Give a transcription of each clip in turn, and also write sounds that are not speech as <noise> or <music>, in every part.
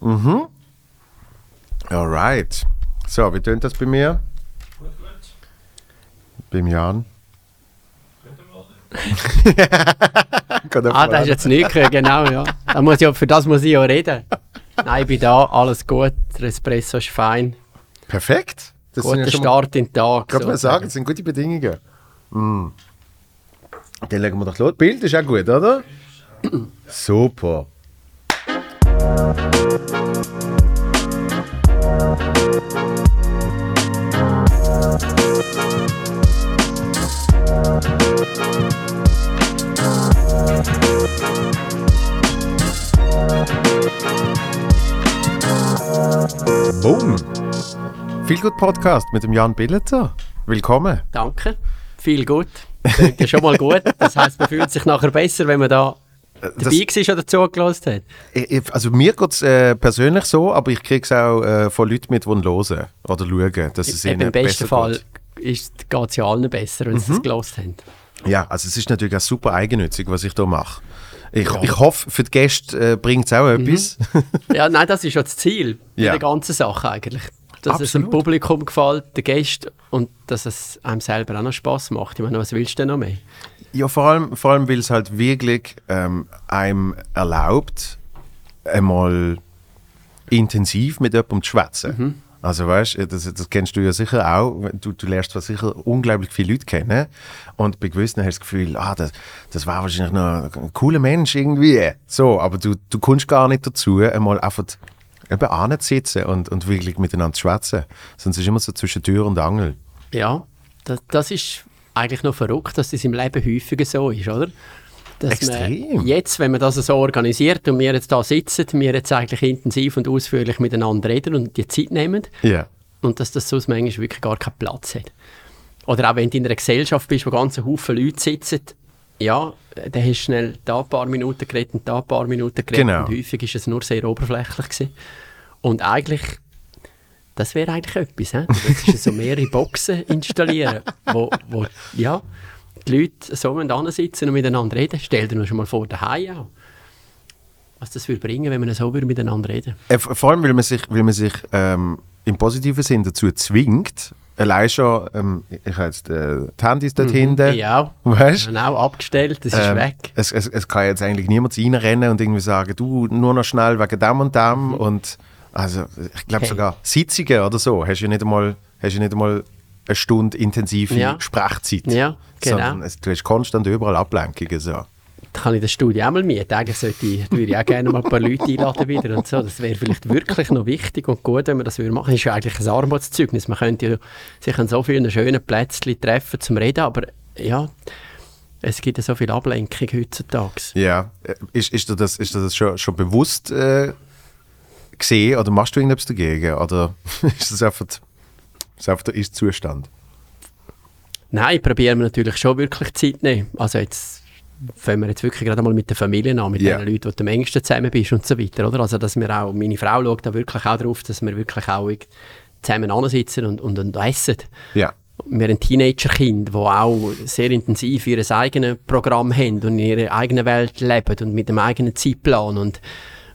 Mhm. Alright. So, wie tönt das bei mir? Gut, gut. Beim Jan? Könnt ihr mal. Geht Ah, das ist jetzt nicht gehört, genau, ja. Da muss ich, auch- für das muss ich ja reden. Nein, ich bin da, alles gut, der Espresso ist fein. Perfekt. Das Guter ja Start in den Tag. kann man sagen, das sind gute Bedingungen. Mm. Dann legen wir doch los. Bild ist auch gut, oder? Super. Boom. Viel gut Podcast mit dem Jan Billeter. Willkommen. Danke, viel gut. Klingt ja schon mal gut. Das heisst, man fühlt sich nachher besser, wenn man da Das- dabei war oder zugelassen hat. Ich- Also mir geht es äh, persönlich so, aber ich kriege es auch äh, von Leuten mit, die hören oder schauen, dass es Eben ihnen Im besten Fall geht. es ja allen besser, wenn sie Mhm. es gelassen haben. Ja, also es ist natürlich auch super eigennützig, was ich hier mache. Ich, ich hoffe, für die Gäste äh, bringt es auch Mhm. etwas. Ja, nein, das ist ja das Ziel Ja. der ganzen Sache eigentlich. Dass es Absolut. dem Publikum gefällt, den Gästen und dass es einem selber auch noch Spass macht. Ich meine, was willst du denn noch mehr? Ja, vor allem, vor allem weil es halt wirklich ähm, einem erlaubt, einmal intensiv mit jemandem zu schwätzen. Mhm. Also weißt du, das, das kennst du ja sicher auch. Du, du lernst zwar sicher unglaublich viele Leute kennen und bei gewissen hast du das Gefühl, ah, das, das war wahrscheinlich noch ein cooler Mensch irgendwie. So, aber du, du kommst gar nicht dazu, einmal einfach eben anzusitzen und, und wirklich miteinander zu schwätzen. Sonst ist es immer so zwischen Tür und Angel. Ja, das, das ist eigentlich noch verrückt, dass das im Leben häufiger so ist, oder? Dass Extrem. Jetzt, wenn man das so organisiert und wir jetzt da sitzen, wir jetzt eigentlich intensiv und ausführlich miteinander reden und die Zeit nehmen Ja. und dass das sonst manchmal wirklich gar keinen Platz hat. Oder auch wenn du in einer Gesellschaft bist, wo ganz Haufen Leute sitzen, ja, dann hast du schnell da ein paar Minuten geredet und da ein paar Minuten geredet Genau. und häufig ist es nur sehr oberflächlich gewesen. Und eigentlich, das wäre eigentlich etwas, he? du müsstest so mehrere Boxen <laughs> installieren, wo, wo ja, die Leute so miteinander sitzen und miteinander reden. Stell dir nur schon mal vor, daheim auch. Was das würde bringen, wenn wir so würde miteinander reden Äh, vor vor allem, weil man sich, weil man sich ähm, im positiven Sinn dazu zwingt. Allein schon, ähm, ich habe jetzt äh, die Handys dort hinten. Ja, Weißt genau, abgestellt, das ist Ähm, weg. Es, es, es kann jetzt eigentlich niemand reinrennen und irgendwie sagen, du, nur noch schnell wegen dem und dem. Und also, ich glaube Mhm. Hey. sogar Sitzungen oder so, hast du ja nicht einmal, hast du nicht einmal eine Stunde intensive Ja. Sprechzeit. Ja, genau. Sondern es, du hast konstant überall Ablenkungen. So. Da kann ich das Studio auch mal mieten. Eigentlich sollte ich, würde ich auch gerne mal ein paar Leute einladen wieder und so. Das wäre vielleicht wirklich noch wichtig und gut, wenn wir das würden machen. Das ist ja eigentlich ein Armutszeugnis. Man könnte sich an so vielen schönen Plätzchen treffen zum Reden, aber ja, es gibt ja so viel Ablenkung heutzutage. Ja, äh, ist, ist dir das, ist dir das schon, schon bewusst äh, gesehen oder machst du irgendetwas dagegen? Oder <laughs> ist das einfach, ist einfach der Ist-Zustand? Nein, probieren wir natürlich schon wirklich Zeit nehmen. Also jetzt fangen wir jetzt wirklich gerade mal mit der Familie an, mit Ja. den Leuten, die du am engsten zusammen bist und so weiter, oder? Also dass wir auch, meine Frau schaut da wirklich auch darauf, dass wir wirklich auch zusammen ansitzen und, und, und essen. Ja. Wir haben Teenagerkind, die auch sehr intensiv ihr eigenes Programm haben und in ihrer eigenen Welt leben und mit dem eigenen Zeitplan und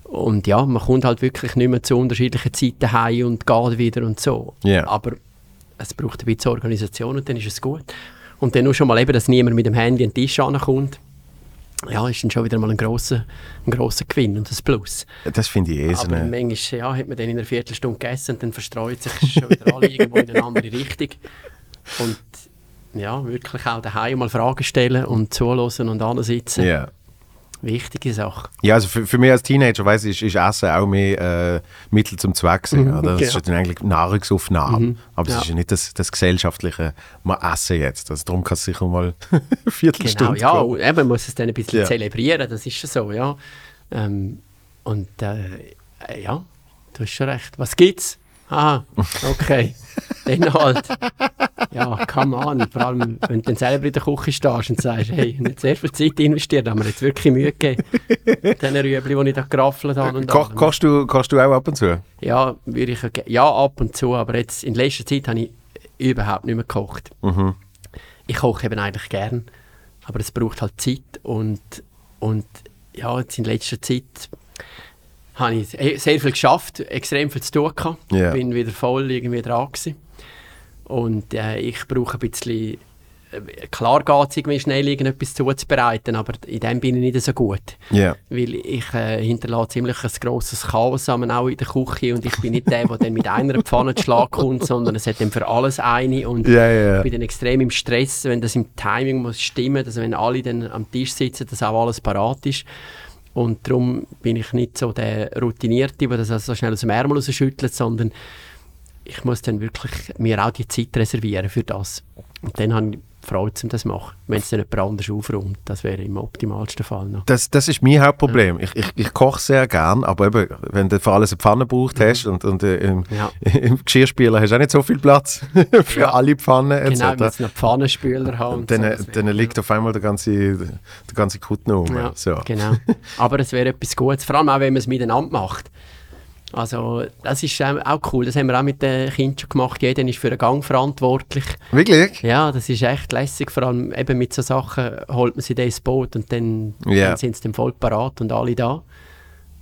und ja, man kommt halt wirklich nicht mehr zu unterschiedlichen Zeiten heim und geht wieder und so. Ja. Aber es braucht ein bisschen Organisation und dann ist es gut. Und dann nur schon mal eben, dass niemand mit dem Handy an den Tisch ankommt, ja, ist dann schon wieder mal ein grosser, ein grosser Gewinn und ein Plus. Das finde ich eh so Aber manchmal ja, hat man dann in einer Viertelstunde gegessen und dann verstreut sich schon wieder alle irgendwo in eine andere Richtung. Und ja, wirklich auch daheim mal Fragen stellen und zuhören und ansitzen. Ja. Wichtige Sache. Ja, also für, für mich als Teenager ich, ist, ist Essen auch mehr äh, Mittel zum Zweck. gewesen, oder? Das ja. ist ja dann eigentlich Nahrungsaufnahme. Aber es Ja. ist ja nicht das, das gesellschaftliche, man essen jetzt. Also darum kann es sicher mal <laughs> eine Genau, Viertelstunde ja, gehen. und eben, man muss es dann ein bisschen Ja. zelebrieren, das ist schon so, ja. Ähm, und äh, ja, du hast schon recht. Was gibt's? Ah, okay. dann halt. Ja, come on. Vor allem, wenn du dann selber in der Küche stehst und sagst, hey, ich habe nicht sehr viel Zeit investiert, aber mir jetzt wirklich Mühe gegeben. Diesen Rüebli, die ich da geraffelt habe. Und Ko kochst, du, kochst du auch ab und zu? Ja, würde ich, ja, ab und zu, aber jetzt in letzter Zeit habe ich überhaupt nicht mehr gekocht. Mhm. Ich koche eben eigentlich gern, aber es braucht halt Zeit und, und ja, jetzt in letzter Zeit habe ich eh- sehr viel geschafft, extrem viel zu tun gehabt. Ja. Bin wieder voll irgendwie dran gewesen. Und äh, ich brauche ein bisschen... äh, Klar geht es irgendwie schnell, irgendetwas zuzubereiten, aber in dem bin ich nicht so gut. Ja. Weil ich äh, hinterlasse ziemlich ein grosses Chaos zusammen, auch in der Küche und ich bin nicht der, der dann mit einer Pfanne zu Schlag kommt, sondern es hat dann für alles eine und ja. ich bin dann extrem im Stress, wenn das im Timing muss stimmen, dass wenn alle dann am Tisch sitzen, dass auch alles parat ist. Und darum bin ich nicht so der Routinierte, der das also so schnell aus dem Ärmel rausschüttelt, sondern ich muss dann wirklich mir auch die Zeit reservieren für das. Und dann habe ich Freude, um das machen. Wenn es dann jemand anders aufräumt, das wäre im optimalsten Fall noch. Das, das ist mein Hauptproblem. Ich, ich, ich koche sehr gern, aber eben, wenn du für alles eine Pfanne braucht hast und, und äh, im, Ja. <laughs> im Geschirrspüler hast du auch nicht so viel Platz <laughs> für Ja. alle Pfannen etc. Genau, wenn es noch Pfannenspüler haben. dann, so, dann liegt auf einmal der ganze, der ganze Kutten um. Ja, So. genau. <laughs> Aber es wäre etwas Gutes, vor allem auch, wenn man es miteinander macht. Also das ist ähm, auch cool, das haben wir auch mit den Kindern schon gemacht. Jeder ist für einen Gang verantwortlich. Wirklich? Ja, das ist echt lässig, vor allem eben mit so Sachen holt man sie dann ins Boot und dann, Ja. dann sind sie dann voll parat und alle da.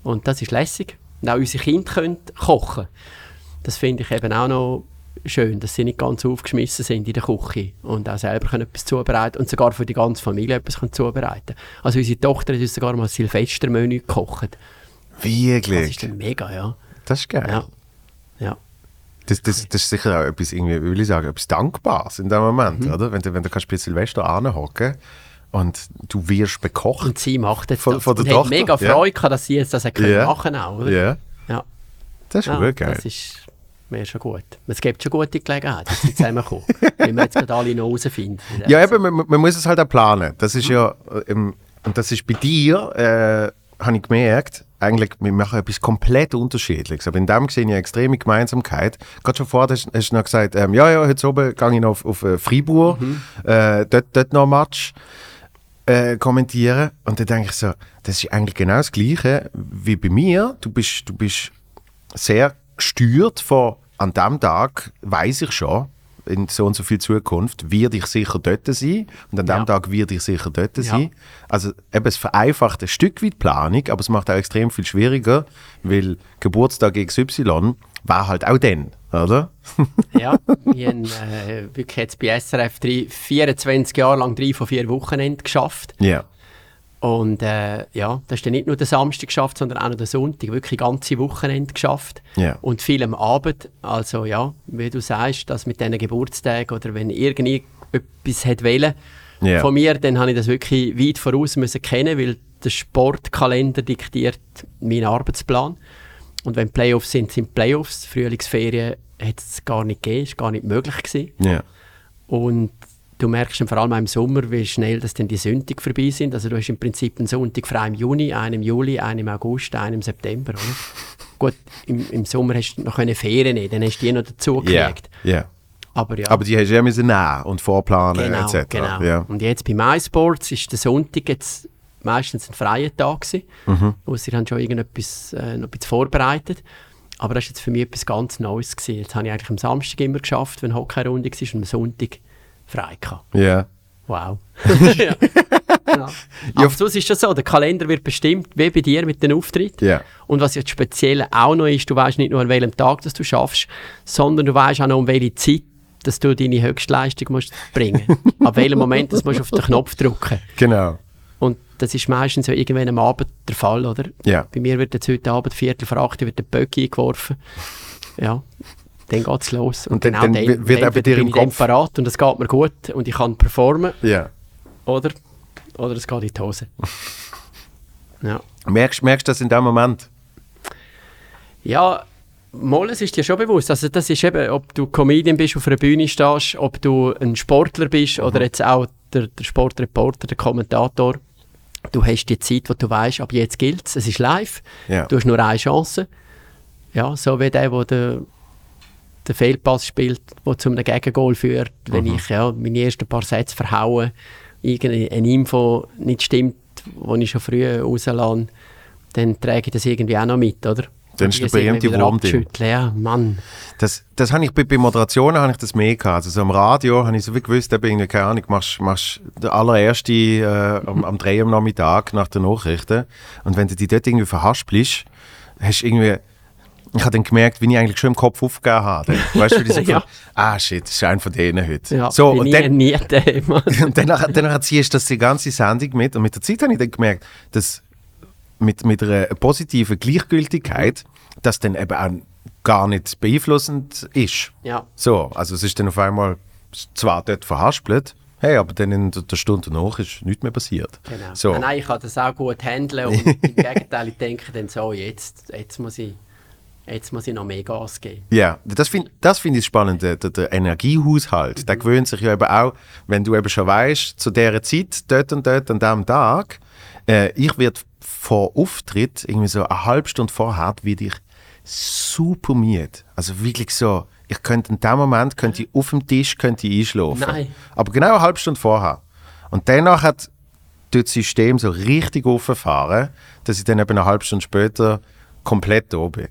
Und das ist lässig. Und auch unsere Kinder können kochen. Das finde ich eben auch noch schön, dass sie nicht ganz aufgeschmissen sind in der Küche und auch selber können etwas zubereiten und sogar für die ganze Familie etwas können zubereiten Also unsere Tochter hat uns sogar mal ein Silvestermenü gekocht. Das Wirklich? ist mega, ja. Das ist geil. Ja. ja. Das, das, das ist sicher auch etwas, irgendwie, wie will ich sagen, etwas Dankbares in dem Moment, Mhm. oder? Wenn du, wenn du kannst bei Silvester anhocken und du wirst bekocht. Und sie macht jetzt Von- das. von der und hat Tochter? mega Ja. Freude gehabt, dass sie jetzt das hat können Ja. machen auch, oder? Ja, Ja. das ist Ja, wirklich geil. Das ist mir schon gut. Es gibt schon gute Gelegenheiten, dass sie zusammenkommen. <laughs> Wie wir jetzt gerade alle noch herausfinden. Ja, eben, man, man muss es halt auch planen. Das ist ja, äh, ähm, und das ist bei dir, äh, habe ich gemerkt, eigentlich, wir machen etwas komplett Unterschiedliches. Aber in dem sehe ich eine extreme Gemeinsamkeit. Gerade schon vorher hast, hast du noch gesagt, ähm, ja, ja, heute oben gehe ich noch auf, auf äh, Fribourg, äh, dort, dort noch ein Match äh, kommentieren. Und dann denke ich so, das ist eigentlich genau das Gleiche wie bei mir. Du bist, du bist sehr gesteuert von, an dem Tag weiß ich schon, in so und so viel Zukunft wird ich sicher dort sein und an dem Ja. Tag wird ich sicher dort sein. Also eben, es vereinfacht ein Stück weit die Planung, aber es macht auch extrem viel schwieriger, weil Geburtstag XY war halt auch dann, oder? <laughs> Ja, wir haben äh, wirklich jetzt bei SRF drei, 24 Jahre lang drei von vier Wochenenden geschafft. Ja. Und äh, ja, das ist dann nicht nur der Samstag geschafft, sondern auch noch der Sonntag, wirklich ganze Wochenende geschafft. Ja. Und viel am Abend. Also ja, wie du sagst, das mit diesen Geburtstagen oder wenn irgendwie etwas hat wollen, Ja. von mir, dann habe ich das wirklich weit voraus müssen kennen, weil der Sportkalender diktiert meinen Arbeitsplan. Und wenn Playoffs sind, sind Playoffs. Frühlingsferien hat es gar nicht gegeben, ist gar nicht möglich gewesen. Ja. Und du merkst dann vor allem im Sommer, wie schnell dass dann die Sonntage vorbei sind. Also du hast im Prinzip einen Sonntag frei im Juni, einen im Juli, einen im August, einen im September. Oder? <laughs> Gut, im, im Sommer hast du noch keine Ferien nehmen, dann hast du die noch dazu Ja. gekriegt. ja. Aber ja, Aber die hast du ja müssen nehmen und vorplanen genau, etc. genau. Ja. Und jetzt bei MySports ist der Sonntag jetzt meistens ein freier Tag gewesen. Mhm. Ausser sie haben schon irgendetwas äh, noch ein bisschen vorbereitet. Aber das ist jetzt für mich etwas ganz Neues gewesen. Jetzt habe ich eigentlich am Samstag immer geschafft, wenn Hockey-Runde war, und am Sonntag frei gehabt. ja. Wow. <laughs> ja. Ja. Aber sonst ist das so, der Kalender wird bestimmt, wie bei dir mit den Auftritten. Ja. Und was jetzt speziell auch noch ist, du weißt nicht nur an welchem Tag dass du schaffst, sondern du weißt auch noch um welche Zeit, dass du deine Höchstleistung musst bringen. <laughs> Ab welchem Moment das musst du auf den Knopf drücken. Genau. Und das ist meistens so irgendwann am Abend der Fall, oder? Ja. Bei mir wird jetzt heute Abend Viertel vor acht wird der Böcki eingeworfen. Ja, dann geht es los. Und dann- dann wird- wird auch bei dir im dann Kopf- parat und es geht mir gut und ich kann performen, Ja. oder? Oder es geht in die Hose. <laughs> Ja. Merkst, du das in dem Moment? Ja, mal, es ist dir schon bewusst. Also das ist eben, ob du Comedian bist, auf einer Bühne stehst, ob du ein Sportler bist oder jetzt auch der, der Sportreporter, der Kommentator. Du hast die Zeit, wo du weißt, ab jetzt gilt es. Es ist live. Ja. Du hast nur eine Chance. Ja, so wie der, der den, Fehlpass spielt, der zu einem Gegengol führt. Wenn ich ja, meine ersten paar Sätze verhaue, irgendeine Info nicht stimmt, die ich schon früh rauslasse, dann trage ich das irgendwie auch noch mit, oder? Dann ist der berühmte Wurm drin. Ja, Mann. Das, das habe ich bei, bei Moderationen habe ich das mehr gehabt. Also so am Radio habe ich so wie gewusst, eben irgendwie, keine Ahnung, machst, machst der allererste äh, am, am 3 am Nachmittag nach den Nachrichten und wenn du dich dort irgendwie verhaspelst, hast irgendwie, ich habe dann gemerkt, wie ich eigentlich schon im Kopf aufgegeben habe. Weißt du, wie ich <laughs> so Ja. ah shit, das ist einer von denen heute. Ja, so, und ich dann, nie Mann. <laughs> und danach, danach ziehst du das die ganze Sendung mit. Und mit der Zeit habe ich dann gemerkt, dass mit, mit einer positiven Gleichgültigkeit das dann eben auch gar nicht beeinflussend ist. Ja. So, also es ist dann auf einmal zwar dort verhaspelt, hey, aber dann in der Stunde danach ist nichts mehr passiert. Genau. So. Nein, nein, ich kann das auch gut handeln und <laughs> im Gegenteil, ich denke dann so, jetzt, jetzt, muss ich, jetzt muss ich noch mehr Gas geben. Ja, das finde das find ich spannend, der, der, Energiehaushalt. Der gewöhnt sich ja eben auch, wenn du eben schon weißt, zu dieser Zeit, dort und dort an diesem Tag, äh, ich werde vor Auftritt, irgendwie so eine halbe Stunde vorher, werde ich super müde. Also wirklich so, ich könnte in dem Moment könnte ich auf dem Tisch könnte ich einschlafen. Nein. Aber genau eine halbe Stunde vorher. Und danach hat das System so richtig aufgefahren, dass ich dann eben eine halbe Stunde später komplett da bin.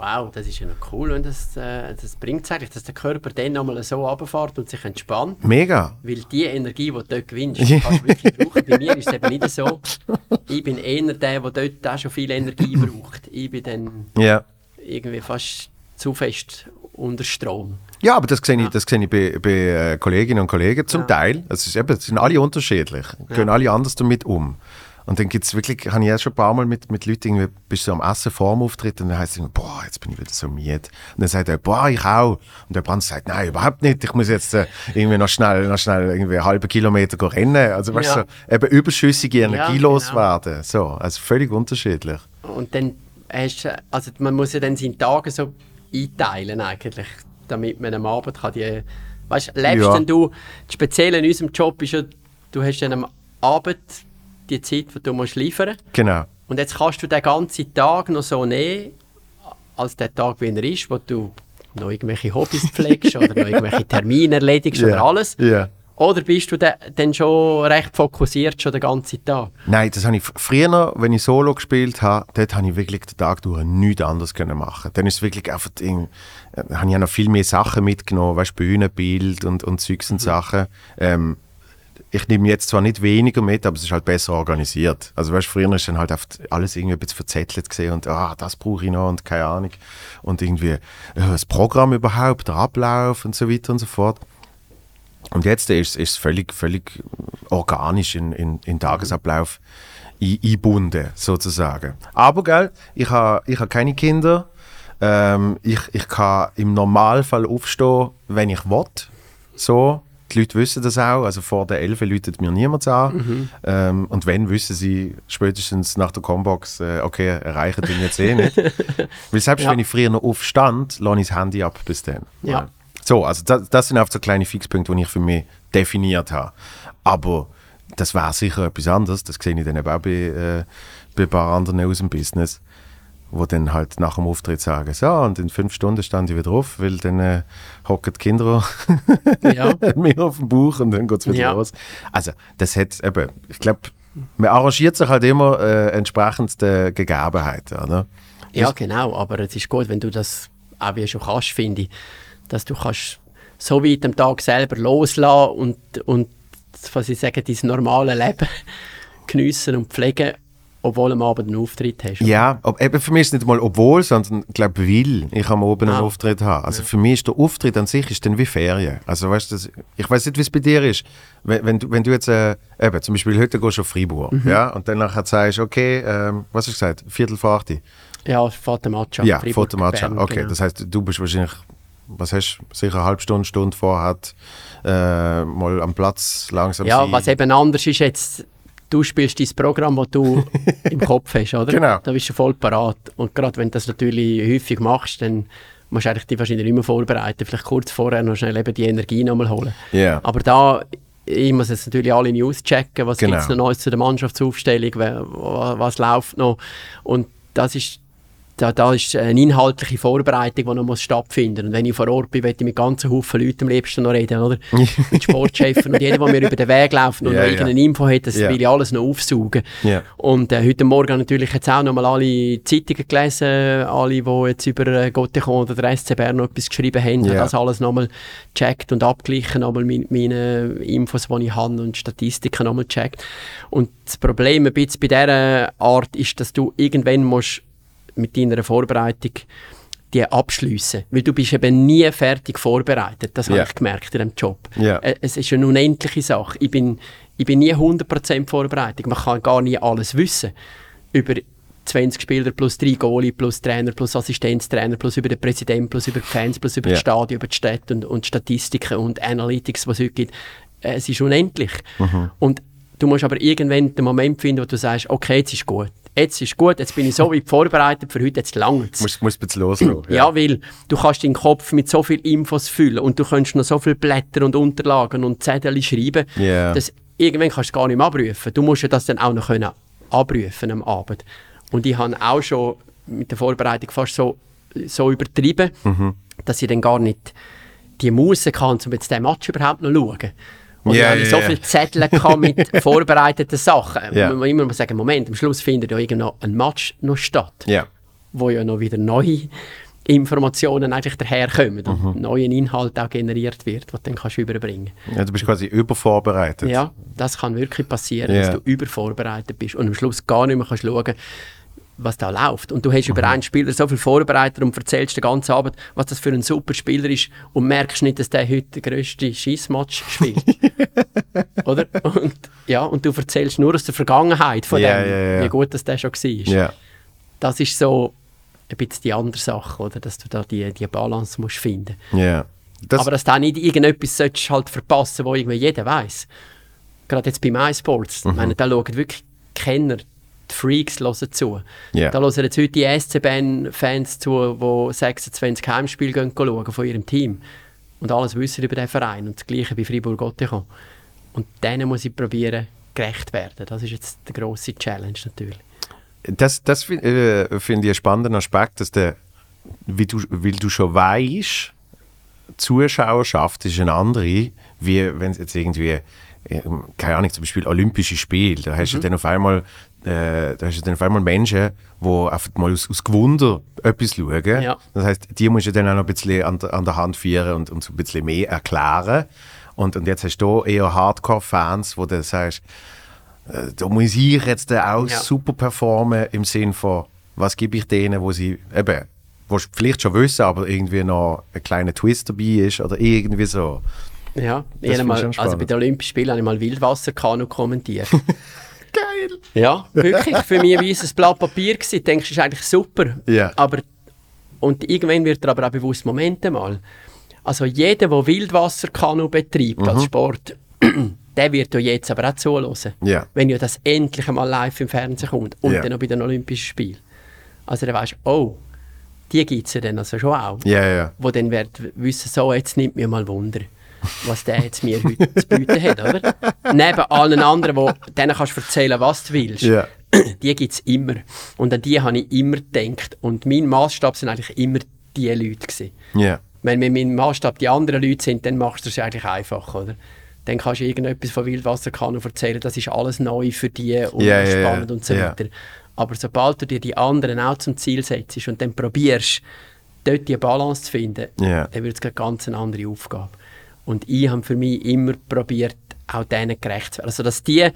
Wow, das ist ja noch cool und das, äh, das bringt es eigentlich, dass der Körper dann nochmal so runterfährt und sich entspannt. Mega. Weil die Energie, die du dort gewinnst, kannst du wirklich brauchen. Bei mir ist es eben nicht so. Ich bin eher der, der dort auch schon viel Energie <laughs> braucht. Ich bin dann Ja. irgendwie fast zu fest unter Strom. Ja, aber das sehe ich, das sehe ich bei, bei äh, Kolleginnen und Kollegen zum Ja. Teil. Es ist eben, es sind alle unterschiedlich, gehen alle anders damit um. Und dann gibt es wirklich, habe ich auch schon ein paar Mal mit, mit Leuten, irgendwie, bist du am Essen vor dem Auftritt und dann heißt es immer, boah, jetzt bin ich wieder so müde. Und dann sagt er, boah, ich auch. Und der Brand sagt, nein, überhaupt nicht, ich muss jetzt äh, irgendwie noch schnell, noch schnell irgendwie einen halben Kilometer rennen. Also weißt du, Ja. so, eben überschüssige Energie genau. loswerden. So, also völlig unterschiedlich. Und dann hast du, also man muss ja dann seine Tage so einteilen eigentlich, damit man am Abend kann die, weißt, lebst Ja. denn du, das Spezielle in unserem Job ist ja, du hast dann am Abend die Zeit, die du musst liefern Genau. und jetzt kannst du den ganzen Tag noch so nehmen, als der Tag, wie er ist, wo du noch irgendwelche Hobbys <laughs> pflegst oder noch irgendwelche Termine erledigst oder alles. Ja. Oder bist du da, dann schon recht fokussiert schon den ganzen Tag? Nein, das habe ich früher, wenn ich Solo gespielt habe, dort habe ich wirklich den Tag durch nichts anderes können machen. Dann ist wirklich einfach, irgend- äh, habe ich auch noch viel mehr Sachen mitgenommen, weißt Bühnenbild und, und Zeugs und Sachen. Ähm, ich nehme jetzt zwar nicht weniger mit, aber es ist halt besser organisiert. Also weißt, früher ist dann halt alles irgendwie ein bisschen verzettelt gesehen und ah, das brauche ich noch und keine Ahnung. Und irgendwie äh, das Programm überhaupt, der Ablauf und so weiter und so fort. Und jetzt ist es völlig, völlig organisch in, in, in Tagesablauf ein- eingebunden, sozusagen. Aber, gell, ich habe ich ha keine Kinder. Ähm, ich, ich kann im Normalfall aufstehen, wenn ich will. So. Die Leute wissen das auch. Also vor der 11 läutet mir niemand an. Ähm, und wenn, wissen sie spätestens nach der Combox, äh, okay, erreichen den jetzt eh nicht. <laughs> Weil selbst Ja. wenn ich früher noch aufstand, lasse ich das Handy ab bis dann. Ja. So, also das, das sind einfach so kleine Fixpunkte, die ich für mich definiert habe. Aber das wäre sicher etwas anderes. Das sehe ich dann eben auch bei, äh, bei ein paar anderen aus dem Business, wo dann halt nach dem Auftritt sagen, so, und in fünf Stunden stand ich wieder auf, weil dann äh, hocken die Kinder <laughs> Ja. <laughs> mir auf dem Bauch und dann geht es wieder Ja. los. Also, das hat eben, ich glaube, man arrangiert sich halt immer äh, entsprechend der Gegebenheiten, oder? Ja, genau, aber es ist gut, wenn du das auch wie schon kannst, finde ich, dass du kannst so weit am Tag selber loslassen und, und was ich sage, dein normale Leben <laughs> geniessen und pflegen, obwohl am Abend einen Auftritt hast. Ja, ob, eben für mich ist es nicht mal obwohl, sondern ich glaube, weil ich am Oben einen Ah. Auftritt habe. Also für mich ist der Auftritt an sich ist dann wie Ferien. Also weißt du, ich weiß nicht, wie es bei dir ist. Wenn, wenn, du, wenn du jetzt, äh, eben, zum Beispiel heute gehst du auf Freiburg, Mhm. ja, und dann nachher sagst, okay, ähm, was hast du gesagt, Viertel vor acht? Ja, Fotomatcha. Ja, Freiburg, Fotomatcha. Bern, Okay, genau. das heißt, du bist wahrscheinlich, was hast du, sicher eine halbe Stunde, Stunde vorher äh, mal am Platz langsam Ja, sein. was eben anders ist jetzt, du spielst dein Programm, das du <laughs> im Kopf hast, oder? Genau. Da bist du voll parat. Und gerade wenn du das natürlich häufig machst, dann musst du eigentlich dich wahrscheinlich mehr vorbereiten. Vielleicht kurz vorher noch schnell eben die Energie nochmal holen. Ja. Aber da, ich muss jetzt natürlich alle News checken, was Genau. gibt es noch Neues zu der Mannschaftsaufstellung, wer- wa- was läuft noch. Und das ist, da, da ist eine inhaltliche Vorbereitung, die noch muss stattfinden Und wenn ich vor Ort bin, möchte ich mit ganzen Haufen Leuten am liebsten noch reden, oder? <laughs> mit Sportchefs und jeder, der mir über den Weg läuft und Ja, noch irgendeine Info hat, das Ja. will ich alles noch aufsaugen. Ja. Und äh, heute Morgen natürlich jetzt auch nochmal alle Zeitungen gelesen, alle, die jetzt über äh, Gotteron oder der SC Bern noch etwas geschrieben haben, habe das alles nochmal gecheckt und abgeglichen, nochmal mit meinen Infos, die ich habe und Statistiken nochmal gecheckt. Und das Problem ein bisschen bei dieser Art ist, dass du irgendwann musst mit deiner Vorbereitung die abschliessen. Weil du bist eben nie fertig vorbereitet. Das Ja. habe ich gemerkt in dem Job. Äh, Es ist eine unendliche Sache. Ich bin, ich bin nie 100% vorbereitet. Man kann gar nie alles wissen. Über 20 Spieler plus 3 Goalie plus Trainer plus Assistenztrainer plus über den Präsidenten plus über die Fans plus über Ja. das Stadion, über die Städte und, und Statistiken und Analytics, was es heute gibt. Äh, Es ist unendlich. Und du musst aber irgendwann den Moment finden, wo du sagst, okay, jetzt ist gut. Jetzt ist gut, jetzt bin ich so weit <laughs> vorbereitet für heute, jetzt langt Du musst, musst ein bisschen loslassen. ja. weil du kannst deinen Kopf mit so viel Infos füllen und du kannst noch so viele Blätter und Unterlagen und Zettel schreiben, Ja. dass irgendwann kannst du gar nicht mehr abrufen. Du musst ja das dann auch noch können abrufen am Abend. Und ich habe auch schon mit der Vorbereitung fast so, so übertrieben, Mhm. dass ich dann gar nicht die Muße kann, um jetzt den Match überhaupt noch zu schauen. Und Ja, ich ja, so viele Zettel mit <laughs> vorbereiteten Sachen. Ja. Man muss immer sagen, Moment, am Schluss findet ja irgendwo ein Match noch statt Ja. wo ja noch wieder neue Informationen einfach daherkommen und Mhm. neuen Inhalt auch generiert wird, was du dann kannst überbringen ja. Du bist quasi übervorbereitet. Ja, das kann wirklich passieren, Ja. dass du übervorbereitet bist und am Schluss gar nicht mehr kannst schauen was da läuft. Und du hast Mhm. über einen Spieler so viel vorbereitet und erzählst den ganzen Abend, was das für ein super Spieler ist und merkst nicht, dass der heute den grössten Schießmatch spielt. <laughs> Oder? Und, ja, und du erzählst nur aus der Vergangenheit von Ja, dem, ja, ja. wie gut das der schon war Ja. das ist so ein bisschen die andere Sache, oder? dass du da die, die Balance musst finden ja. Das, Aber dass du auch nicht irgendetwas halt verpassen wo irgendwie jeder weiß. Gerade jetzt bei MySports, Mhm. ich meine, da schauen wirklich Kenner, die Freaks hören zu. Ja. Da hören jetzt heute die SCBN-Fans zu, die 26 Heimspiele gehen schauen von ihrem Team und alles wissen über den Verein und das Gleiche bei Fribourg-Gotteron. Und denen muss ich probieren, gerecht werden. Das ist jetzt der grosse Challenge natürlich. das, das äh, finde ich einen spannenden Aspekt, dass der, wie du, weil du schon weißt, Zuschauerschaft ist eine andere, wie wenn es jetzt irgendwie, äh, keine Ahnung, zum Beispiel Olympische Spiele, da hast du dann auf einmal, äh, da hast du dann auf einmal Menschen, die einfach mal aus, aus Gewunder etwas schauen. Ja. Das heißt, die musst du dann auch noch ein bisschen an, der- an der Hand führen und, und so ein bisschen mehr erklären. Und, und jetzt hast du eher Hardcore-Fans, wo du sagst, äh, da muss ich jetzt auch Ja. super performen im Sinn von, was gebe ich denen, wo sie eben, wo vielleicht schon wissen, aber irgendwie noch ein kleiner Twist dabei ist oder irgendwie so. Ja, ich mal, also bei den Olympischen Spielen habe ich mal Wildwasserkanu kommentiert. <laughs> Geil! ja, wirklich. Für mich wie ein Blatt Papier gewesen. Ich denke, das ist eigentlich super. Ja. Aber, und irgendwann wird dir aber auch bewusst, Moment mal. Also jeder, der Wildwasserkanu betreibt Mhm. als Sport, <clears throat> der wird ja jetzt aber auch zuhören. Ja. Wenn ja das endlich einmal live im Fernsehen kommt und Ja. dann noch bei den Olympischen Spielen. Also dann weisst du, oh, die gibt es ja dann also schon auch Ja, ja. wo dann wird wissen, so, jetzt nimmt mir mal Wunder, was der jetzt mir heute zu bieten hat, oder? Neben allen anderen, wo, denen kannst du erzählen, was du willst. Ja. <clears throat> Die gibt es immer. Und an die habe ich immer gedacht. Und mein Maßstab sind eigentlich immer die Leute gewesen. Ja. Wenn mein Maßstab die anderen Leute sind, dann machst du es eigentlich einfach, oder? Dann kannst du irgendetwas von Wildwasserkanu erzählen, das ist alles neu für die und ja. spannend und so weiter. Aber sobald du dir die anderen auch zum Ziel setzt und dann probierst, dort die Balance zu finden, dann wird es eine ganz andere Aufgabe. Und ich habe für mich immer probiert, auch denen gerecht zu werden. Also, dass die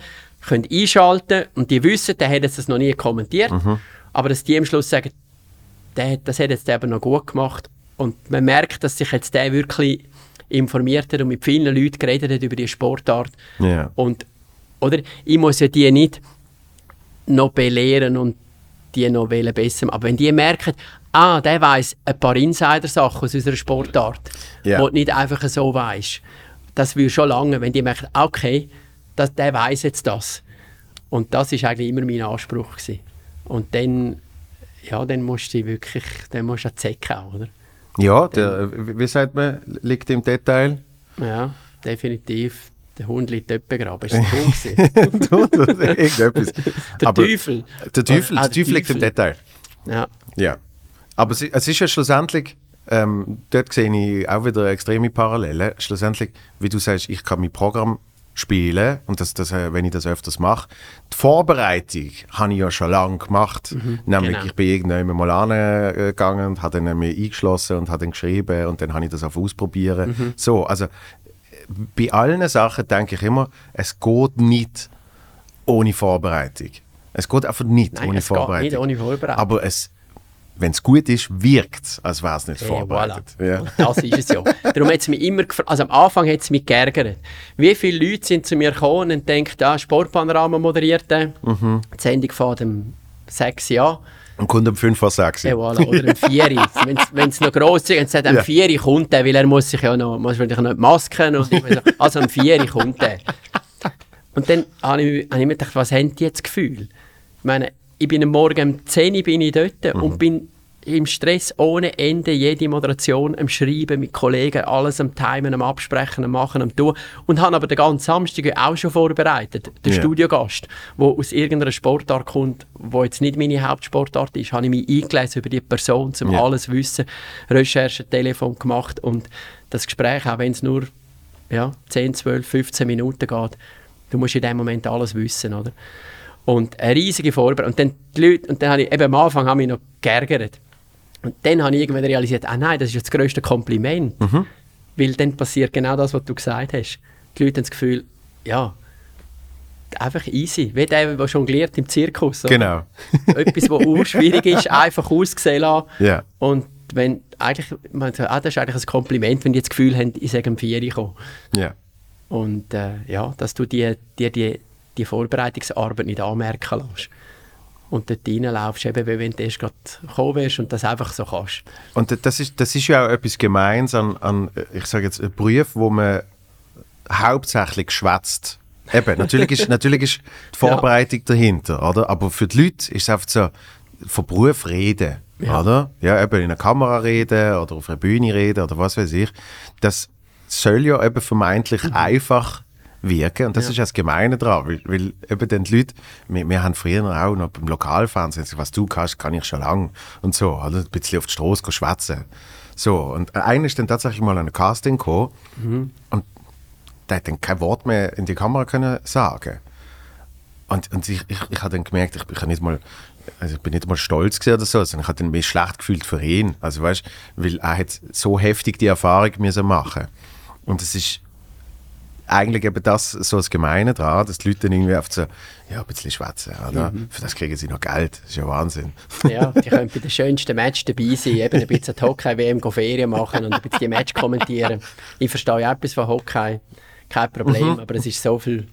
können einschalten und die wissen, der hat jetzt das noch nie kommentiert, Mhm. aber dass die am Schluss sagen, der, das hat jetzt eben noch gut gemacht. Und man merkt, dass sich jetzt der wirklich informiert hat und mit vielen Leuten geredet hat über die Sportart. Ja. Und, oder, ich muss ja die nicht noch belehren und die noch besser machen. Aber wenn die merken, ah, der weiß ein paar Insider-Sachen aus unserer Sportart, wo du nicht einfach so weißt, das will schon lange, wenn die merken, okay, das, der weiß jetzt das. Und das ist eigentlich immer mein Anspruch gewesen. Und dann, ja, dann musst du wirklich, dann musst du auch zecken, oder? Ja, der, wie sagt man, liegt im Detail. Ja, definitiv. Der Hund liegt dort begraben. Ist <laughs> das Hund? Irgendetwas. <laughs> Der Teufel. Der Teufel, Ah, der Teufel liegt im Detail. Ja. Ja. Aber es, es ist ja schlussendlich, ähm, dort sehe ich auch wieder extreme Parallelen. Schlussendlich, wie du sagst, ich kann mein Programm spielen und das, das, äh, wenn ich das öfters mache. Die Vorbereitung habe ich ja schon lange gemacht. Nämlich, genau. ich bin irgendwann mal angegangen und habe dann mich eingeschlossen und habe dann geschrieben und dann habe ich das auf ausprobieren. So, also bei allen Sachen denke ich immer, es geht nicht ohne Vorbereitung. Es geht einfach nicht Nein, ohne es geht Vorbereitung. nicht ohne Vorbereitung. Aber es, wenn es gut ist, wirkt es, als wäre es nicht Hey, vorbereitet. voilà. Ja. Und das ist es ja. Darum hat es mich immer gefragt, also am Anfang hat es mich geärgert. Wie viele Leute sind zu mir gekommen und denken, ah, Sportpanorama moderiert der, Mhm. die Sendung von dem 6 Jahr, Und kommt um 5 vor 6. ja, voilà, oder um 4 Wenn es noch gross ist, und sagt, am Ja. 4 kommt der, weil er muss sich ja noch, muss wahrscheinlich noch die Masken und also am 4 kommt der. Und dann habe ich, habe ich mir gedacht, was haben die jetzt Gefühl? Ich meine, ich bin am Morgen um 10 Uhr bin ich dort und bin im Stress ohne Ende, jede Moderation am Schreiben mit Kollegen, alles am Timen, am Absprechen, am Machen, am Tun. Und habe aber den ganzen Samstag auch schon vorbereitet. Der Ja. Studiogast, der aus irgendeiner Sportart kommt, wo jetzt nicht meine Hauptsportart ist, habe ich mich eingelesen über die Person, um Ja. alles zu wissen, Recherche, Telefon gemacht und das Gespräch, auch wenn es nur ja, 10, 12, 15 Minuten geht, du musst in dem Moment alles wissen, oder? Und eine riesige Vorbereitung. Und dann die Leute, und dann habe ich, eben am Anfang habe ich noch geärgert. Und dann habe ich irgendwann realisiert, ah nein, das ist das grösste Kompliment. Weil dann passiert genau das, was du gesagt hast. Die Leute haben das Gefühl, ja, einfach easy. Wie der, der jongliert im Zirkus. oder? Genau. <laughs> Etwas, was urschwierig ist, einfach ausgesehen lassen. Ja. Und wenn eigentlich, man sagt, ah, das ist eigentlich ein Kompliment, wenn die das Gefühl haben, ich sage 4 Uhr kommen. Ja. Und äh, ja, dass du dir die, die, die Vorbereitungsarbeit nicht anmerken lässt. Und dort reinlaufst, eben wie wenn du erst gerade gekommen wärst und das einfach so kannst. Und das ist, das ist ja auch etwas Gemeins an, an ich sage jetzt, einen Beruf, wo man hauptsächlich schwätzt. Eben, natürlich ist, <laughs> natürlich ist die Vorbereitung dahinter, oder? Aber für die Leute ist es einfach so, von Beruf reden, Ja. oder? Ja, eben in einer Kamera reden oder auf einer Bühne reden oder was weiß ich. Das soll ja eben vermeintlich einfach wirken und das ist ja das Gemeine daran, weil, weil eben dann die Leute, wir, wir haben früher auch noch beim Lokalfernsehen, gesagt, was du kannst, kann ich schon lange und so, oder? ein bisschen auf die Straße schwätzen. So, und einer ist dann tatsächlich mal an ein Casting gekommen und der hat dann kein Wort mehr in die Kamera können sagen. Und, und ich, ich, ich habe dann gemerkt, ich, ich, nicht mal, also ich bin nicht mal stolz gewesen oder so, sondern ich habe dann mich schlecht gefühlt für ihn. Also weißt, weil er hat so heftig die Erfahrung müssen machen. Und es ist eigentlich eben das so das Gemeine daran, dass die Leute dann irgendwie oft so, ja, ein bisschen schwätzen, oder? Für das kriegen sie noch Geld. Das ist ja Wahnsinn. Ja, die können bei den schönsten Match dabei sein, eben ein bisschen Hockey-WM Ferien machen und ein bisschen die Match kommentieren. Ich verstehe ja etwas von Hockey, kein Problem, aber es ist so viel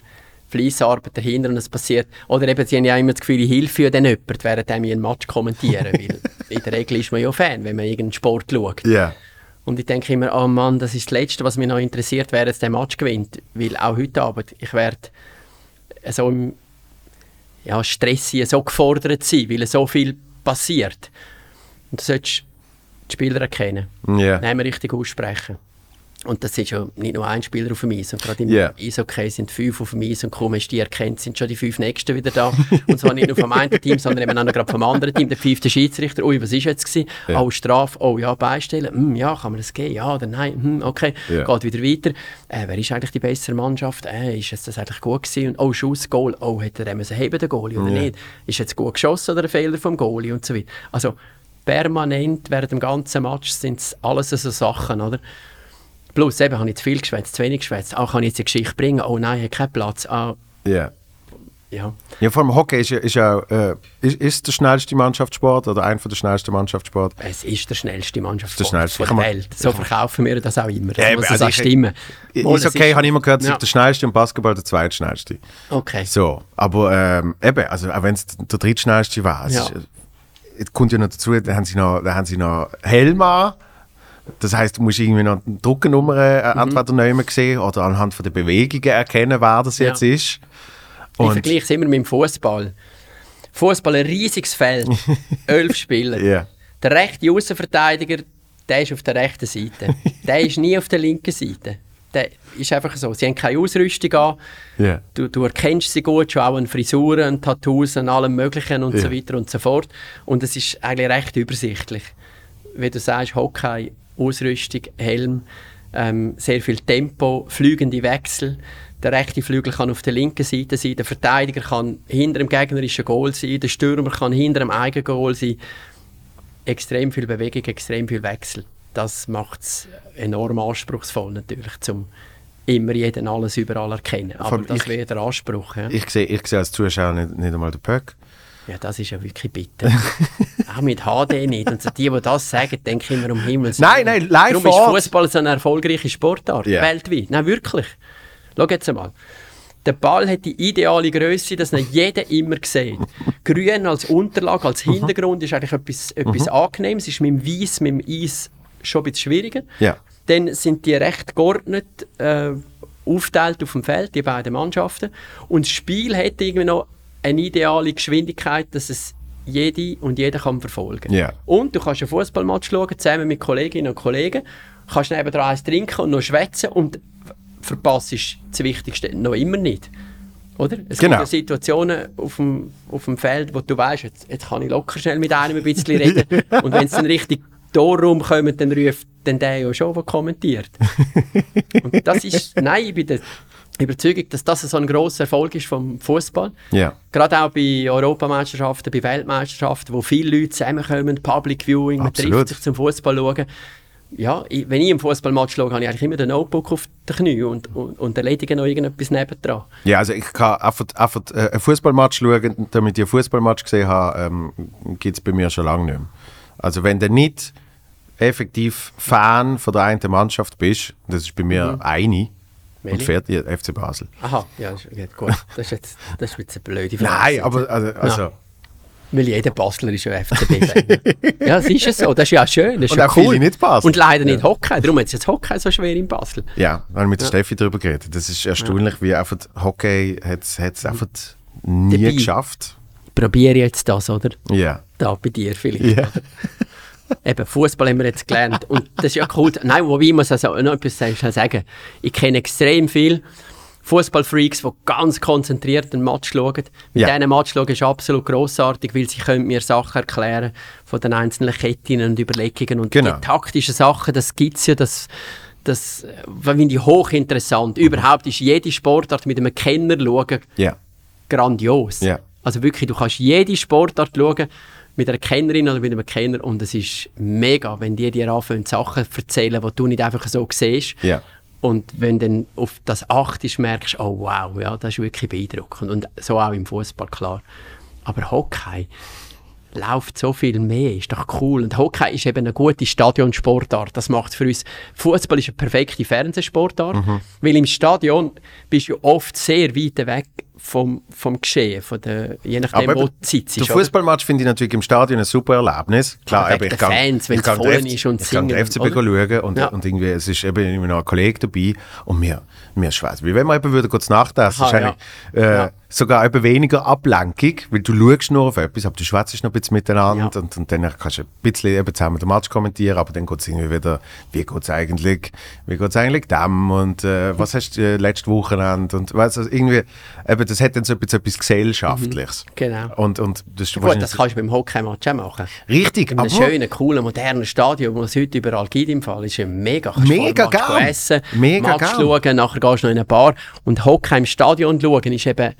Fleissarbeit dahinter und es passiert. Oder eben, sie haben ja immer das Gefühl, ich helfe dann jemand, während ich einen Match kommentieren, weil <laughs> in der Regel ist man ja Fan, wenn man irgendeinen Sport schaut. Ja. Und ich denke immer, oh Mann, das ist das Letzte, was mich noch interessiert, wer jetzt den Match gewinnt. Weil auch heute Abend, ich werde so im ja, Stress sein, so gefordert sein, weil so viel passiert. Und du solltest die Spieler erkennen, Ja. Namen richtig aussprechen. Und das ist ja nicht nur ein Spieler auf dem Eis. Und gerade im Ja. Eishockey sind fünf auf dem Eis und kaum hast du die erkennt, sind schon die fünf Nächsten wieder da. und zwar nicht nur vom einen Team, sondern eben auch noch gerade vom anderen Team. Der fünfte Schiedsrichter, ui, was ist jetzt gewesen? Ja. Oh, Strafe, oh ja, beistellen. Hm, ja, kann man das geben? Ja oder nein? Hm, okay, Ja. geht wieder weiter. Äh, wer ist eigentlich die bessere Mannschaft? Äh, ist jetzt das eigentlich gut gewesen? Und oh, Schuss, Goal. Oh, hätte er den müssen heben, der Goalie, oder Ja. nicht? Ist jetzt gut geschossen oder ein Fehler vom Goalie und so weiter. Also permanent während dem ganzen Match sind es alles so Sachen, oder? Plus eben, habe ich zu viel geschwätzt, zu wenig geschwätzt. Auch kann ich jetzt eine Geschichte bringen? Oh nein, ich habe keinen Platz. Ah, Ja. ja. Ja, vor allem Hockey ist ja, ist ja äh, ist, ist der schnellste Mannschaftssport oder einer der schnellsten Mannschaftssport. Es ist der schnellste Mannschaft Der schnellste. der Welt. So verkaufen wir das auch immer. Das Ja, muss also auch ich- stimmen. Mal, Ist okay, habe ich immer gehört, Ja. ja. der schnellste und Basketball der zweitschnellste. Okay. So, aber ähm, eben, also auch wenn es der drittschnellste war, es Ja. ist, äh, es kommt ja noch dazu, da haben sie noch, da haben sie noch Helm an. Das heißt, du musst irgendwie noch eine Druckernummer äh, Mhm. entweder nehmen sehen oder anhand von der Bewegungen erkennen, wer das Ja. jetzt ist. Ich Und vergleiche es immer mit dem Fußball. Fußball ein riesiges Feld, <laughs> elf Spieler. Ja. Der rechte Außenverteidiger, der ist auf der rechten Seite. <laughs> der ist nie auf der linken Seite. Der ist einfach so. Sie haben keine Ausrüstung an. ja. Du, du erkennst sie gut, schon auch an Frisuren, an Tattoos, an allem Möglichen und Ja. so weiter und so fort. Und es ist eigentlich recht übersichtlich. Wie du sagst, Hockey, Ausrüstung, Helm, ähm, sehr viel Tempo, fliegende Wechsel. Der rechte Flügel kann auf der linken Seite sein, der Verteidiger kann hinter dem gegnerischen Goal sein, der Stürmer kann hinter dem eigenen Goal sein. Extrem viel Bewegung, extrem viel Wechsel. Das macht es enorm anspruchsvoll natürlich, um immer jeden alles überall erkennen. Aber allem das wäre der Anspruch. Ja. Ich sehe ich sehe als Zuschauer nicht, nicht einmal den Puck. Ja, das ist ja wirklich bitter. <laughs> Auch mit HD nicht. Und so die, die das sagen, denken immer um Himmels Nein, nein, live Darum ist. Fußball so eine erfolgreiche Sportart, Ja. weltweit. Nein, wirklich. Schau jetzt einmal. Der Ball hat die ideale Größe, dass ihn jeder immer sieht. Grün als Unterlage, als Mhm. Hintergrund ist eigentlich etwas, etwas Angenehmes. Ist mit dem Weiß, mit dem Eis schon ein bisschen schwieriger. Ja. Dann sind die recht geordnet äh, aufgeteilt auf dem Feld, die beiden Mannschaften. Und das Spiel hat irgendwie noch eine ideale Geschwindigkeit, dass es jede und jeder kann verfolgen Ja. Und du kannst einen Fußballmatch schauen, zusammen mit Kolleginnen und Kollegen, kannst nebenan eins trinken und noch schwätzen und verpasst das Wichtigste noch immer nicht. Oder? Es Genau. gibt ja Situationen auf dem, auf dem Feld, wo du weißt, jetzt, jetzt kann ich locker schnell mit einem ein bisschen reden. <laughs> und wenn es dann richtig Torraum kommt, dann ruft dann der ja schon, der kommentiert. und das ist, nein, ich bin der Überzeugung, dass das so ein grosser Erfolg ist vom Fußball. Ja. Gerade auch bei Europameisterschaften, bei Weltmeisterschaften, wo viele Leute zusammenkommen, Public Viewing, man trifft sich zum Fußball schauen. Ja, ich, wenn ich im Fußballmatch schaue, habe ich eigentlich immer den Notebook auf den Knie und, und, und erledige noch irgendetwas nebendran. Ja, also ich kann einfach, einfach äh, einen Fußballmatch schauen, damit ich einen Fußballmatch gesehen habe, ähm, gibt es bei mir schon lange nicht mehr. Also wenn du nicht effektiv Fan von der einen Mannschaft bist, das ist bei mir eine und Welche? fertig, ja, FC Basel. Aha, ja, gut. <laughs> Das ist jetzt, das ist jetzt eine blöde Frage. Nein, aber also, also Weil jeder Basler ist ja FCB-Fan. <laughs> ja, das ist es so. Das ist ja schön. Das ist Und ja auch cool. nicht Basel. Und leider nicht Hockey. Darum hat es jetzt Hockey so schwer in Basel. ja, wir haben mit der Steffi darüber geredet. Das ist erstaunlich, wie einfach Hockey hat es einfach nie Dabei. geschafft. Probiere jetzt das, oder? Ja. Da bei dir vielleicht. Ja. <laughs> Eben, Fußball haben wir jetzt gelernt. Und das ist ja cool. Nein, wobei ich muss also noch etwas sagen. Ich kenne extrem viele Fußballfreaks, die ganz konzentriert einen Match schauen. Mit Ja. diesen Match schauen ist absolut grossartig, weil sie können mir Sachen erklären von den einzelnen Ketten und Überlegungen. Und Genau. die taktischen Sachen, das gibt es ja, das, das finde ich hochinteressant. Überhaupt ist jede Sportart mit einem Kenner schauen Ja. grandios. Ja. Also wirklich, du kannst jede Sportart schauen mit einer Kennerin oder mit einem Kenner und es ist mega, wenn die dir anfangen, Sachen zu erzählen, die du nicht einfach so siehst. Ja. Und wenn dann auf das achtest, merkst du, oh wow, ja, das ist wirklich beeindruckend. Und so auch im Fußball, klar. Aber Hockey läuft so viel mehr, ist doch cool. Und Hockey ist eben eine gute Stadionsportart. Das macht für uns. Fußball ist eine perfekte Fernsehsportart, Mhm. weil im Stadion bist du oft sehr weit weg vom, vom Geschehen, von der, je nachdem, Aber wo eben, du sitzt. Der? Fußballmatch finde ich natürlich im Stadion ein super Erlebnis. Klar, Aber wegen ich kann, Fans, wenn ich es voll ist und ich kann den singen, FCB schauen und, Ja. und irgendwie, es ist eben immer noch ein Kollege dabei und wir, wir schweißen. Wie wenn wir eben würden kurz nachdenken, ist eigentlich, äh, Ja. sogar eben weniger Ablenkung, weil du schaust nur auf etwas, aber du schwätzt noch ein bisschen miteinander Ja. und, und dann kannst du ein bisschen eben zusammen den Match kommentieren, aber dann geht es irgendwie wieder, wie geht es eigentlich, wie geht's eigentlich dem und äh, was hast du äh, letztes Wochenende und weißt du, also irgendwie, eben, das hat dann so etwas, etwas Gesellschaftliches. Genau. Und, und das Gut, das kannst du beim Hockey-Match auch machen. Richtig, In einem aber schönen, coolen, modernen Stadion, wo es heute überall gibt im Fall, ist ja mega. Kannst Mega gern. essen, Mega Match schauen, nachher gehst du noch in eine Bar. Und Hockey im Stadion schauen ist eben,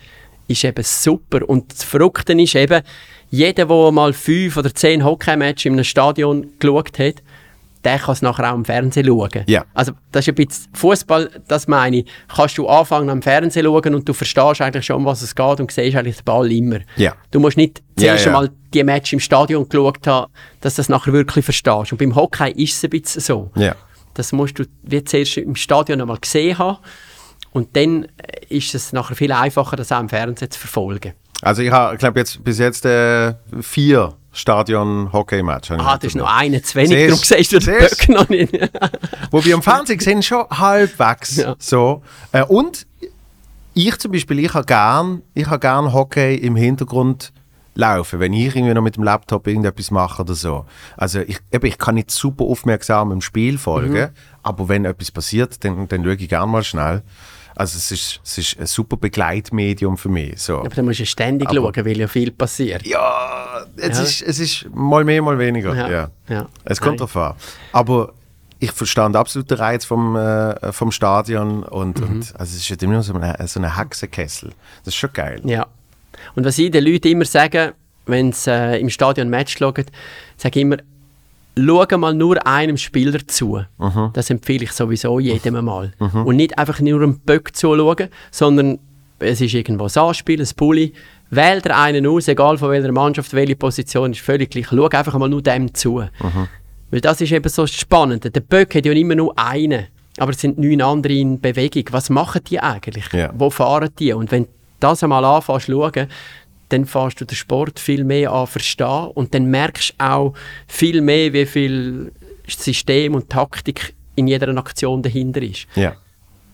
ist eben super. Und das Verrückte ist eben, jeder, der mal fünf oder zehn Hockey-Matches in einem Stadion geschaut hat, der kann es nachher auch im Fernsehen schauen. Ja. Also das ist ein bisschen Fußball, das meine ich. Kannst du anfangen am Fernsehen schauen und du verstehst eigentlich schon, was es geht und siehst eigentlich den Ball immer. Ja. Du musst nicht Ja, zuerst ja. einmal die Match im Stadion geschaut haben, dass du das nachher wirklich verstehst. Und beim Hockey ist es ein bisschen so. Ja. Das musst du wie zuerst im Stadion einmal gesehen haben und dann ist es nachher viel einfacher, das auch im Fernsehen zu verfolgen. Also ich habe, glaube jetzt bis jetzt äh, vier Stadion-Hockey-Match. Ah, das ist noch eine zu wenig, darum siehst du den Böck noch nicht. Wobei am Fernsehen sind schon halbwegs Ja. so. Äh, und ich zum Beispiel, ich habe gern, ich habe gern Hockey im Hintergrund laufen, wenn ich irgendwie noch mit dem Laptop irgendetwas mache oder so. Also ich, eben, ich kann nicht super aufmerksam im Spiel folgen, Mhm. aber wenn etwas passiert, dann, dann schaue ich gerne mal schnell. Also es ist, es ist ein super Begleitmedium für mich. So. Aber dann musst du ständig Aber- schauen, weil ja viel passiert. Ja, es, Ja. Ist, es ist mal mehr, mal weniger. Ja. Ja, ja. Es kommt Nein. drauf an. Aber ich verstand absolut den Reiz vom, äh, vom Stadion und, Mhm. und also es ist ja immer so ein so eine Hexenkessel. Das ist schon geil. Ja. Und was ich den Leuten immer sage, wenn sie äh, im Stadion ein Match schauen, sage ich immer, schau mal nur einem Spieler zu. Mhm. Das empfehle ich sowieso jedem mal. Und nicht einfach nur einem Böck zuschauen, sondern es ist irgendwo ein Anspiel, ein Pulli, Wähl dir einen aus, egal von welcher Mannschaft, welche Position, ist völlig gleich. Schau einfach mal nur dem zu. Weil das ist eben so spannend. Der Böck hat ja immer nur einen, aber es sind neun andere in Bewegung. Was machen die eigentlich? Ja. Wo fahren die? Und wenn du das einmal anfängst zu schauen, dann fängst du den Sport viel mehr an verstehen und dann merkst du auch viel mehr, wie viel System und Taktik in jeder Aktion dahinter ist Ja.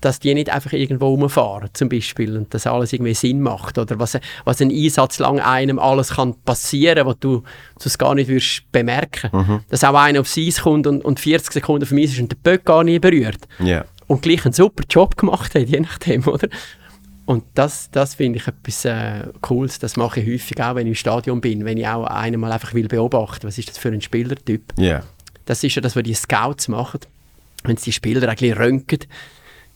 dass die nicht einfach irgendwo rumfahren, zum Beispiel, und dass alles irgendwie Sinn macht. Oder was, was ein Einsatz lang einem alles kann passieren, was du sonst gar nicht würdest bemerken. Dass auch einer aufs Eis kommt und, und 40 Sekunden auf dem Eis ist und der Böck gar nicht berührt. Ja. Und gleich einen super Job gemacht hat, je nachdem, <laughs> oder? Und das, das finde ich etwas äh, Cooles. Das mache ich häufig auch, wenn ich im Stadion bin. Wenn ich auch einen mal einfach will beobachten, was ist das für ein Spielertyp? Ja. Das ist ja das, was die Scouts machen. Wenn sie die Spieler eigentlich röntgen,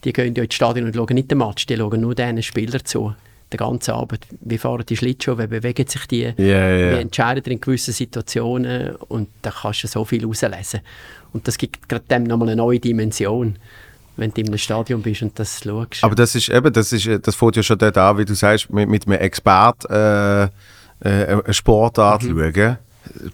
die gehen ja ins Stadion und schauen nicht den Match, die schauen nur diesen Spieler zu. Den ganzen Abend. Wie fahren die Schlittschuhe, wie bewegen sich die, Ja, ja. wie entscheiden die in gewissen Situationen und da kannst du so viel herauslesen. Und das gibt gerade dem nochmal eine neue Dimension, wenn du in einem Stadion bist und das schaust. Aber das ist eben, das ist, das fängt ja schon dort an, wie du sagst, mit, mit einem Expert äh, äh, eine Sportart schauen,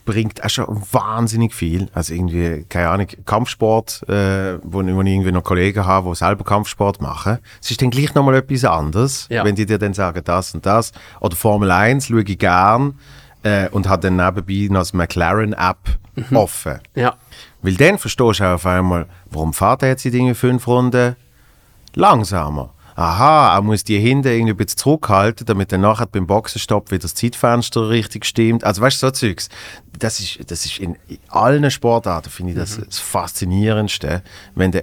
bringt auch schon wahnsinnig viel. Also irgendwie, keine Ahnung, Kampfsport, äh, wo, wo ich irgendwie noch Kollegen habe, die selber Kampfsport machen. Es ist dann gleich nochmal etwas anderes, Ja. wenn die dir dann sagen, das und das. Oder Formel 1 schaue ich gern äh, und habe dann nebenbei noch das McLaren-App offen. ja, Weil dann verstehst du auch auf einmal, warum fährt er jetzt die Dinge fünf Runden langsamer? Aha, er muss die hinten irgendwie ein bisschen zurückhalten, damit dann nachher beim Boxenstopp wieder das Zeitfenster richtig stimmt. Also weißt du, so Zeugs. Das ist, das ist in, in allen Sportarten, finde ich, das, das Faszinierendste, wenn du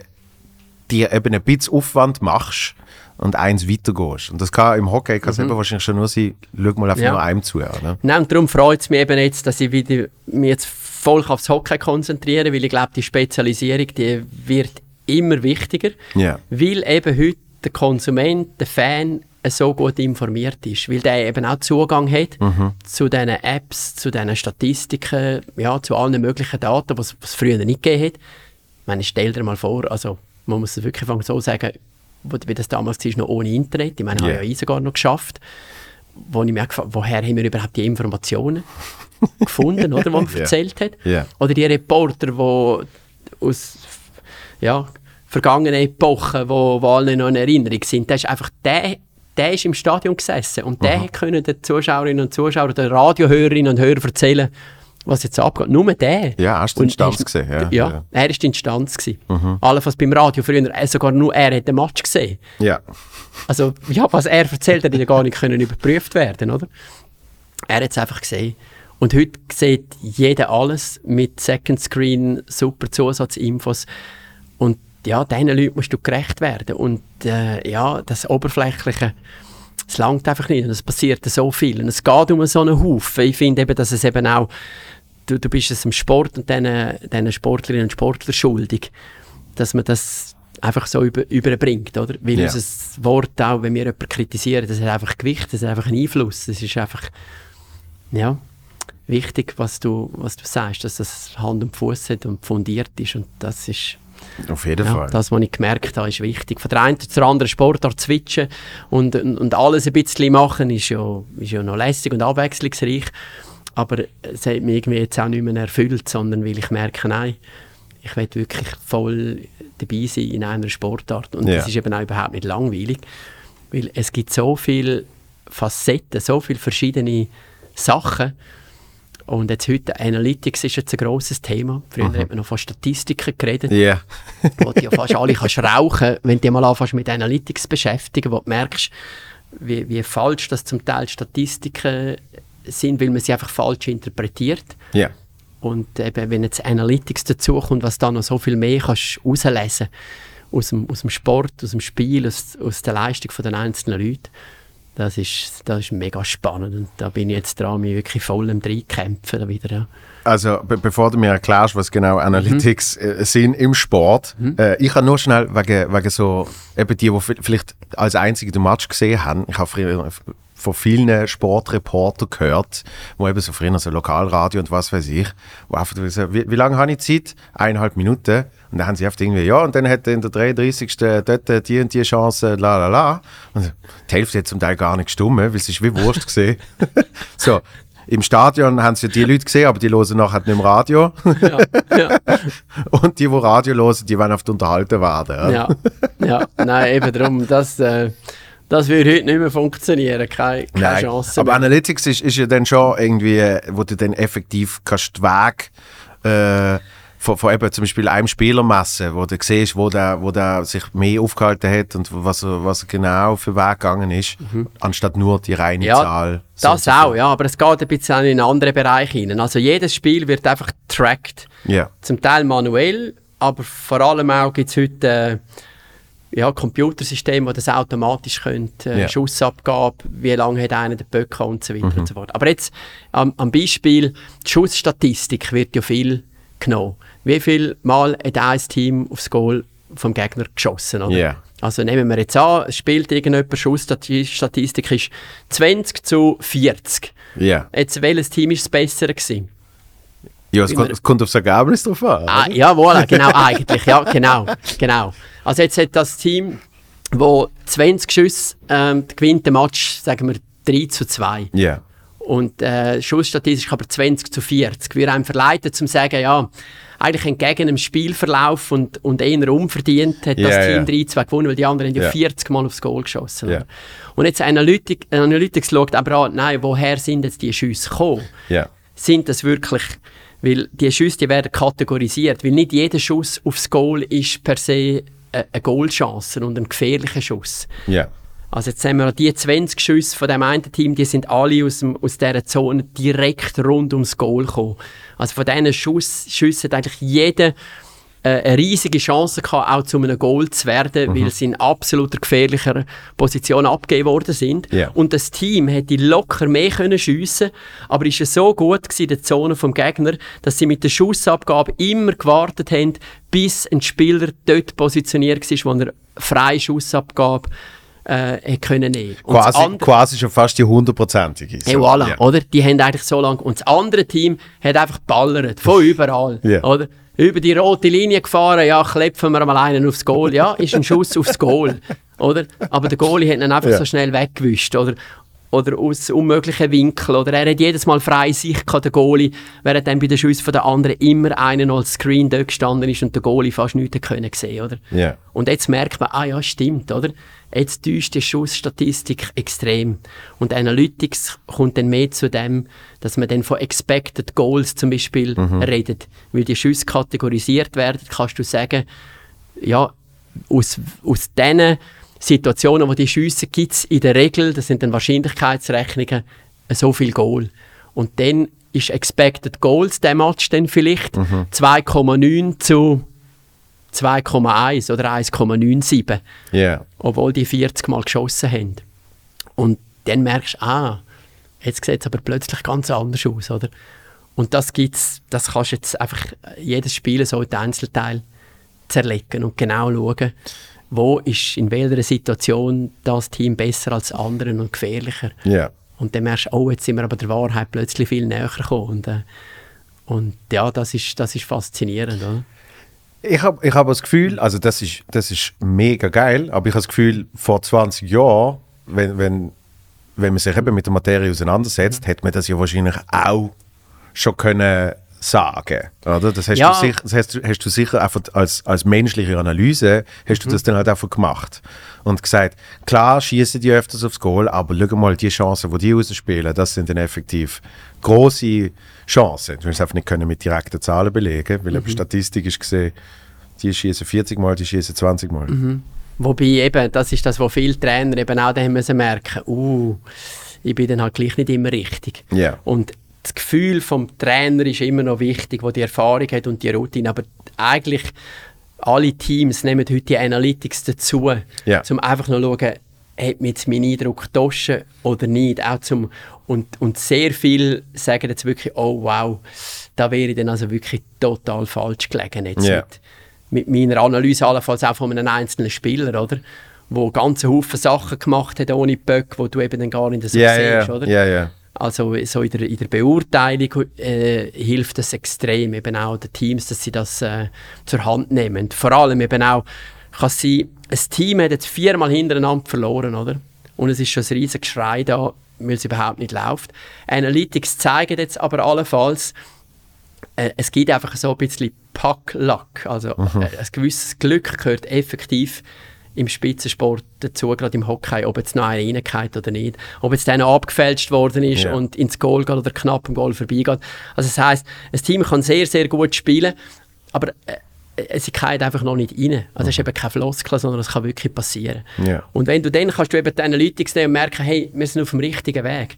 dir eben ein bisschen Aufwand machst und eins weitergehst. Und das kann im Hockey kann eben wahrscheinlich schon nur sein, schau mal einfach Ja. nur einem zu. Oder? Nein, und darum freut es mich eben jetzt, dass ich wieder mich jetzt voll aufs Hockey konzentriere, weil ich glaube, die Spezialisierung, die wird immer wichtiger, Ja. weil eben heute der Konsument, der Fan so gut informiert ist, weil der eben auch Zugang hat zu diesen Apps, zu diesen Statistiken, ja, zu allen möglichen Daten, was es früher nicht gegeben hat. Ich meine, stell dir mal vor, also man muss es wirklich so sagen, wie das damals war, noch ohne Internet. Ich meine, Ja. habe ja ich sogar noch geschafft wo ich mir gefragt woher haben wir überhaupt die Informationen gefunden, oder, die man Ja. erzählt hat. Ja. Oder die Reporter, die aus ja, vergangenen Epochen, wo, wo alle noch in Erinnerung sind, der ist einfach der, der ist im Stadion gesessen und der können den Zuschauerinnen und Zuschauern, den Radiohörerinnen und Hörern erzählen, was jetzt abgeht. Nur der. Ja, hast du Und Instanz er- gesehen, ja. Ja, Ja. er ist die Instanz gewesen. Allenfalls beim Radio früher, äh, sogar nur er hat den Match gesehen. Ja. Also, ja, was er erzählt, hätte ja gar nicht können überprüft werden, oder? Er hat es einfach gesehen. Und heute sieht jeder alles mit Second Screen, super Zusatzinfos. Und ja, diesen Leuten musst du gerecht werden. Und äh, ja, das Oberflächliche, es langt einfach nicht. Und es passiert so viel. Und es geht um so einen Haufen. Ich finde eben, dass es eben auch, du, du bist es im Sport und diesen, diesen Sportlerinnen und Sportlern schuldig, dass man das einfach so über, überbringt, oder? Weil Ja. unser Wort auch, wenn wir jemanden kritisieren, das hat einfach Gewicht, das hat einfach einen Einfluss. Das ist einfach, ja, wichtig, was du, was du sagst, dass das Hand und Fuß hat und fundiert ist und das ist Auf jeden ja, Fall. das, was ich gemerkt habe, ist wichtig. Von der einen zur anderen Sportart switchen und, und, und alles ein bisschen machen, ist ja, ist ja noch lässig und abwechslungsreich. Aber es hat mich irgendwie jetzt auch nicht mehr erfüllt, sondern weil ich merke, nein, ich will wirklich voll dabei sein in einer Sportart. Und Ja. das ist eben auch überhaupt nicht langweilig, weil es gibt so viele Facetten, so viele verschiedene Sachen. Und jetzt heute, Analytics ist jetzt ein grosses Thema. Früher hat man noch von Statistiken geredet Ja. wo du ja fast alle kannst rauchen, wenn du dich mal anfängst mit Analytics beschäftigen, wo du merkst, wie, wie falsch das zum Teil Statistiken sind, weil man sie einfach falsch interpretiert. Ja. Und eben, wenn jetzt Analytics dazukommt, was da noch so viel mehr kannst rauslesen aus dem, aus dem Sport, aus dem Spiel, aus, aus der Leistung den einzelnen Leuten, das ist, das ist mega spannend. Und da bin ich jetzt dran, mich wirklich voll im Reinkämpfen da wieder. Ja. Also, be bevor du mir erklärst, was genau Analytics Mhm. äh, sind im Sport, äh, ich habe nur schnell wegen, wegen so, eben die, die vi- vielleicht als einzige den Match gesehen haben, ich habe früher, von vielen Sportreportern gehört, wo eben so früher so Lokalradio und was weiß ich, wo einfach so, wie, wie lange habe ich Zeit? Eineinhalb Minuten. Und dann haben sie oft irgendwie, ja, und dann hat in der 33. dort die und die Chance, la la la. Und die Hälfte hat zum Teil gar nicht gestimmt, weil es ist wie Wurst gesehen. <laughs> so, im Stadion haben sie die Leute gesehen, aber die hören nachher nicht im Radio. Ja, ja, <laughs> Und die, die Radio hören, die wollen oft unterhalten werden. ja, ja. Nein, eben darum, das, äh, das würde heute nicht mehr funktionieren. Keine, keine Nein, Chance aber mehr. Analytics ist, ist ja dann schon irgendwie, wo du dann effektiv kannst den Weg äh, von, von eben zum Beispiel einem Spieler messen, wo du siehst, wo der, wo der sich mehr aufgehalten hat und was er, was er genau für Weg gegangen ist, anstatt nur die reine Mhm. Ja, Zahl. Das so auch, ja, aber es geht ein bisschen in einen anderen Bereich hinein. Also jedes Spiel wird einfach getrackt. Ja, Zum Teil manuell, aber vor allem auch gibt es heute äh, ja, Computersysteme, die das automatisch können, äh, Ja. Schussabgabe, wie lange hat einer den Böcker und so weiter und so fort. Aber jetzt am, am Beispiel, die Schussstatistik wird ja viel genommen. Wie viel Mal hat ein Team aufs Goal vom Gegner geschossen? Oder? Ja. Also nehmen wir jetzt an, es spielt irgendjemand Schussstatistik ist 20 zu 40. ja. Jetzt, welches Team ist das bessere gewesen? ja es, kommt, es kommt aufs Ergebnis drauf an. Ah, ja, voilà, genau, <laughs> eigentlich, ja, genau, genau. Also jetzt hat das Team, wo 20 Schüsse ähm, gewinnt den Match, sagen wir 3 zu 2. Ja, Und äh, Schussstatistisch aber 20 zu 40. Wir haben verleitet zum sagen, ja, eigentlich entgegen dem Spielverlauf und, und eher unverdient hat das Ja, ja. Team 3-2 gewonnen, weil die anderen haben ja Ja. 40 Mal aufs Goal geschossen. Oder? Und jetzt Analytik, Analytics schaut aber an, nein, woher sind jetzt die Schüsse gekommen? sind das wirklich, weil die Schüsse die werden kategorisiert, weil nicht jeder Schuss aufs Goal ist per se äh, eine Goalchance und ein gefährlicher Schuss. ja. Also jetzt haben wir die 20 Schüsse von dem einen Team, die sind alle aus, dem, aus dieser Zone direkt rund ums Goal gekommen. Also von diesen Schuss, Schüssen hat eigentlich jeder äh, eine riesige Chance gehabt, auch zu einem Goal zu werden, weil sie in absoluter gefährlicher Position abgegeben worden sind. Ja. Und das Team hätte locker mehr können schiessen, aber ist es so gut gewesen, in der Zone vom Gegner, dass sie mit der Schussabgabe immer gewartet haben, bis ein Spieler dort positioniert war, wo er freie Schussabgabe äh, hätte können nehmen. Das Quasi, andere- quasi schon fast die hundertprozentige. Hey, voilà, ja. oder? Die haben eigentlich so lange. Und das andere Team hat einfach ballert. Von <laughs> überall. Ja. Oder? Über die rote Linie gefahren, ja, klepfen wir mal einen aufs Goal. Ja, ist ein Schuss aufs Goal. <laughs> Oder? Aber der Goalie hat ihn einfach Ja. so schnell weggewischt. Oder? Oder aus unmöglichen Winkeln. Oder er hat jedes Mal freie Sicht gehabt, der Goalie, während dann bei den Schüssen der anderen immer einer als Screen dort gestanden ist und der Goalie fast nichts können sehen, oder? Ja. Und jetzt merkt man, ah ja, stimmt, oder? Jetzt täuscht die Schussstatistik extrem. Und Analytics kommt dann mehr zu dem, dass man dann von Expected Goals zum Beispiel redet. Weil die Schüsse kategorisiert werden, kannst du sagen, ja, aus, aus diesen Situationen, wo die Schüsse gibt es in der Regel, das sind dann Wahrscheinlichkeitsrechnungen, so viel Goal. Und dann ist Expected Goals der Match dann vielleicht 2,9 zu 2,1 oder 1,97, Ja. obwohl die 40 Mal geschossen haben. Und dann merkst du, ah, jetzt sieht es aber plötzlich ganz anders aus, oder? Und das gibt's, das kannst du jetzt einfach jedes Spiel so in den Einzelteil zerlegen und genau schauen, wo ist in welcher Situation das Team besser als andere und gefährlicher. Ja. Und dann merkst du, oh, jetzt sind wir aber der Wahrheit plötzlich viel näher gekommen. Und, äh, und ja, das ist, das ist faszinierend, oder? Ich habe ich hab das Gefühl, also das ist, das ist mega geil, aber ich habe das Gefühl, vor 20 Jahren, wenn, wenn, wenn man sich eben mit der Materie auseinandersetzt, hätte man das ja wahrscheinlich auch schon können sagen, oder? Das hast, Ja. du, sicher, das hast, du- hast du sicher einfach als, als menschliche Analyse, hast du das dann halt einfach gemacht und gesagt, klar schießen die öfters aufs Goal, aber schau mal, die Chancen, die die rausspielen, das sind dann effektiv große Chancen. Du wirst einfach nicht können mit direkten Zahlen belegen, weil eben Statistik ist gesehen, die schießen 40 Mal, die schießen 20 Mal. Wobei eben, das ist das, was viele Trainer eben auch dann müssen merken, uh, ich bin dann halt gleich nicht immer richtig. Ja. Und das Gefühl vom Trainer ist immer noch wichtig, wo die Erfahrung hat und die Routine. Aber eigentlich alle Teams nehmen heute die Analytics dazu, Ja. um einfach noch zu schauen, hat mir jetzt mein Eindruck getoschen oder nicht. Auch zum, und, und sehr viel sagen jetzt wirklich, oh wow, da wäre ich dann also wirklich total falsch gelegen jetzt Ja. mit, mit meiner Analyse allenfalls auch von einem einzelnen Spieler, oder? wo ganze Haufen Sachen gemacht hat ohne Böck, wo du eben dann gar nicht so Ja, siehst, ja, oder? Also so in der, in der Beurteilung äh, hilft es extrem eben auch den Teams, dass sie das äh, zur Hand nehmen. Vor allem eben auch, kann es sein, ein Team hat jetzt viermal hintereinander verloren, oder? Und es ist schon ein riesiges Geschrei da, weil es überhaupt nicht läuft. Analytics zeigen jetzt aber allenfalls, äh, es gibt einfach so ein bisschen Puck-Luck. Also äh, ein gewisses Glück gehört effektiv im Spitzensport dazu, gerade im Hockey, ob jetzt noch einer reingeht oder nicht. Ob jetzt noch abgefälscht worden ist Ja. und ins Goal geht oder knapp am Goal vorbeigeht. Also das heisst, ein Team kann sehr, sehr gut spielen, aber äh, äh, sie geht einfach noch nicht rein. Also es ist eben keine Floskel, sondern es kann wirklich passieren. Ja. Und wenn du dann kannst du eben die Analytics nehmen und merken, hey, wir sind auf dem richtigen Weg.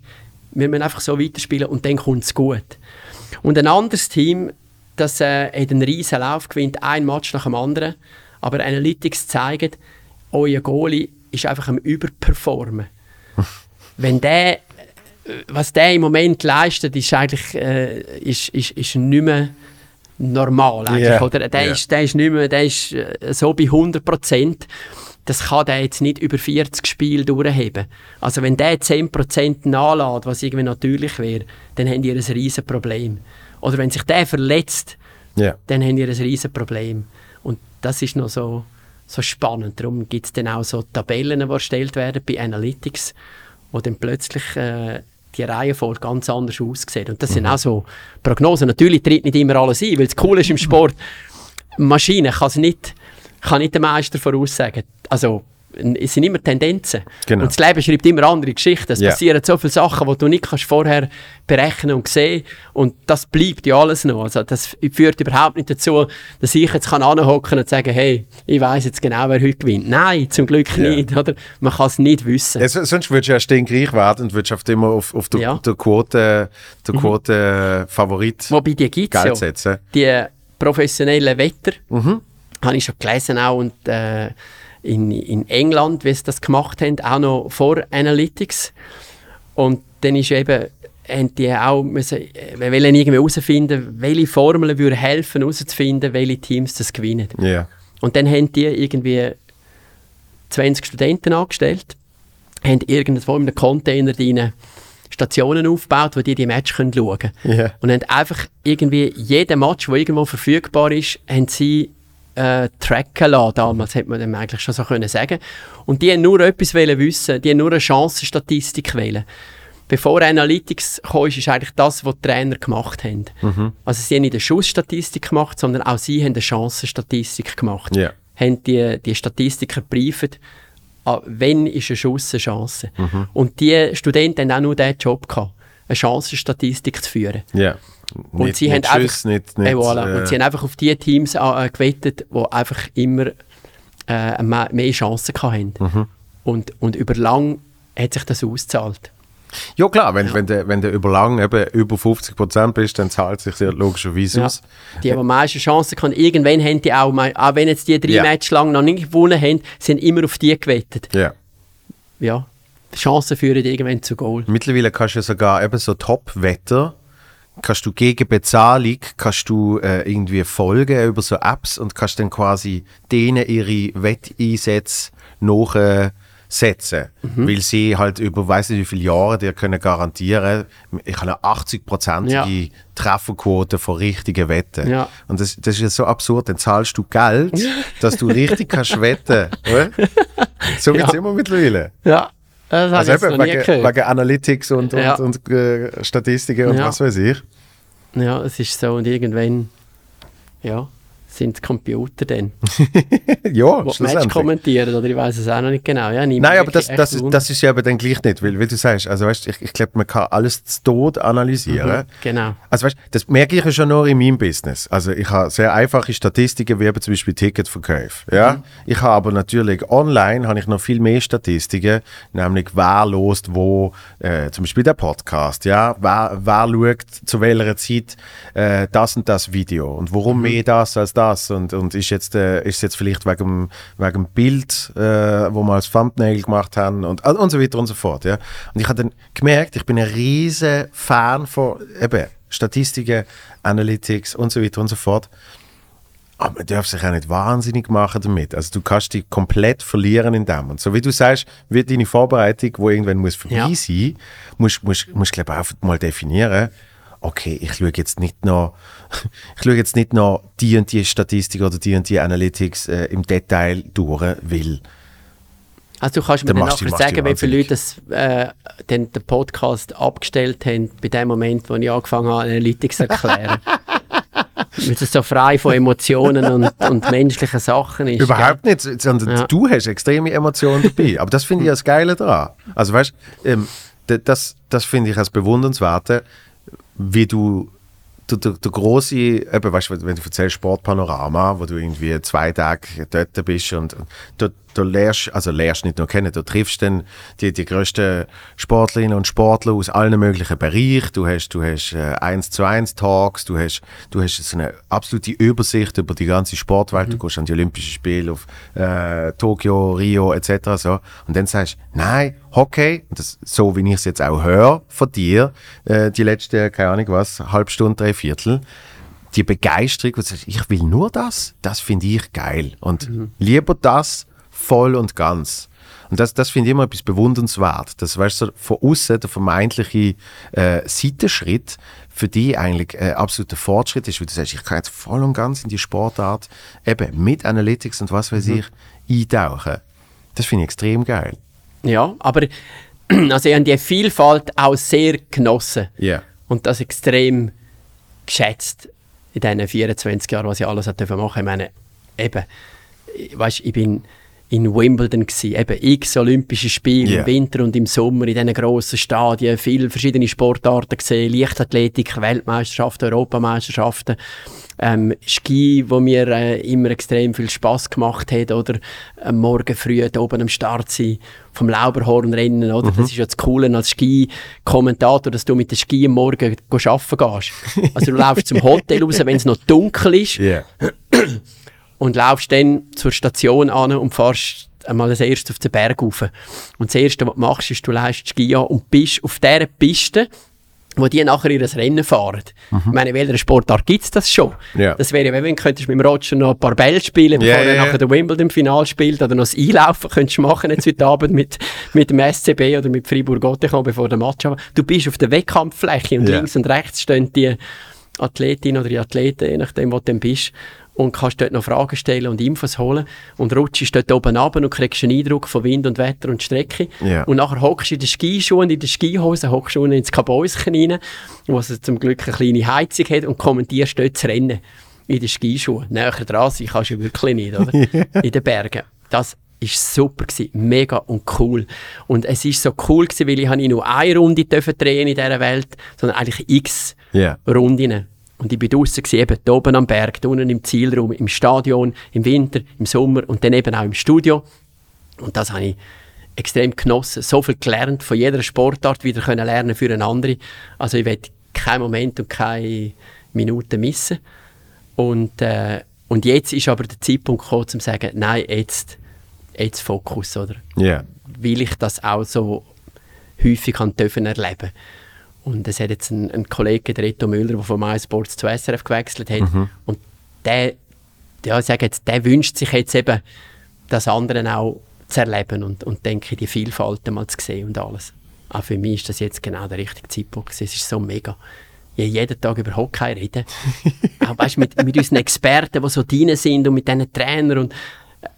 Wir müssen einfach so weiterspielen und dann kommt es gut. Und ein anderes Team, das äh, hat einen riesen Lauf, gewinnt ein Match nach dem anderen, aber Analytics zeigen, euer Goalie ist einfach am Überperformen. <laughs> Wenn der, äh, was der im Moment leistet, ist eigentlich äh, ist, ist, ist nicht mehr normal. Eigentlich, Ja, oder? Der, ja. ist, der ist nicht mehr, der ist äh, so bei 100 Prozent. Das kann der jetzt nicht über 40 Spiele durchheben. Also wenn der 10% nachlässt, was irgendwie natürlich wäre, dann haben die ein riesen Problem. Oder wenn sich der verletzt, Ja. dann haben die ein riesen Problem. Und das ist noch so, so spannend. Darum gibt es dann auch so Tabellen, die erstellt werden bei Analytics, wo dann plötzlich äh, die Reihenfolge ganz anders aussieht. Und das sind auch so Prognosen. Natürlich tritt nicht immer alles ein, weil das Coole ist im Sport, Maschine kann es nicht, kann nicht der Meister voraussagen. Also es sind immer Tendenzen. Genau. Und das Leben schreibt immer andere Geschichten. Es Ja. passieren so viele Sachen, die du nicht kannst vorher berechnen und sehen Und das bleibt ja alles noch. Also das führt überhaupt nicht dazu, dass ich jetzt kann anhocken und sagen, hey, ich weiß jetzt genau, wer heute gewinnt. Nein, zum Glück Ja. nicht. Oder? Man kann es nicht wissen. Ja, so- sonst würdest du ja stinkreich werden und würdest oft immer auf, auf der, Ja. Mhm. der Quote, der Quote Favorit Wobei die gibt es Geld ja. setzen. die professionellen Wetter, Mhm. habe ich schon gelesen auch und äh, in, in England, wie sie das gemacht haben, auch noch vor Analytics. Und dann ist eben, haben die auch müssen, äh, wir wollen irgendwie herausfinden, welche Formeln würden helfen, herauszufinden, welche Teams das gewinnen. Ja. Und dann haben die irgendwie 20 Studenten angestellt, haben irgendwo in einem Container drin Stationen aufgebaut, wo die die Match können schauen können. Ja. Und haben einfach irgendwie jeden Match, der irgendwo verfügbar ist, haben sie äh, tracken lassen. Damals hätte man dem eigentlich schon so können sagen. Und die haben nur etwas wollen wissen, die haben nur eine Chancenstatistik wollen. Bevor Analytics kam, ist eigentlich das, was die Trainer gemacht haben. Also sie haben nicht eine Schussstatistik gemacht, sondern auch sie haben eine Chancenstatistik gemacht. Ja. Haben die, die Statistiker gebrieft, ah, wenn ist ein Schuss eine Chance. Und die Studenten haben auch nur diesen Job gehabt, eine Chancenstatistik zu führen. Ja. Und Nicht- sie nicht haben Schuss, einfach, nicht, nicht, äh, voilà. und sie haben einfach auf die Teams äh, gewettet, die einfach immer äh, mehr, mehr Chancen hatten. Mhm. Und, und über lang hat sich das ausgezahlt. Ja klar, wenn, wenn, du, wenn über lang eben über 50% bist, dann zahlt sich ja logischerweise Ja. aus. Die, die am meisten Chancen hatten, irgendwann haben die auch, mal, auch wenn jetzt die drei Ja. Matches lang noch nicht gewonnen haben, sind immer auf die gewettet. Ja. Ja, die Chancen führen irgendwann zu Goal. Mittlerweile kannst du ja sogar eben so Top-Wetter, kannst du gegen Bezahlung, kannst du äh, irgendwie folgen über so Apps und kannst dann quasi denen ihre Wetteinsätze nachsetzen. Mhm. Weil sie halt über weiß nicht wie viele Jahre dir können garantieren, ich habe eine 80-prozentige Ja. Trefferquote von richtigen Wetten. Ja. Und das, das ist ja so absurd, dann zahlst du Geld, <laughs> dass du richtig kannst wetten. oder? So wird es Ja. immer mittlerweile. Ja, das Also ich eben wegen, wegen Analytics und, und, Ja. und äh, Statistiken und Ja. was weiß ich. Ja, es ist so und irgendwann ja, sind die Computer dann, <laughs> ja, Match schlussendlich. kommentieren oder ich weiß es auch noch nicht genau. Ja, Nein, aber das, das, ist, das ist ja eben dann gleich nicht, weil, wie du sagst, also weißt, ich, ich glaube, man kann alles zu Tod analysieren. Genau. Also weißt, das merke ich ja schon nur in meinem Business. Also ich habe sehr einfache Statistiken, wie eben zum Beispiel Ticketverkäufe. Ja? Ich habe aber natürlich online habe ich noch viel mehr Statistiken, nämlich wer lost wo, äh, zum Beispiel der Podcast, ja, wer, wer schaut zu welcher Zeit äh, das und das Video und warum mehr das als das und, und ist jetzt äh, ist jetzt vielleicht wegen dem, Bild, äh, wo wir als Thumbnail gemacht haben und, und so weiter und so fort, ja. Und ich habe dann gemerkt, ich bin ein riesen Fan von eben Statistiken, Analytics und so weiter und so fort. Aber man darf sich auch nicht wahnsinnig machen damit. Also du kannst dich komplett verlieren in dem. Und so wie du sagst, wird deine Vorbereitung, wo irgendwann muss vorbei Ja. sein, musst musst musst glaube ich einfach mal definieren. Okay, ich schaue jetzt nicht noch, <laughs> ich schaue jetzt nicht noch die und die Statistik oder die und die Analytics äh, im Detail durch, weil Also du kannst mir Dann dann du- nachher du sagen, wie viele. Leute das, äh, den, den Podcast abgestellt haben, bei dem Moment, wo ich angefangen habe, Analytics zu erklären. <laughs> Weil es so frei von Emotionen und, und menschlichen Sachen ist. Überhaupt nicht, sondern Ja. du hast extreme Emotionen dabei. Aber das finde ich <laughs> das Geile daran. Also weißt ähm, d- das, das finde ich als bewundernswerte, wie du der, der, der große, eben, weißt, wenn du erzählst Sportpanorama, wo du irgendwie zwei Tage dort bist und, und da, da lernst, also lernst nicht nur kennen, du triffst dann die, die grössten Sportlerinnen und Sportler aus allen möglichen Bereichen. Du hast, du hast äh, 1 zu 1 Talks, du hast, du hast so eine absolute Übersicht über die ganze Sportwelt. Du gehst an die Olympischen Spiele auf äh, Tokio, Rio etc. So. Und dann sagst du, nein, Hockey, das, so wie ich es jetzt auch höre von dir, äh, die letzte, keine Ahnung was, halbe Stunde, drei Viertel, die Begeisterung, wo du sagst, ich will nur das, das finde ich geil. Und lieber das voll und ganz. Und das, das finde ich immer etwas bewundernswert. Das weißt du, von außen der vermeintliche äh, Seitenschritt für dich eigentlich äh, absoluter Fortschritt ist, weil du sagst, ich kann jetzt voll und ganz in die Sportart eben mit Analytics und was weiß ich eintauchen. Das finde ich extrem geil. Ja, aber <clears throat> also ich habe die Vielfalt auch sehr genossen. Ja. Und das extrem geschätzt in diesen 24 Jahren, was ich alles machen. Ich meine, eben, weißt, ich bin in Wimbledon gsi, eben x Olympische Spiele Ja. im Winter und im Sommer in diesen grossen Stadien, viele verschiedene Sportarten gesehen, Leichtathletik, Weltmeisterschaften, Europameisterschaften, ähm, Ski, wo mir äh, immer extrem viel Spaß gemacht hat, oder am Morgen früh da oben am Start sein, vom Lauberhornrennen, oder? Das ist ja das Coole als Ski-Kommentator, dass du mit dem Ski am Morgen arbeiten gehst. Also du laufst zum Hotel raus, wenn es noch dunkel ist, <laughs> Ja. Und laufst dann zur Station an und fährst einmal als erstes auf den Berg rauf. Und das Erste, was du machst, ist, du leist Ski an und bist auf dieser Piste, wo die nachher ihr Rennen fahren. Ich meine, in welcher Sportart gibt es das schon? Mhm. Ja. Das wäre, ja, wenn du könntest mit dem Roger noch ein paar Bälle spielen, bevor Ja, er ja. nachher der Wimbledon-Final spielt, oder noch das Einlaufen könntest du machen jetzt heute Abend mit, mit dem SCB oder mit Fribourg-Gotteron, bevor der Match aber Du bist auf der Wettkampffläche und links und rechts stehen die Athletin oder die Athleten, je nachdem, wo du dann bist, und kannst dort noch Fragen stellen und Infos holen und rutschst dort oben runter und kriegst einen Eindruck von Wind und Wetter und Strecke. Ja. Und nachher hockst du in den Skischuhen, in den Skihosen, hockst du unten ins Kabäuschen rein, wo es zum Glück eine kleine Heizung hat und kommentierst dort das Rennen in den Skischuhen. Näher dran sein kannst du wirklich nicht, oder? <laughs> in den Bergen. Das ist super gewesen, mega und cool. Und es ist so cool gewesen, weil ich nicht nur eine Runde drehen in dieser Welt, sondern eigentlich x Ja. Runden. Und ich bin gewesen, eben hier oben am Berg, unten im Zielraum, im Stadion, im Winter, im Sommer und dann eben auch im Studio. Und das habe ich extrem genossen. So viel gelernt, von jeder Sportart wieder können lernen für eine andere. Also ich werde keinen Moment und keine Minute missen. Und, äh, und jetzt ist aber der Zeitpunkt gekommen, um zu sagen, nein, jetzt, jetzt Fokus, oder? Ja. weil ich das auch so häufig dürfen erleben Und es hat jetzt ein, ein Kollege, der Reto Müller, der von MySports zu SRF gewechselt hat. Und der, ja, ich sage jetzt, der wünscht sich jetzt eben, das andere auch zu erleben und, und denke, die Vielfalt mal zu sehen und alles. Auch für mich ist das jetzt genau der richtige Zeitpunkt. Es ist so mega. Ja, jeden Tag über Hockey reden. <laughs> auch weißt, mit, mit unseren Experten, die so drin sind und mit diesen Trainern und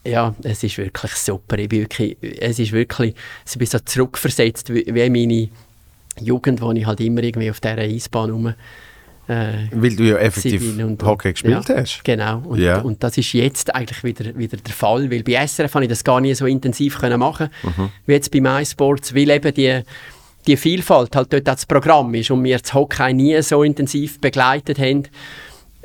äh, ja, es ist wirklich super. Ich bin wirklich, es ist wirklich, ich bin so zurückversetzt, wie, wie meine Jugend, wo ich halt immer irgendwie auf dieser Eisbahn rum äh, Weil du ja effektiv und- Hockey gespielt ja, hast. Genau. Und, Ja. und das ist jetzt eigentlich wieder, wieder der Fall, weil bei SRF habe ich das gar nie so intensiv können machen Mhm. wie jetzt bei MySports, weil eben die, die Vielfalt halt dort auch das Programm ist und wir das Hockey nie so intensiv begleitet haben,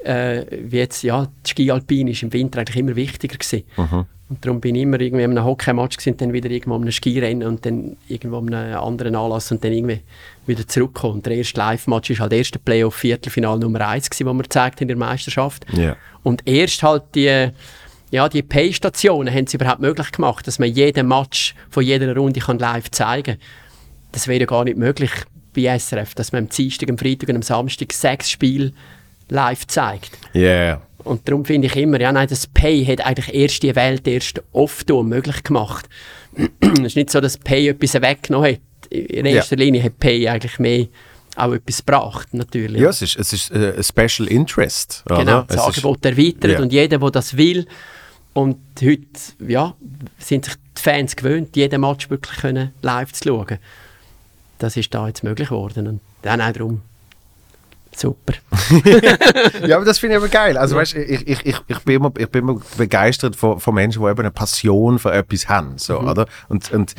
äh, wie jetzt, ja, die Ski Alpin ist im Winter eigentlich immer wichtiger gewesen. Mhm. Und darum bin ich immer irgendwie an einem Hockey-Match gewesen, dann wieder irgendwo an einem Skirennen und dann irgendwo an einem anderen Anlass und dann irgendwie wieder zurückgekommen. Und der erste Live-Match ist halt der erste Playoff-Viertelfinal Nummer 1 gewesen, wo wir gezeigt haben in der Meisterschaft. Ja. Und erst halt die, ja, die Pay-Stationen haben es überhaupt möglich gemacht, dass man jeden Match von jeder Runde kann live zeigen kann. Das wäre ja gar nicht möglich bei SRF, dass man am Dienstag, am Freitag und am Samstag sechs Spiele live zeigt. Ja. Und darum finde ich immer, ja, nein, das Pay hat eigentlich erst die Welt erst oft möglich gemacht. es ist nicht so, dass Pay etwas weggenommen hat. In erster Linie hat Pay eigentlich mehr auch etwas gebracht, natürlich. Ja, es ist, es ist äh, ein Special Interest. Genau, oder? das Es ist- Angebot erweitert Ja. und jeder, der das will. Und heute ja, sind sich die Fans gewöhnt, jeden Match wirklich können live zu schauen. Das ist da jetzt möglich geworden. Und dann auch darum super. <laughs> Ja, aber das finde ich aber geil. Also, weißt, ich, ich, ich, ich, bin immer, ich bin immer begeistert von, von Menschen, die eben eine Passion für etwas haben. So, oder? Und, und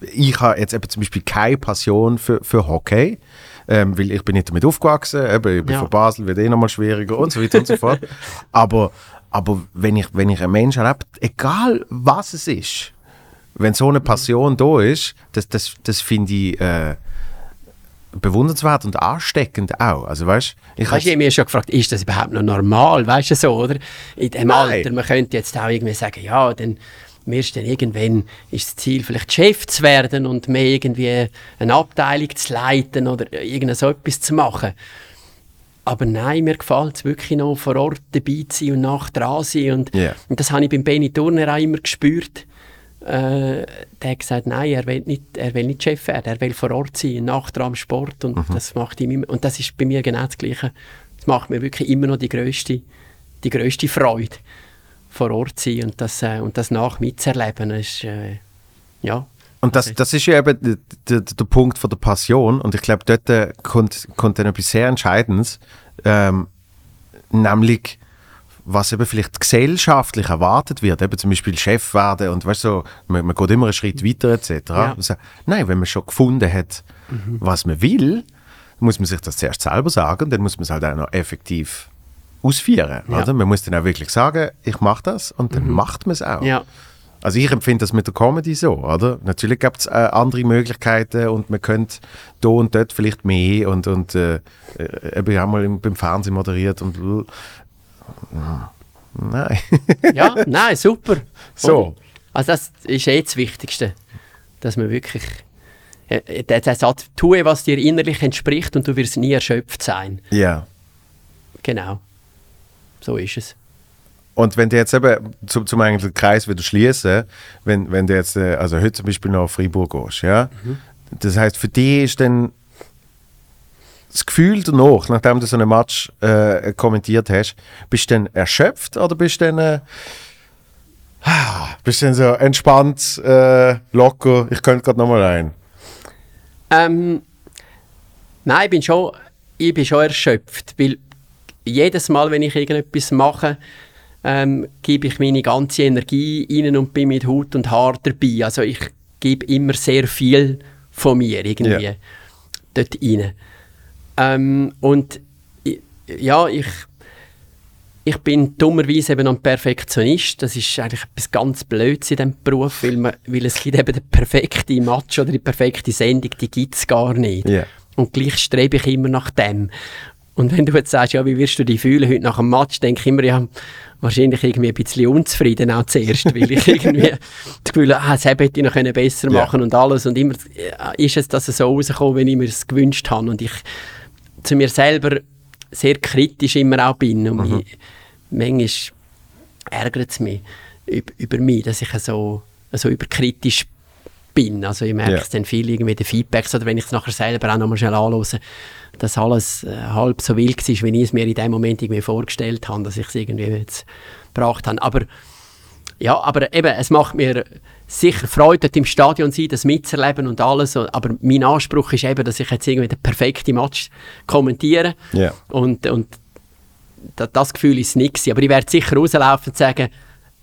ich habe jetzt eben zum Beispiel keine Passion für, für Hockey. Ähm, weil ich bin nicht damit aufgewachsen, eben, ich bin Ja. von Basel, wird eh nochmal schwieriger und so weiter und so fort. <laughs> Aber, aber wenn, ich, wenn ich einen Menschen erlebe, egal was es ist, wenn so eine Passion da ist, das, das, das finde ich äh, bewundernswert und ansteckend auch. Also, weißt, ich habe mich schon gefragt, ist das überhaupt noch normal? Weißt du so, oder? In dem Nein. Alter, man könnte jetzt auch irgendwie sagen, ja, dann du dann irgendwann ist das Ziel vielleicht Chef zu werden und mehr irgendwie eine Abteilung zu leiten oder irgend so etwas zu machen. Aber nein, mir gefällt es wirklich noch vor Ort dabei zu sein und nach dran sein. Und, Ja. und das habe ich beim Benny Turner auch immer gespürt. Äh, der hat gesagt, nein, er will nicht, er will nicht Chef werden, er will vor Ort sein, nach am Sport und das macht ihm immer, und das ist bei mir genau das Gleiche. Das macht mir wirklich immer noch die größte, die größte Freude, vor Ort zu sein und das, äh, und das nach mitzuerleben, ist, äh, ja, Und das, das ist ja eben der, der, der Punkt von der Passion. Und ich glaube, dort äh, kommt, kommt dann etwas sehr Entscheidendes, ähm, nämlich was eben vielleicht gesellschaftlich erwartet wird, eben zum Beispiel Chef werden und weißt so, man, man geht immer einen Schritt weiter etc. Ja. Also, nein, wenn man schon gefunden hat, was man will, muss man sich das zuerst selber sagen, dann muss man es halt auch noch effektiv ausführen. Ja. Oder? Man muss dann auch wirklich sagen, ich mache das und dann macht man es auch. ja, Also ich empfinde das mit der Comedy so, oder? Natürlich gibt es äh, andere Möglichkeiten und man könnte da und dort vielleicht mehr und, und äh, äh, eben auch mal im, beim Fernsehen moderiert und bl- nein. ja, <laughs> nein, super. So. Also das ist eh das Wichtigste, dass man wirklich äh, der, der Satz, tue, was dir innerlich entspricht und du wirst nie erschöpft sein. ja. Genau. So ist es. Und wenn du jetzt eben zum, zum eigentlich den Kreis wieder schließen, wenn, wenn du jetzt, äh, also heute zum Beispiel nach Freiburg gehst, ja, das heißt für dich ist dann das Gefühl danach, nachdem du so einen Match äh, kommentiert hast, bist du dann erschöpft oder bist du dann, äh, ah, bist du dann so entspannt, äh, locker, ich könnte gerade nochmal rein? Ähm, nein, ich bin, schon, ich bin schon erschöpft, weil jedes Mal, wenn ich irgendetwas mache, ähm, gebe ich meine ganze Energie rein und bin mit Haut und Haar dabei. Also ich gebe immer sehr viel von mir irgendwie Ja. dort rein. Ähm, und ja, ich, ich bin dummerweise eben ein Perfektionist. Das ist eigentlich etwas ganz Blödes in diesem Beruf, weil, man, weil es gibt eben den perfekten Match oder die perfekte Sendung, die gibt es gar nicht. Ja. Und gleich strebe ich immer nach dem. Und wenn du jetzt sagst, ja, wie wirst du dich fühlen heute nach dem Match, denke ich immer, ja, wahrscheinlich irgendwie ein bisschen unzufrieden auch zuerst, weil ich <laughs> irgendwie das Gefühl habe, ah, das hätte ich noch können besser Ja. machen und alles. Und immer äh, ist es, dass es so rausgekommen, wenn ich mir es gewünscht habe. Und ich zu mir selber sehr kritisch immer auch bin. Und mich, manchmal ärgert es mich über, über mich, dass ich so, so überkritisch bin. Also ich merke Ja. es dann viel irgendwie den Feedbacks oder wenn ich es nachher selber auch nochmal schnell anhöre, dass alles äh, halb so wild war, wie ich es mir in dem Moment irgendwie vorgestellt habe, dass ich es irgendwie jetzt gebracht habe. Aber ja, aber eben, es macht mir sicher Freude, dort im Stadion sein, das mitzuerleben und alles. Aber mein Anspruch ist eben, dass ich jetzt irgendwie den perfekten Match kommentiere. Ja. Und, und da, das Gefühl ist nicht gewesen. Aber ich werde sicher rauslaufen und sagen,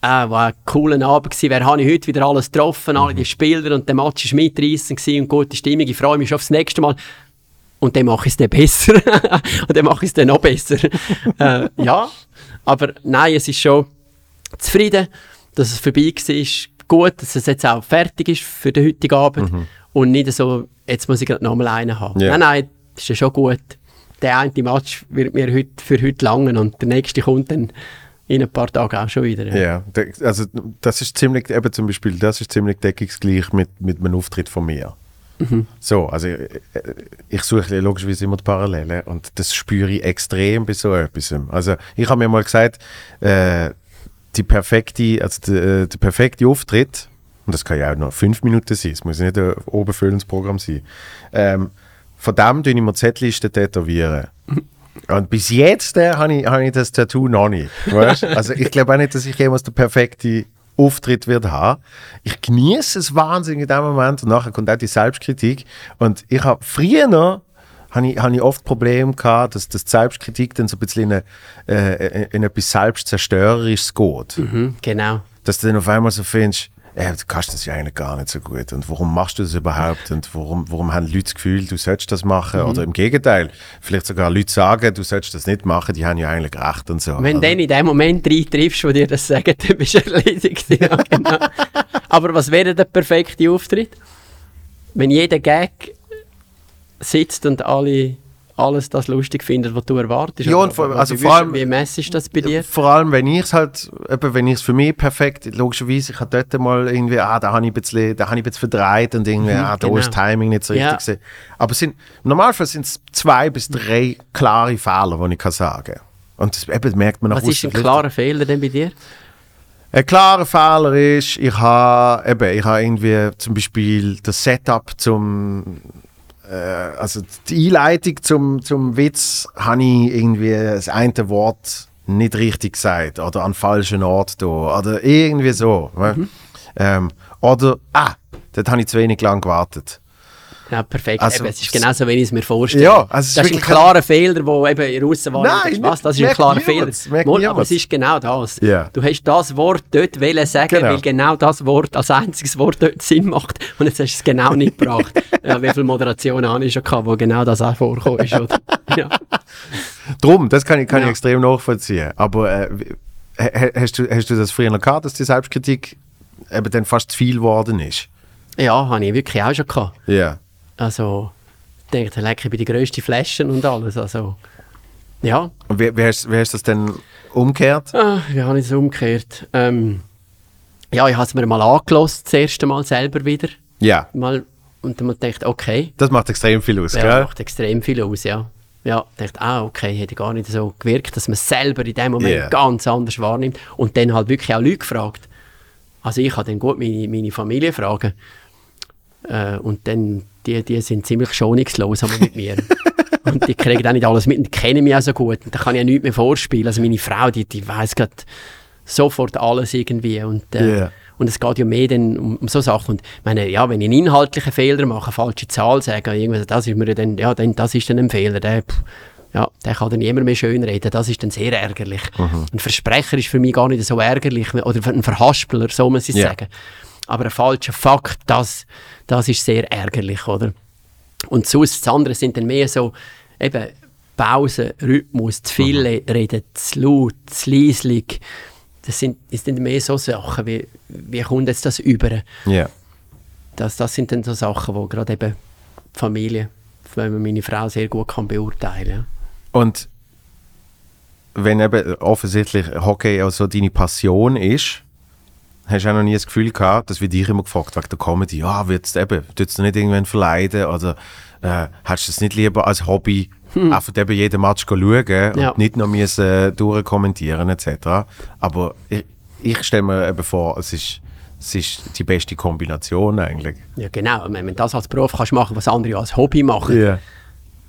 ah, war ein cooler Abend gewesen, wer habe ich heute wieder alles getroffen, alle die Spieler und der Match war mitreissend gewesen und gute Stimmung, ich freue mich schon aufs nächste Mal. Und dann mache ich es dann besser. <laughs> und dann mache ich es dann noch besser. <laughs> äh, ja, aber nein, es ist schon zufrieden, dass es vorbei war. Gut, dass es jetzt auch fertig ist für den heutigen Abend. Und nicht so, jetzt muss ich gerade nochmal einen haben. Ja. Nein, nein, das ist ja schon gut. Der eine Match wird mir heute, für heute langen und der nächste kommt dann in ein paar Tagen auch schon wieder. Ja, de- also das ist ziemlich, eben zum Beispiel, das ist ziemlich deckungsgleich mit, mit einem Auftritt von mir. So, also äh, ich suche logischerweise immer die Parallelen und das spüre ich extrem bei so etwas. Also ich habe mir mal gesagt, äh, die perfekte, also der, der perfekte Auftritt, und das kann ja auch noch fünf Minuten sein, es muss nicht ein oberfüllendes Programm sein, ähm, von dem tue ich mir Zettlisten tätowieren. Und bis jetzt äh, habe ich, hab ich das Tattoo noch nicht. Weißt? <laughs> Also ich glaube auch nicht, dass ich jemals den perfekten Auftritt wird haben. Ich genieße es wahnsinnig in dem Moment und nachher kommt auch die Selbstkritik. Und ich habe früher noch habe ich, habe ich oft Probleme gehabt, dass, dass die Selbstkritik dann so ein bisschen in, eine, äh, in etwas Selbstzerstörerisches geht. Mhm, genau. Dass du dann auf einmal so findest, äh, du kannst das ja eigentlich gar nicht so gut. Und warum machst du das überhaupt? Und warum, warum haben Leute das Gefühl, du solltest das machen? Oder im Gegenteil, vielleicht sogar Leute sagen, du solltest das nicht machen, die haben ja eigentlich recht und so. Wenn du dann in dem Moment reintriffst, wo dir das sagen, <laughs> dann bist du erledigt. Ja, genau. Aber was wäre der perfekte Auftritt? Wenn jeder Gag sitzt und alle alles das lustig finden, was du erwartest. Ja, und vor- aber also wie vor allem- Wie messest das bei dir? Vor allem, wenn ich es halt, eben, wenn ich es für mich perfekt, logischerweise, ich habe dort mal irgendwie, ah, da habe ich ein bisschen, da habe ich ein bisschen verdreht und irgendwie, ah, da genau. ist das Timing nicht so Ja. richtig gewesen. Aber sind, im Normalfall sind es zwei bis drei klare Fehler, die ich kann sagen Und das eben merkt man nach Was ist ein klarer Fehler denn bei dir? Ein klarer Fehler ist, ich habe eben, ich habe irgendwie zum Beispiel das Setup zum, also die Einleitung zum, zum Witz, habe ich irgendwie das eine Wort nicht richtig gesagt oder an falschen Ort da oder irgendwie so. ne? Ähm, oder, ah, dort habe ich zu wenig lang gewartet. Ja, perfekt. Also, eben, es ist genauso, wenn ich es mir vorstelle. Ja, also das ist ein klarer Fehler, wo eben in Russen war. Nein, was, das ist ein klarer Fehler. Mal, aber es ist genau das. Ja. Du hast das Wort dort wollen sagen, Genau. weil genau das Wort als einziges Wort dort Sinn macht. Und jetzt hast du es genau nicht gebracht. <laughs> ja, wie viele Moderationen habe ich schon gehabt, wo genau das auch vorkommt. Ist, oder? <laughs> Ja. Drum, das kann ich, kann ich Ja. extrem nachvollziehen. Aber äh, hast, du, hast du das früher noch gehabt, dass die Selbstkritik eben dann fast zu viel geworden ist? ja, habe ich wirklich auch schon gehabt. Ja. Also, ich denke, leck, ich bin die grösste Flaschen und alles. Also, ja. Und wie, wie, hast, wie hast du das dann umgekehrt? Ah, wie habe ich es umgekehrt? Ähm, ja, ich habe es mir mal angelost, das erste Mal selber wieder. Ja, Mal, und dann gedacht, okay, das macht extrem viel aus, ja, gell? macht extrem viel aus, ja. Ja, ich dachte, ah, okay, hätte gar nicht so gewirkt, dass man es selber in dem Moment Yeah. ganz anders wahrnimmt. Und dann halt wirklich auch Leute gefragt. Also ich habe dann gut meine, meine Familie fragen. Äh, und dann, die, die sind ziemlich schonungslos mit mir. <laughs> und die kriegen auch nicht alles mit und die kennen mich auch so gut. Und da kann ich ja nichts mehr vorspielen. Also meine Frau, die, die weiss gerade sofort alles irgendwie. Und, äh, Yeah. und es geht ja mehr dann um, um so Sachen. Und ich meine, ja, wenn ich einen inhaltlichen Fehler mache, eine falsche Zahl sage, irgendwas, das ist mir dann, ja, dann, das ist dann ein Fehler. Der, pff, ja, der kann dann niemand mehr schön reden. Das ist dann sehr ärgerlich. Ein Versprecher ist für mich gar nicht so ärgerlich. Oder ein Verhaspeler, so muss ich Ja. sagen. Aber ein falscher Fakt, das, das ist sehr ärgerlich, oder? Und sonst, das andere sind dann mehr so, eben, Pause, Rhythmus, zu viel le- reden, zu laut, zu leislich. Das sind, das sind mehr so Sachen, wie, wie kommt jetzt das über? Ja. Das, das sind dann so Sachen, wo gerade eben die Familie, wenn man meine Frau sehr gut kann beurteilen kann. Und wenn eben offensichtlich Hockey also deine Passion ist, hast du auch noch nie das Gefühl gehabt, das wird dich immer gefragt, wegen der Comedy, ja, wird's eben, tut's dir nicht irgendwann verleiden oder äh, hast du es nicht lieber als Hobby einfach eben jeden Match schauen Hm. Ja. und nicht noch müssen äh, durchkommentieren etc. Aber ich, ich stelle mir eben vor, es ist, es ist die beste Kombination eigentlich. Ja, genau. Wenn du das als Beruf kannst machen, was andere als Hobby machen, Ja.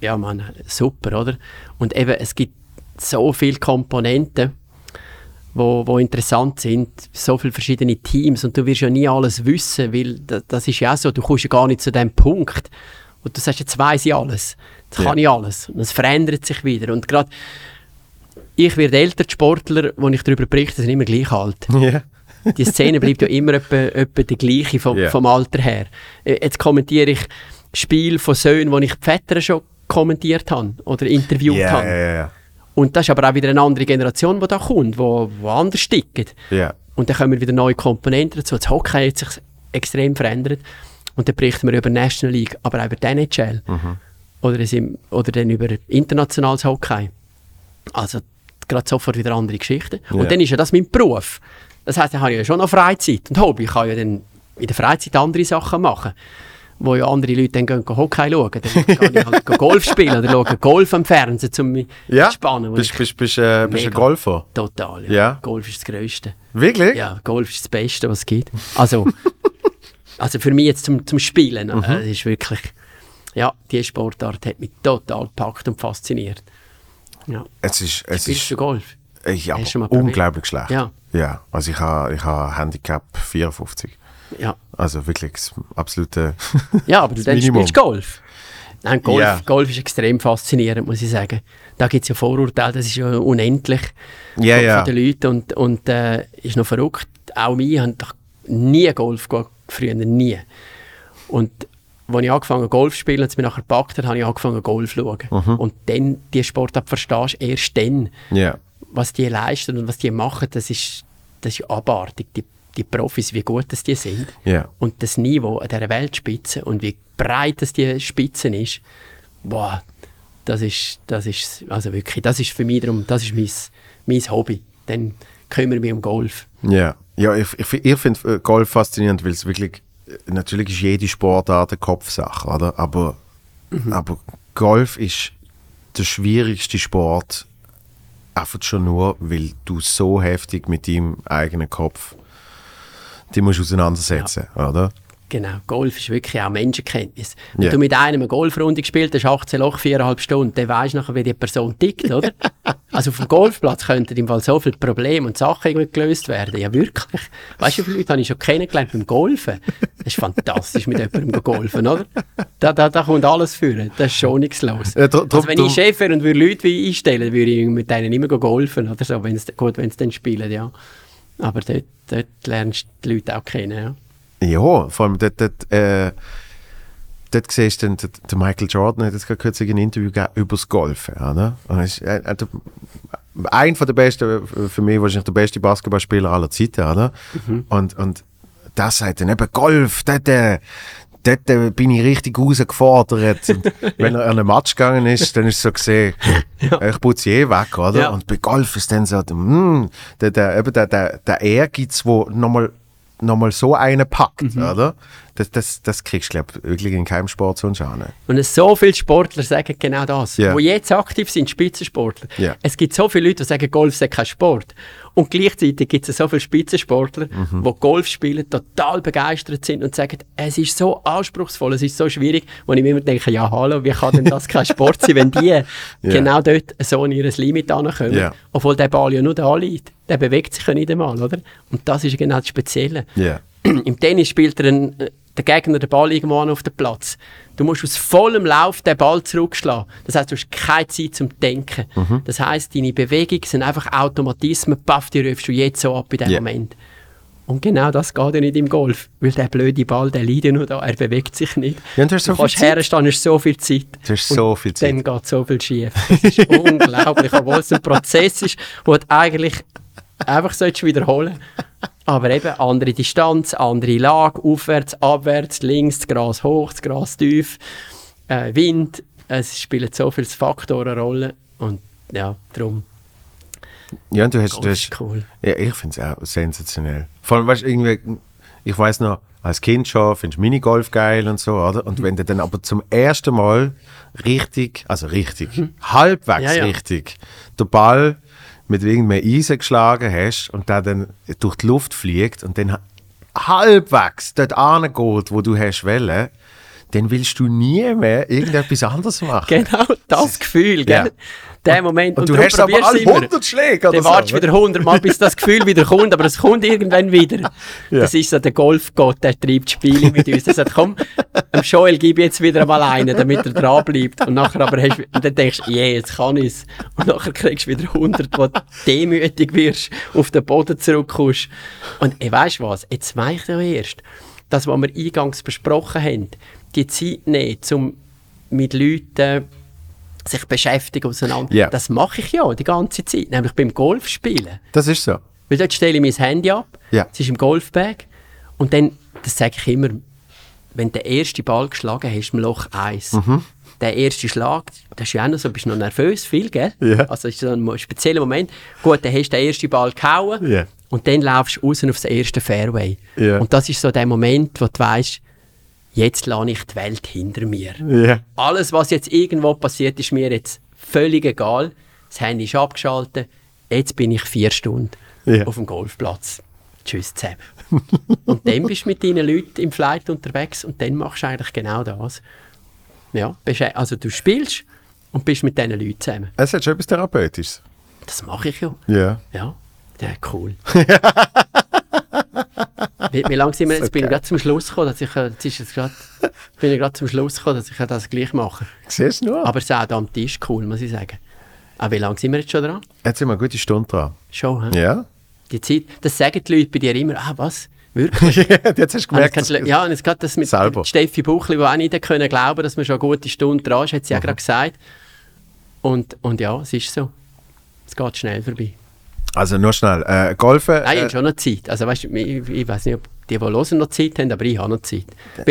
ja, man, super, oder? Und eben, es gibt so viele Komponenten, wo, wo interessant sind, so viele verschiedene Teams und du wirst ja nie alles wissen, weil das, das ist ja auch so, du kommst ja gar nicht zu dem Punkt und du sagst, jetzt weiss ich alles, jetzt Ja. kann ich alles und es verändert sich wieder und gerade ich werde älter, die Sportler, wo ich darüber berichte, sind immer gleich alt. <laughs> Ja. Die Szene bleibt ja immer etwa, etwa die gleiche vom, Ja. vom Alter her. Äh, Jetzt kommentiere ich Spiel von Söhnen, wo ich die Väter schon kommentiert habe oder interviewt Ja, habe. Und das ist aber auch wieder eine andere Generation, die da kommt, wo, wo anders tickt. ja. Und dann kommen wieder neue Komponenten dazu. Das Hockey hat sich extrem verändert. Und dann berichten wir über die National League, aber auch über die NHL. Oder, es im, oder dann über internationales Hockey. Also gerade sofort wieder andere Geschichten. Ja. Und dann ist ja das mein Beruf. Das heisst, dann habe ich ja schon noch Freizeit und Hobby. Ich kann ja dann in der Freizeit andere Sachen machen. Wo ja andere Leute dann gehen, Hockey schauen. Dann kann ich halt <laughs> Golf spielen oder schauen Golf am Fernsehen, um mich Ja? zu spannen. Bist bist, bist, äh, bist ein. Golfer? Total, ja. Ja? Golf ist das Größte. Wirklich? Ja, Golf ist das Beste, was es gibt. Also, <laughs> also für mich jetzt zum, zum Spielen, Mhm. äh, ist wirklich, ja, die Sportart hat mich total gepackt und fasziniert. Ja. Es ist, es Spielst ist du Golf? ich, aber probiert? unglaublich schlecht. Ja. ja. Also ich habe ich ha Handicap 54. Ja. Also wirklich das absolute... <laughs> Ja, aber du dann Minimum. spielst Golf. Nein, Golf, Ja. Golf ist extrem faszinierend, muss ich sagen. Da gibt es ja Vorurteile, das ist ja unendlich Ja, von, den Leuten und, und äh, ist noch verrückt. Auch mir haben doch nie Golf gehabt, früher nie. Und als ich angefangen habe, Golf zu spielen und es mich nachher gepackt hat, habe ich angefangen Golf zu schauen. Mhm. Und dann, die Sportart verstehst du erst dann, Ja. was die leisten und was die machen, das ist, das ist abartig. Die, die Profis, wie gut das die sind. Ja. Und das Niveau an dieser Weltspitze und wie breit das die Spitze ist, boah, das ist, das ist, also wirklich, das ist für mich darum, das ist mein, mein Hobby. Dann kümmere ich mich um Golf. Ja, ja ich, ich, ich finde äh, Golf faszinierend, weil es wirklich, äh, natürlich ist jede Sportart eine Kopfsache, oder? Aber, aber Golf ist der schwierigste Sport, einfach schon nur, weil du so heftig mit deinem eigenen Kopf die musst auseinandersetzen, oder? Genau, Golf ist wirklich auch Menschenkenntnis. Wenn Ja. du mit einem eine Golfrunde gespielt hast, 18 Loch, 4,5 Stunden, dann weisst du nachher, wie die Person tickt, oder? <laughs> also auf dem Golfplatz könnten im Fall so viele Probleme und Sachen irgendwie gelöst werden. Ja, wirklich. Weißt du, wie viele Leute habe ich schon kennengelernt beim Golfen? Das ist fantastisch, mit jemandem zu golfen, oder? Da, da, da kommt alles führen. Da ist schon nichts los. Ja, dr- also wenn ich Chef wäre und würde Leute wie einstellen, würde ich mit denen immer golfen, oder so, wenn's, gut, wenn sie dann spielen, ja. Aber dort, dort lernst du die Leute auch kennen, ja. Ja, vor allem dort, dort, äh, dort siehst du dann, der, Michael Jordan hat jetzt gerade kürzlich ein Interview gegeben über das Golfen. Und er ist, äh, äh, der, ein von der besten, äh, für mich wahrscheinlich der beste Basketballspieler aller Zeiten. Oder? Und, und das sagt dann eben Golf, dort, dort äh, bin ich richtig rausgefordert. Und <laughs> wenn er an einen Match gegangen ist, dann ist es so gesehen, ich putze je weg, oder? Ja. Und bei Golf ist dann so, mm, der, der, eben der, der, der Ehrgeiz, wo nochmal noch mal so einen packt, Mhm. oder? Das, das, das kriegst du, glaube wirklich in keinem Sport sonst an. Und es so viele Sportler sagen genau das. Ja. Die jetzt aktiv sind, Spitzensportler. Ja. Es gibt so viele Leute, die sagen, Golf sei kein Sport. Und gleichzeitig gibt es so viele Spitzensportler, Mhm. die Golf spielen, total begeistert sind und sagen, es ist so anspruchsvoll, es ist so schwierig. Und ich mir immer denke, ja hallo, wie kann denn das kein Sport sein, wenn die <laughs> genau dort so an ihr Limit ankommen. Obwohl der Ball ja nur da liegt. Der bewegt sich ja nicht einmal, oder? Und das ist genau das Spezielle. Ja. <clears throat> Im Tennis spielt ein, äh, der Gegner den Ball irgendwo an auf den Platz. Du musst aus vollem Lauf den Ball zurückschlagen. Das heißt, du hast keine Zeit zum Denken. Mhm. Das heißt, deine Bewegungen sind einfach Automatismen. Paff, die rufst du jetzt so ab in dem Ja. Moment. Und genau das geht ja nicht im Golf. Weil der blöde Ball, der liegt ja nur da, er bewegt sich nicht. Ja, und du hast so viel kannst Zeit. herstehen, hast so viel Zeit. Du hast so viel Zeit. Dann geht so viel schief. Das ist <laughs> unglaublich, obwohl es ein Prozess ist, wo du eigentlich einfach solltest wiederholen Aber eben andere Distanz, andere Lage, aufwärts, abwärts, links, das Gras hoch, das Gras tief, äh, Wind. Es spielen so viele Faktoren eine Rolle. Und ja, darum Ja, und du hast, du hast cool. Ja, ich finde es auch sensationell. Vor allem, weißt du, irgendwie, ich weiß noch, als Kind schon findest du Minigolf geil und so, oder? Mhm. Und wenn du dann aber zum ersten Mal richtig, also richtig, halbwegs Mhm. Ja, ja. richtig, den Ball mit irgendeinem Eisen geschlagen hast und der dann durch die Luft fliegt und dann halbwegs dort angeht, wo du hast wollen, dann willst du nie mehr irgendetwas anderes machen. Genau das Gefühl, gell? Ja. Der Moment. Und du darum hast aber alle immer. 100 Schläge oder Dann so. wartest du wieder 100 Mal, bis das Gefühl wieder kommt, aber es kommt irgendwann wieder. <laughs> Ja. Das ist so der Golfgott, der treibt Spiele mit uns. Der sagt, komm, dem Joel gib jetzt wieder mal einen, damit er dran bleibt. Und nachher aber hast, und dann denkst du, yeah, jetzt kann ich es. Und nachher kriegst du wieder 100, wo du demütig wirst, auf den Boden zurückkommst. Und ich weißt was, jetzt weiss ich ja erst, das, was wir eingangs besprochen haben, die Zeit nehmen, um mit Leuten sich beschäftigen auseinander. Ja. Das mache ich ja die ganze Zeit, nämlich beim Golfspielen. Das ist so. Weil dort stelle ich mein Handy ab, es ist im Golfbag und dann, das sage ich immer, wenn du den ersten Ball geschlagen hast im Loch 1, Mhm. der erste Schlag, das ist ja auch noch so, bist noch nervös, viel, gell? Ja. Also das ist so ein spezieller Moment. Gut, dann hast du den ersten Ball gehauen und dann laufst du raus aufs erste Fairway. Und das ist so der Moment, wo du weißt, jetzt lasse ich die Welt hinter mir. Ja. Alles, was jetzt irgendwo passiert, ist mir jetzt völlig egal. Das Handy ist abgeschaltet. Jetzt bin ich vier Stunden Ja. auf dem Golfplatz. Tschüss zusammen. <laughs> und dann bist du mit deinen Leuten im Flight unterwegs und dann machst du eigentlich genau das. Ja, also du spielst und bist mit diesen Leuten zusammen. Es hat schon etwas Therapeutisches. Das mache ich ja. Ja. Ja, ja cool. <laughs> wie, wie lange sind wir jetzt? Bin ich gerade zum Schluss gekommen, dass ich, äh, jetzt ist es grad, bin ich gerade zum Schluss gekommen, dass ich äh, das gleich mache. Siehst du nur? Aber es ist auch am Tisch cool, muss ich sagen. Aber wie lange sind wir jetzt schon dran? Jetzt sind wir eine gute Stunde dran. Schon, hä? Ja? Die Zeit, das sagen die Leute bei dir immer, ah was, wirklich? <laughs> Jetzt hast du gemerkt, Gemerkt, dass, ja, und jetzt gerade das mit Selber. Steffi Buchli, die auch nicht können glauben dass man schon eine gute Stunde dran ist, hat Mhm. sie auch gerade gesagt. Und, und ja, es ist so. Es geht schnell vorbei. Also nur schnell. Äh, Golfen. Nein, ich äh, habe schon noch Zeit. Also weißt ich, ich weiß nicht, ob die, die hören, noch Zeit haben, aber ich habe noch Zeit.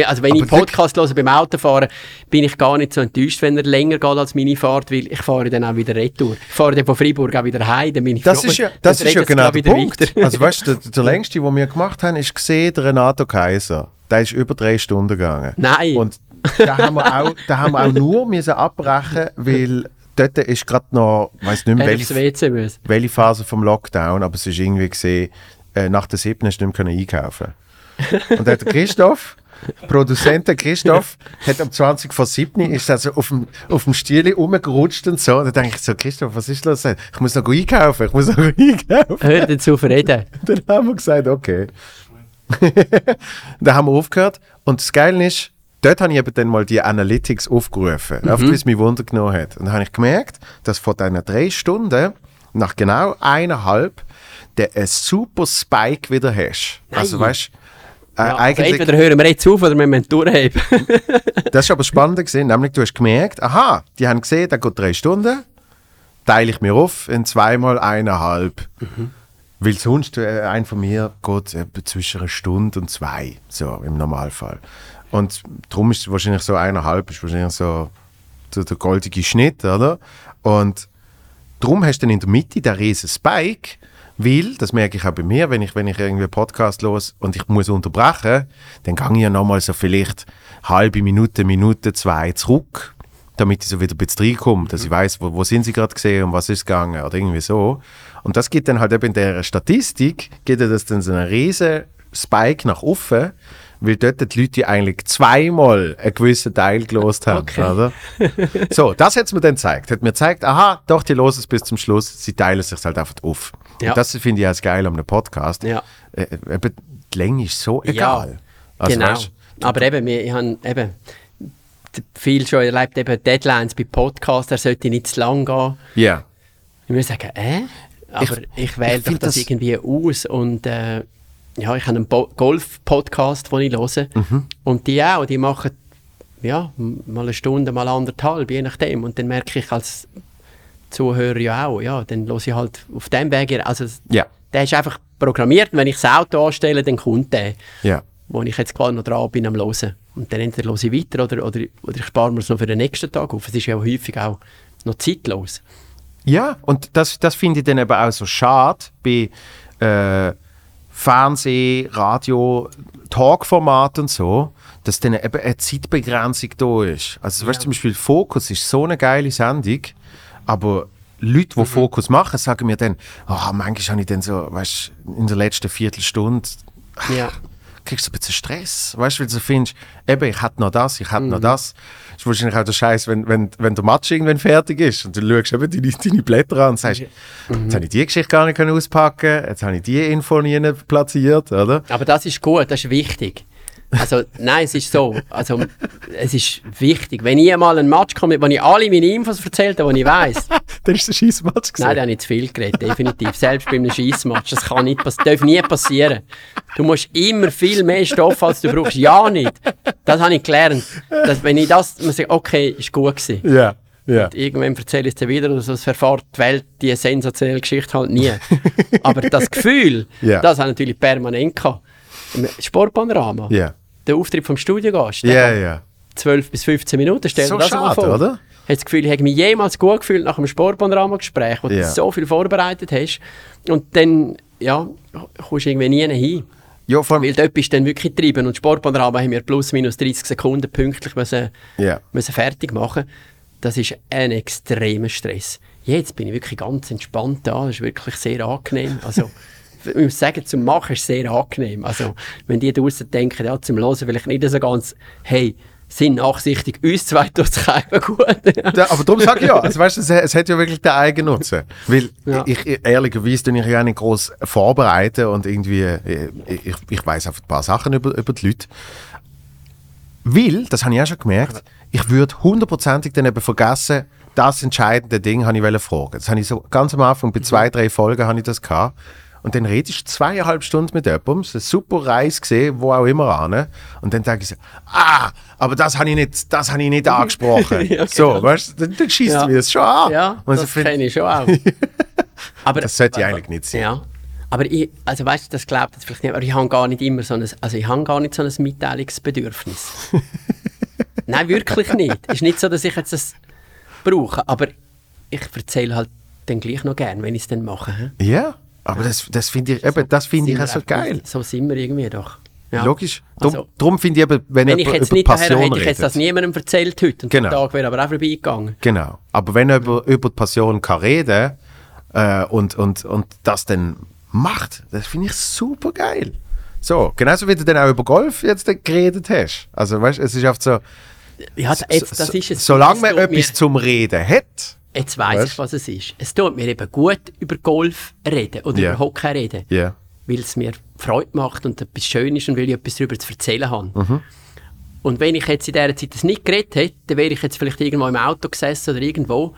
Also wenn ich Podcast höre beim Autofahren, bin ich gar nicht so enttäuscht, wenn er länger geht als meine Fahrt, weil ich fahre dann auch wieder retour. Ich fahre dann von Freiburg auch wieder heim, dann bin ich das froh, ist ja, das ist ja genau der Punkt. weiter. Also weißt du, der, <laughs> der längste, den wir gemacht haben, ist gesehen, der Renato Kaiser. Der ist über drei Stunden gegangen. Nein. Und da haben wir auch, da haben wir auch nur müssen abbrechen, weil dort ist gerade noch, weiß nicht mehr, ich welche, welche Phase vom Lockdown, aber es ist irgendwie gesehen, äh, nach der siebten hast du nicht mehr einkaufen. <laughs> Und der Christoph, Produzent Christoph, hat am 20 vor 7 ist also auf dem, auf dem Stiel rumgerutscht und so. Und dann denke ich so, Christoph, was ist los? Ich muss noch einkaufen, ich muss noch <laughs> einkaufen. Hör dazu reden. Dann haben wir gesagt, okay. <laughs> dann haben wir aufgehört. Und das Geile ist, dort habe ich eben dann mal die Analytics aufgerufen, Mhm. auf die es mich Wunder genommen hat. Und dann habe ich gemerkt, dass von diesen drei Stunden, nach genau eineinhalb, du einen super Spike wieder hast. Also Nein. weißt äh, Ja, also eigentlich, entweder hören wir jetzt auf oder wir müssen durchheben. <laughs> das ist aber spannend gewesen, nämlich du hast gemerkt, aha, die haben gesehen, der geht drei Stunden, teile ich mir auf in zweimal eineinhalb. Weil sonst, äh, ein von mir geht etwa zwischen einer Stunde und zwei, so im Normalfall. Und darum ist es wahrscheinlich so eineinhalb, ist wahrscheinlich so der, der goldige Schnitt, oder? Und darum hast du dann in der Mitte den riesen Spike, weil, das merke ich auch bei mir, wenn ich, wenn ich irgendwie einen Podcast los und ich muss unterbrechen, dann gehe ich ja nochmal so vielleicht halbe Minute, Minute, zwei zurück, damit ich so wieder ein bisschen reinkomme, dass ich weiß, wo, wo sind sie gerade gesehen und was ist gegangen oder irgendwie so. Und das gibt dann halt eben in der Statistik, ja das dann so einen riesen Spike nach oben, weil dort die Leute eigentlich zweimal einen gewissen Teil gelost haben. Okay. Oder? <laughs> So, das hat es mir dann gezeigt. Hat mir gezeigt, aha, doch, die hören es bis zum Schluss, sie teilen sich halt einfach auf. Ja. Und das finde ich auch Geil am Podcast. Ja. Äh, eben, die Länge ist so egal. Also, genau. weißt, Aber eben, wir ich haben eben viel schon erlebt, eben Deadlines bei Podcasts, er sollte nicht zu lang gehen. ja. Ich würde sagen, äh? Aber ich, wähle ich doch das, das- irgendwie aus und äh, ja, ich habe einen Golf-Podcast, den ich höre Mhm. und die auch, die machen ja, mal eine Stunde, mal anderthalb, je nachdem und dann merke ich als Zuhörer ja auch, ja, dann höre ich halt auf dem Weg, also Ja. der ist einfach programmiert und wenn ich das Auto anstelle, dann kommt der Ja. wo ich jetzt gerade noch dran bin am Hören. Und dann entweder höre ich weiter oder, oder, oder ich spare mir es noch für den nächsten Tag auf. Es ist ja auch häufig auch noch zeitlos. Ja, und das, das finde ich dann eben auch so schade bei äh, Fernseh, Radio, Talkformat und so, dass dann eben eine Zeitbegrenzung da ist. Also, weißt du, zum Beispiel Fokus ist so eine geile Sendung, aber Leute, die Mhm. Fokus machen, sagen mir dann, ah, manchmal habe ich dann so, weißt du, in der letzten Viertelstunde Ja. Kriegst du ein bisschen Stress. Weißt du, weil du findest, eben, ich hätte noch das, ich hätte noch Mhm. das. Das ist wahrscheinlich auch der Scheiß, wenn, wenn, wenn der Match irgendwann fertig ist und du schaust eben deine, deine Blätter an und sagst, Mhm. jetzt habe ich die Geschichte gar nicht können auspacken jetzt habe ich die Info nie platziert, oder? Aber das ist gut, das ist wichtig. Also, nein, es ist so. Also, es ist wichtig. Wenn ich mal einen Match komme, wo ich alle meine Infos erzählt habe, die ich weiss, <laughs> Dann ist der Scheissmatch Nein, da habe ich zu viel geredet, definitiv. Selbst bei einem Scheissmatch. Das kann nicht passieren. darf nie passieren. Du musst immer viel mehr Stoff, als du brauchst. Ja, nicht. Das habe ich gelernt. Dass, wenn ich das, man sagt, okay, ist gut gewesen. Ja, ja. Irgendwann erzähle ich es dir wieder oder so, es verfahrt die Welt die sensationelle Geschichte halt nie. Aber das Gefühl, Ja. das hat natürlich permanent gehabt. Sportpanorama, Ja, der Auftritt vom Studiogast, ja, ja. 12 bis 15 Minuten, stell So das mal schade, vor. oder? Hast das Gefühl, ich habe mich jemals gut gefühlt nach einem Sportpanorama-Gespräch, wo Ja. du so viel vorbereitet hast und dann, ja, kommst du irgendwie nie hin. Ja, vor allem, Weil dort bist du dann wirklich getrieben und Sportpanorama haben wir plus minus 30 Sekunden pünktlich müssen, ja. müssen fertig machen. Das ist ein extremer Stress. Jetzt bin ich wirklich ganz entspannt da, das ist wirklich sehr angenehm. Also, <laughs> ich muss sagen, zum Machen ist sehr angenehm. Also, wenn die draußen denken, ja, zum Hören vielleicht nicht so ganz, hey, sind nachsichtig, uns zwei tut es keinem <laughs> gut. Ja, aber darum sage ich ja, also weißt, es, es hat ja wirklich den eigenen Nutzen. Weil Ja. ich, ich, ehrlicherweise tue ich ja nicht groß vorbereiten und irgendwie, äh, ich, ich weiß einfach ein paar Sachen über, über die Leute. Weil, das habe ich auch schon gemerkt, ich würde hundertprozentig dann eben vergessen, das entscheidende Ding habe ich fragen. Das habe ich so ganz am Anfang, bei zwei, drei Folgen habe ich das gehabt. Und dann redest du zweieinhalb Stunden mit jemandem, es eine super Reise gesehen, wo auch immer an. Und dann denke ich so, ah, aber das habe ich nicht, das habe ich nicht <laughs> angesprochen. Ja, So, genau. weißt du, dann, dann schießt Ja. mir das schon an. Ja, Und das ich kenne ich schon auch. <laughs> Aber, das sollte ja eigentlich nicht sein. Ja. Aber ich, also weißt du, das glaubt jetzt vielleicht nicht, aber ich habe gar nicht immer so ein, also ich habe gar nicht so ein Mitteilungsbedürfnis. <laughs> Nein, wirklich nicht. Es ist nicht so, dass ich jetzt das brauche, aber ich erzähle halt dann gleich noch gern, wenn ich es dann mache. Ja, aber das, das finde ich, eben, das finde ich auch so geil. So sind wir irgendwie doch. Ja. Logisch. Darum, Also- darum finde ich eben, wenn, Wenn ich jetzt über nicht daher Passion hätte ich jetzt das niemandem erzählt heute und Genau. der Tag wäre aber auch vorbeigegangen. Genau. Aber wenn jemand über die Passion kann reden äh, und, und, und das dann macht, das finde ich super geil. So, genauso wie du dann auch über Golf jetzt geredet hast. Also weißt du, es ist oft so, Ja, jetzt, das ist es. solange man etwas mir- zum Reden hat. Jetzt weiss Weißt? ich, was es ist. Es tut mir eben gut, über Golf reden oder Ja. über Hockey reden. Ja. Weil es mir Freude macht und etwas schön ist und weil ich etwas darüber zu erzählen habe. Mhm. Und wenn ich jetzt in dieser Zeit das nicht geredet hätte, dann wäre ich jetzt vielleicht irgendwo im Auto gesessen oder irgendwo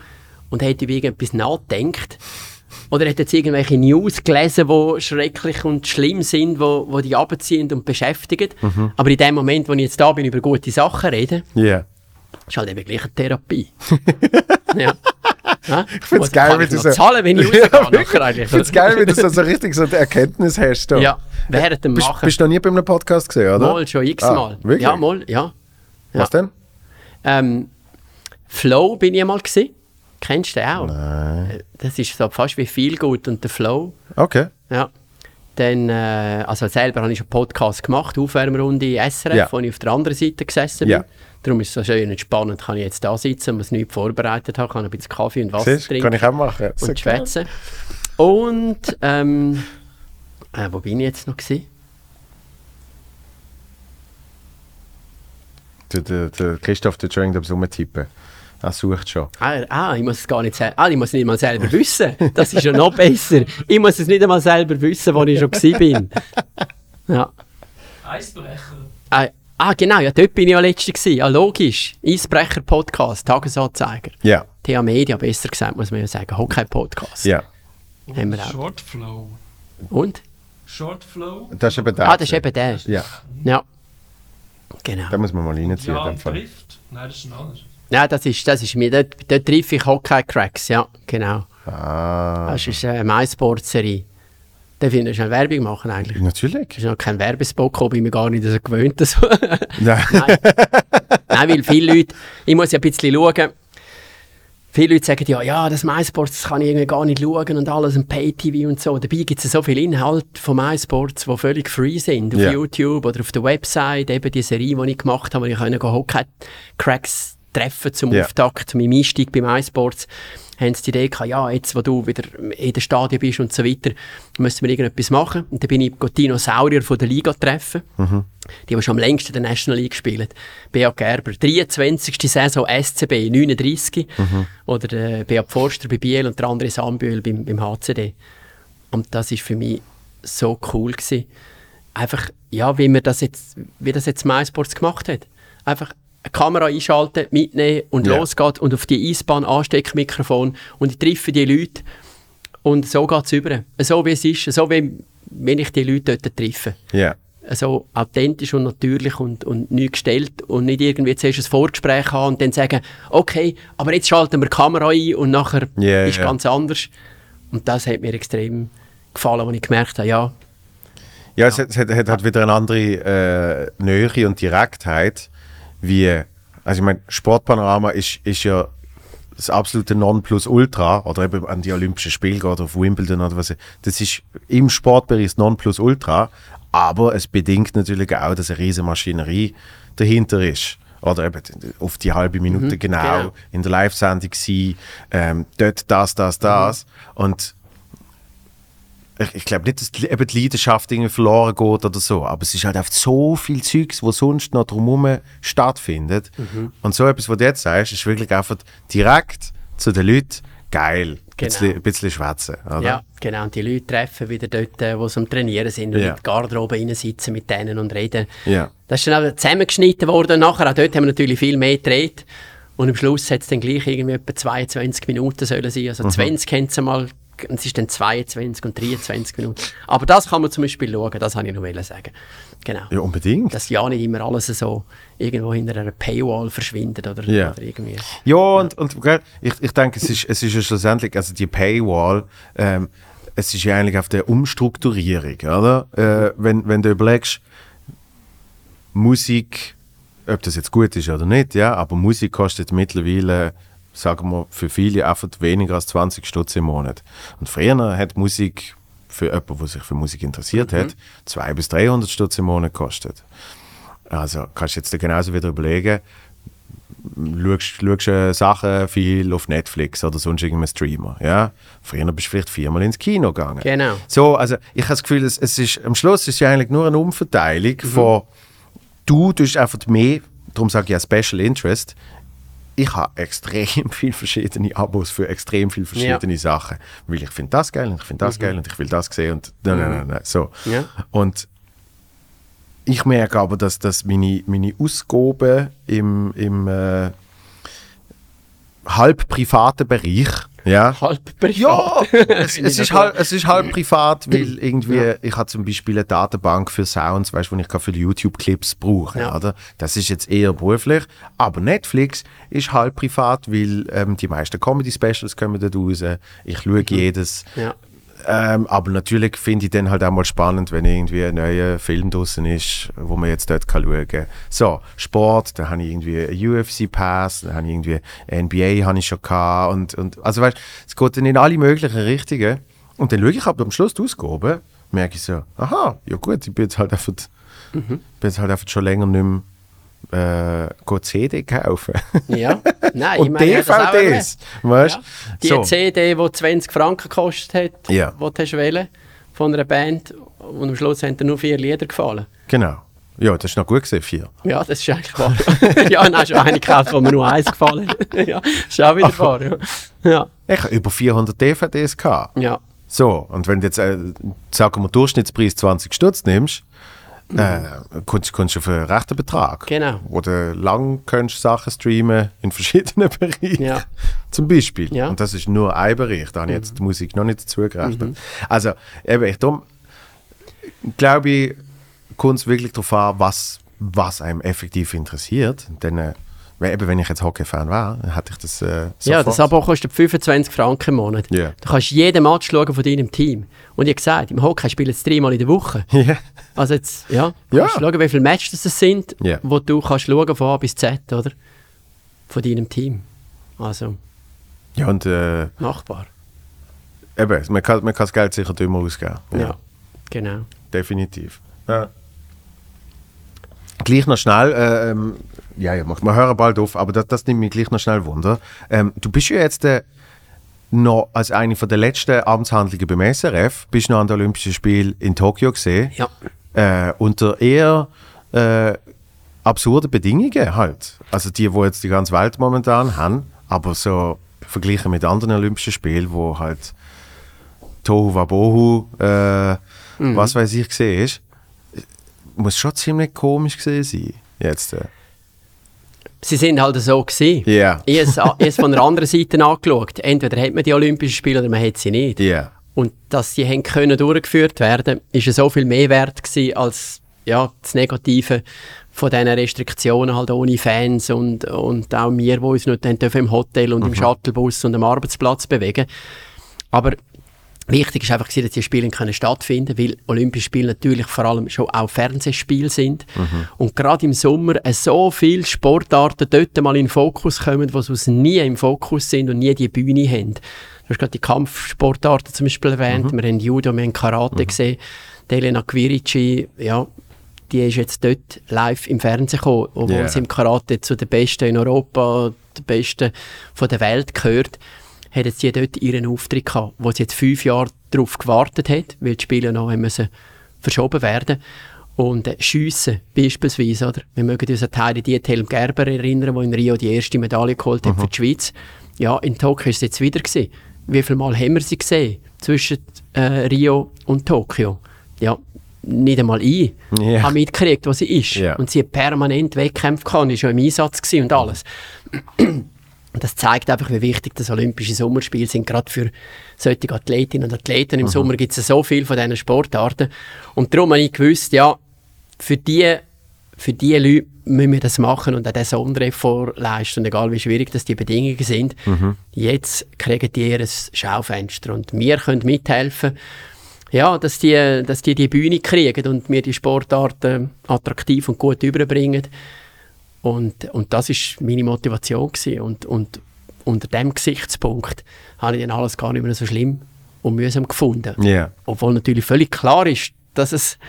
und hätte über irgendetwas nachgedacht. Oder hätte jetzt irgendwelche News gelesen, die schrecklich und schlimm sind, wo, wo die abziehen und beschäftigen. Mhm. Aber in dem Moment, wo ich jetzt da bin, über gute Sachen rede, Ja. Ist halt eben gleich eine Therapie. <laughs> ja. Ja? Ich find's geil, wie du so- zahlen, wenn ich Ja, nachher eigentlich. Ich finde es geil, wie du so, so richtig so eine Erkenntnis hast. Da. Ja, während dem Bist, Machen. bist du noch nie bei einem Podcast gesehen, oder? Mal, schon x-mal. Ah, ja, mal, ja. Was denn? Ähm, Flow bin ich mal gesehen. Kennst du den auch? Nein. Das ist so fast wie viel gut und der Flow. Okay. Ja. Dann, äh, also selber habe ich schon Podcast gemacht, Aufwärmrunde SRF, Ja. wo ich auf der anderen Seite gesessen bin. Ja. Darum ist es so schön entspannend, kann ich jetzt da sitzen, was nichts vorbereitet habe, kann ein bisschen Kaffee und Wasser Siehst, trinken kann ich auch machen. Und geil. schwätzen. Und, ähm, äh, wo bin ich jetzt noch gewesen? Der, der, der Christoph, der schon etwas rumtippen. Er sucht schon. Ah, ah, ich muss es gar nicht selber. Ah, ich muss es nicht mal selber wissen. Das ist ja noch besser. Ich muss es nicht einmal selber wissen, wo ich schon gewesen bin. Ja. Eisbrecher. Ah, ah, genau, ja, dort bin ich ja letztes gewesen. Ja, logisch. Eisbrecher Podcast, Tagesanzeiger. Ja, TH Media, besser gesagt, muss man ja sagen. Hockey Podcast. ja. Haben wir auch. Shortflow. Und? Shortflow. Das ist eben der. Ah, das ist eben der. Ja, Ja. Genau. da muss man mal reinziehen. in Ja, trifft. Nein, das ist ein anderes. Ja, das ist, das ist mir. Dort, dort treffe ich Hockey-Cracks, ja, genau. Ah, Das ist eine MySports-Serie. Darf ich schnell Werbung machen eigentlich? natürlich. Das ist noch kein Werbespot, gekommen, bin mir gar nicht so gewöhnt. So. <laughs> Ja. <laughs> Nein. Nein, weil viele Leute, ich muss ja ein bisschen schauen, viele Leute sagen ja, ja, das MySports das kann ich irgendwie gar nicht schauen und alles und Pay-TV und so. Dabei gibt es so viele Inhalte von MySports, die völlig free sind, auf Ja. YouTube oder auf der Website, eben die Serie, die ich gemacht habe, wo ich Hockey-Cracks treffen zum Ja. Auftakt, zu meinem Einstieg bei MySports, haben sie die Idee gehabt, ja, jetzt, wo du wieder in der Stadion bist und so weiter, müssen wir irgendetwas machen. Und dann bin ich Dinosaurier von der Liga treffen. Die haben schon am längsten der National League gespielt. Beat Gerber, 23. Saison SCB, 39. Oder der Beat Forster bei Biel und der andere Sambühl beim, beim HCD. Und das ist für mich so cool gewesen. Einfach, ja, wie, wir das jetzt, wie das jetzt MySports gemacht hat. Einfach eine Kamera einschalten, mitnehmen und Ja. los geht und auf die Eisbahn Ansteckmikrofon und ich treffe die Leute und so geht es über. So wie es ist, so wie wenn ich die Leute dort treffe Ja. so authentisch und natürlich und, und nicht gestellt und nicht irgendwie zuerst ein Vorgespräch haben und dann sagen, okay, aber jetzt schalten wir die Kamera ein und nachher Ja, ist ja. ganz anders. Und das hat mir extrem gefallen, als ich gemerkt habe, ja, Ja, es hat, es hat, hat halt wieder eine andere äh, Nähe und Direktheit, wie, also ich meine, Sportpanorama ist, ist ja das absolute Nonplusultra oder eben an die Olympischen Spiele geht, auf Wimbledon oder was. Das ist im Sportbereich das Nonplusultra, aber es bedingt natürlich auch, dass eine riesige Maschinerie dahinter ist. Oder eben auf die halbe Minute genau, genau. in der Live-Sendung sein, ähm, dort das, das, das. Und ich, glaube nicht, dass die, eben die Leidenschaft irgendwie verloren geht oder so, aber es ist halt einfach so viel Zeugs, wo sonst noch drumherum stattfindet. Und so etwas, was du jetzt sagst, ist wirklich einfach direkt zu den Leuten geil. Ein Genau. bisschen, ein bisschen schwätzen. Oder? Ja, genau. Und die Leute treffen wieder dort, äh, wo sie am Trainieren sind und Ja. in die Garderobe rein sitzen mit denen und reden. Ja. Das ist dann auch zusammengeschnitten worden. Nachher, auch dort haben wir natürlich viel mehr gedreht. Und am Schluss hat es dann gleich irgendwie etwa 22 Minuten sollen sein. Mhm. Also 20 haben sie mal, es ist dann 22 und 23 Minuten. Aber das kann man zum Beispiel schauen, das wollte ich noch sagen. Genau. ja, unbedingt. Dass ja nicht immer alles so irgendwo hinter einer Paywall verschwindet oder, Ja. oder irgendwie. Ja, und, und gell, ich, ich denke, es ist, es ist ja schlussendlich, also die Paywall, ähm, es ist ja eigentlich auf der Umstrukturierung, oder? Äh, wenn, wenn du überlegst, Musik, ob das jetzt gut ist oder nicht, ja, aber Musik kostet mittlerweile, sagen wir, für viele einfach weniger als 20 Stutz im Monat. Und früher hat Musik für jemanden, der sich für Musik interessiert hat, 200 bis 300 Stutz im Monat gekostet. Also kannst du jetzt genauso wieder überlegen, schaust, äh, Sachen viel auf Netflix oder sonst irgendeinem Streamer. Ja? Früher bist du vielleicht viermal ins Kino gegangen. Genau. So, also ich habe das Gefühl, es, es ist, am Schluss ist es ja eigentlich nur eine Umverteilung von du tust einfach mehr, darum sage ich ja Special Interest, ich habe extrem <laughs> viele verschiedene Abos für extrem viele verschiedene Sachen. Weil ich finde das geil und ich finde das geil und ich will das sehen und nein, nein, nein, nein, so. Ja. Und ich merke aber, dass, dass meine, meine Ausgaben im, im äh, halb privaten Bereich, ja, Halb privat. ja, <laughs> es, es, ist halt, es ist halb privat, weil irgendwie, ich habe zum Beispiel eine Datenbank für Sounds, weißt du, die ich für YouTube-Clips brauche, Ja. oder? Das ist jetzt eher beruflich, aber Netflix ist halb privat, weil ähm, die meisten Comedy-Specials kommen dort raus, ich schaue jedes. Ja. Ähm, aber natürlich finde ich dann halt auch mal spannend, wenn irgendwie ein neuer Film draußen ist, wo man jetzt dort kann schauen kann. So, Sport, da habe ich irgendwie einen UFC-Pass, da habe ich irgendwie NBA habe ich schon gehabt und, und also weißt, es geht dann in alle möglichen Richtungen und dann schaue ich aber am Schluss die Ausgabe, merke ich so, aha, ja gut, ich bin jetzt halt einfach, bin jetzt halt einfach schon länger nicht mehr äh, CD kaufen. Ja. Nein, <laughs> und ich meine, DVDs, weißt Ja. Die so. CD, die 20 Franken gekostet hat, Ja. die du hast wählen von einer Band und am Schluss haben dir nur vier Lieder gefallen. Genau. Ja, das ist noch gut gesehen, vier. Ja, das ist eigentlich wahr. <laughs> ja, dann hast du eine gekauft, wo mir nur eins gefallen hat. <laughs> ja, ist auch wieder wahr. Ja. ja. Ich habe über 400 DVDs gehabt. Ja. So, und wenn du jetzt, äh, sagen wir, Durchschnittspreis 20 Stutz nimmst, äh, kommst, kommst du auf einen rechten Betrag. Genau. Oder lang kannst du Sachen streamen in verschiedenen <laughs> Bereichen. Ja. Zum Beispiel. Ja. Und das ist nur ein Bereich, da habe ich jetzt die Musik noch nicht dazu gerechnet. Also, eben, ich darum, glaube ich, kommt es wirklich darauf an, was, was einem effektiv interessiert. Denn, äh, eben, wenn ich jetzt Hockey-Fan wäre, dann hätte ich das äh, Ja, das Abo kostet 25 Franken im Monat. Ja. Du kannst jeden Match schauen von deinem Team. Und ich habe gesagt, im Hockey spielen sie dreimal in der Woche. <laughs> Ja. Also jetzt, ja, Ja. kannst du schauen, wie viele Matches das sind, Ja. wo du kannst schauen von A bis Z, oder? Von deinem Team. Also, ja, und äh, machbar. Eben, man kann, man kann das Geld sicher dümmer ausgeben. Ja, genau. definitiv. Ja. Gleich noch schnell, äh, ähm, ja, ja, wir hören bald auf, aber das, das nimmt mich gleich noch schnell Wunder. Ähm, du bist ja jetzt äh, noch als eine von der letzten Amtshandlungen beim SRF, bist noch an den Olympischen Spielen in Tokio gesehen. Ja. Äh, unter eher äh, absurden Bedingungen halt. Also die, wo jetzt die ganze Welt momentan haben, aber so verglichen mit anderen Olympischen Spielen, wo halt Tohu Wabohu, äh, was weiß ich, gesehen ist, muss schon ziemlich komisch gesehen sein. Jetzt. Äh. Sie sind halt so gewesen. Ja. Ich habe es- von der anderen Seite angeschaut. Entweder hat man die Olympischen Spiele oder man hat sie nicht. Ja. Und dass sie haben können durchgeführt werden, ist so viel mehr wert gewesen als ja, das Negative von diesen Restriktionen halt ohne Fans und, und auch wir, die uns nicht dürfen im Hotel und im Shuttlebus und am Arbeitsplatz bewegen. Aber Wichtig ist einfach, dass die Spiele können stattfinden weil Olympische Spiele natürlich vor allem schon auch Fernsehspiele sind. Und gerade im Sommer äh, so viele Sportarten dort mal in den Fokus kommen, die sonst nie im Fokus sind und nie die Bühne haben. Du hast gerade die Kampfsportarten zum Beispiel erwähnt. Wir haben Judo, wir haben Karate gesehen. Die Elena Quirici, ja, die ist jetzt dort live im Fernsehen gekommen, obwohl Ja. sie im Karate zu den Besten in Europa, den Besten von der Welt gehört, hat sie dort ihren Auftritt gehabt, wo sie jetzt fünf Jahre darauf gewartet hat, weil die Spiele noch haben müssen verschoben werden und äh, Schiessen beispielsweise, oder? Wir mögen uns an die Heidi Diethelm Gerber erinnern, die in Rio die erste Medaille geholt hat für die Schweiz. Ja, in Tokio ist es jetzt wieder gewesen. Wie viel Mal haben wir sie gesehen zwischen äh, Rio und Tokio? Ja, nicht einmal ich Ja. habe mitgekriegt, was sie ist. Ja. Und sie hat permanent Wettkämpfe gehabt ist schon im Einsatz und alles. Das zeigt einfach, wie wichtig das Olympische Sommerspiele sind, gerade für solche Athletinnen und Athleten. Im Sommer gibt es so viel von diesen Sportarten. Und darum habe ich gewusst, ja, für die, für die Leute müssen wir das machen und auch den Sondereffort leisten. Und egal wie schwierig das die Bedingungen sind, jetzt kriegen die ihr Schaufenster. Und wir können mithelfen, ja, dass die, dass die die Bühne kriegen und wir die Sportarten attraktiv und gut überbringen. Und, und das ist meine Motivation gewesen. Und, und unter dem Gesichtspunkt habe ich dann alles gar nicht mehr so schlimm und mühsam gefunden. Ja. Obwohl natürlich völlig klar ist, dass es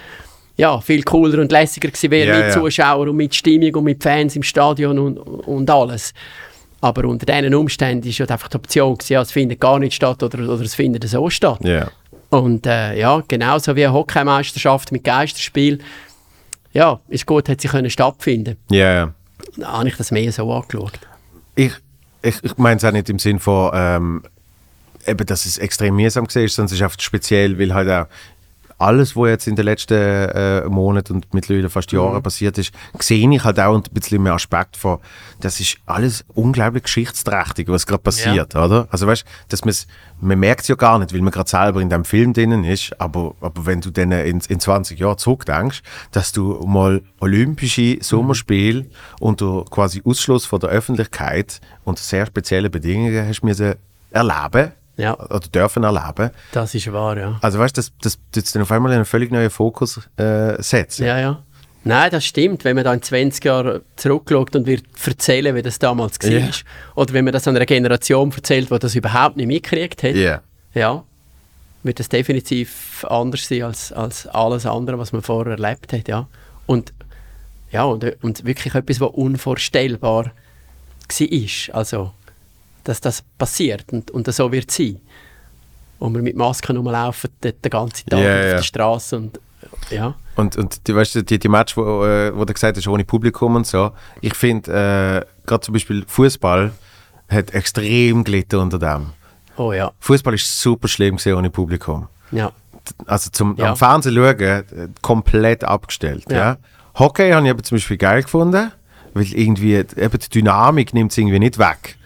ja, viel cooler und lässiger gewesen wäre Ja, mit. Zuschauern und mit Stimmung und mit Fans im Stadion und, und alles. Aber unter diesen Umständen ist ja einfach die Option, gewesen, ja, es findet gar nicht statt oder, oder es findet so statt. Ja. Und äh, ja, genauso wie eine Hockeymeisterschaft mit Geisterspiel, ja, ist gut, hat sie können stattfinden. Ja, ja. Habe ich das mehr so angeschaut. Ich, ich, ich meine es auch nicht im Sinn von, ähm, eben, dass es extrem mühsam war, sondern es ist einfach speziell, weil halt auch alles, was jetzt in den letzten äh, Monaten und mittlerweile fast Jahren passiert ist, sehe ich halt auch ein bisschen mehr Aspekt von, das ist alles unglaublich geschichtsträchtig, was gerade passiert, oder? Also weißt, dass man's, man merkt es ja gar nicht, weil man gerade selber in dem Film drinnen ist, aber, aber wenn du dann in, in 20 Jahren zurückdenkst, dass du mal olympische Sommerspiele unter quasi Ausschluss von der Öffentlichkeit unter sehr speziellen Bedingungen hast müssen erleben Ja. oder dürfen erleben. Das ist wahr, ja. Also weißt du, das, das das dann auf einmal in einen völlig neuen Fokus äh, setzen. Ja, ja. Nein, das stimmt. Wenn man da in 20 Jahren zurückschaut und wird erzählen, wie das damals war. Ja. Oder wenn man das einer Generation erzählt, die das überhaupt nicht mitgekriegt hat. Ja. Ja. Wird das definitiv anders sein als, als alles andere, was man vorher erlebt hat, ja. Und, ja, und, und wirklich etwas, was unvorstellbar war. Also, dass das passiert und, und so wird es sein. Und wir mit Masken rumlaufen den, den ganzen Tag Ja, auf ja. der Straße und ja. Und, und die, weißt du, die, die Match, wo, äh, wo du gesagt hast, ohne Publikum und so, ich finde, äh, gerade zum Beispiel Fußball hat extrem gelitten unter dem. Oh ja, Fußball ist super schlimm gesehen ohne Publikum. ja. Also zum Ja. am Fernsehen schauen, äh, komplett abgestellt. Ja. Ja. Hockey habe ich aber zum Beispiel geil gefunden, weil irgendwie eben die Dynamik nimmt es irgendwie nicht weg.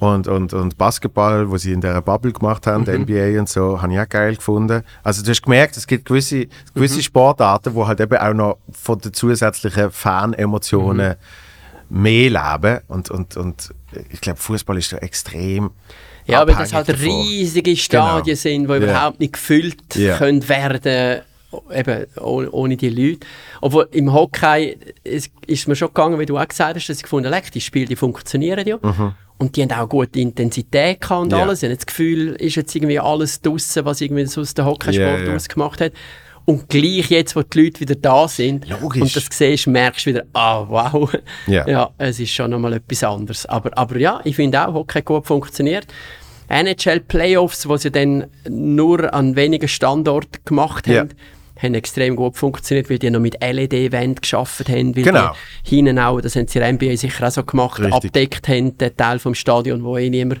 Und, und, und Basketball, wo sie in der Bubble gemacht haben, Mhm. der NBA und so, habe ich auch geil gefunden. Also du hast gemerkt, es gibt gewisse, gewisse Mhm. Sportarten, wo halt eben auch noch von den zusätzlichen Fan-Emotionen Mhm. mehr leben. Und, und, und ich glaube, Fußball ist da extrem Ja, weil das halt davon. riesige Stadien Genau. sind, die Ja. überhaupt nicht gefüllt Ja. können werden eben ohne, ohne die Leute. Obwohl im Hockey ist, ist mir schon gegangen, wie du auch gesagt hast, dass ich gefunden habe, die Spiele die funktionieren ja. Und die haben auch gute Intensität gehabt und. Ja. alles. Ich habe das Gefühl, ist jetzt irgendwie alles draussen, was irgendwie sonst der Hockeysport Ja, ja. ausgemacht hat. Und gleich jetzt, wo die Leute wieder da sind Logisch. und das siehst, merkst du wieder, ah, wow. Ja. ja, es ist schon nochmal etwas anderes. Aber, aber ja, ich finde auch, Hockey gut funktioniert. NHL Playoffs, die sie dann nur an wenigen Standorten gemacht haben, haben extrem gut funktioniert, weil die noch mit LED-Wand geschafft haben, weil Genau. die hinten auch, das haben sie in der NBA sicher auch so gemacht, Richtig. abdeckt haben, den Teil vom Stadion, wo eh niemand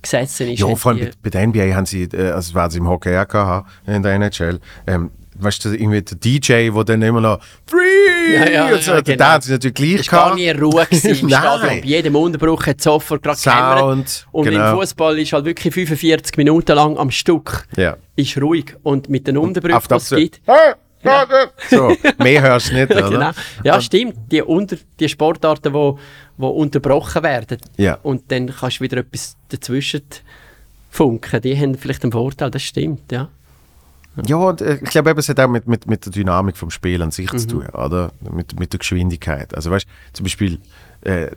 gesessen ist. Ja, vor allem bei, bei der NBA haben sie, äh, also werden sie im Hockey auch gehabt, in der NHL, ähm, weißt du, irgendwie der DJ, der dann immer noch Free! Ja, ja, und so, ja, genau. haben sie natürlich gleich war gar gehabt. nie Ruhe gewesen <laughs> im. Stadion. Bei jedem Unterbruch hat sofort gerade Sound. Und genau. im Fußball ist halt wirklich 45 Minuten lang am Stück Ja. ist ruhig. Und mit den Unterbrüchen, Auf die es das- gibt, So, mehr hörst du nicht, <laughs> oder? genau. Ja, stimmt. Die, unter, die Sportarten, die wo, wo unterbrochen werden. Ja. Und dann kannst du wieder etwas dazwischen funken, die haben vielleicht einen Vorteil, das stimmt, ja. Ja, und äh, ich glaube, eben, es hat auch mit, mit, mit der Dynamik vom Spiel an sich Mhm. zu tun, oder? Mit, mit der Geschwindigkeit. Also, weißt du, zum Beispiel äh,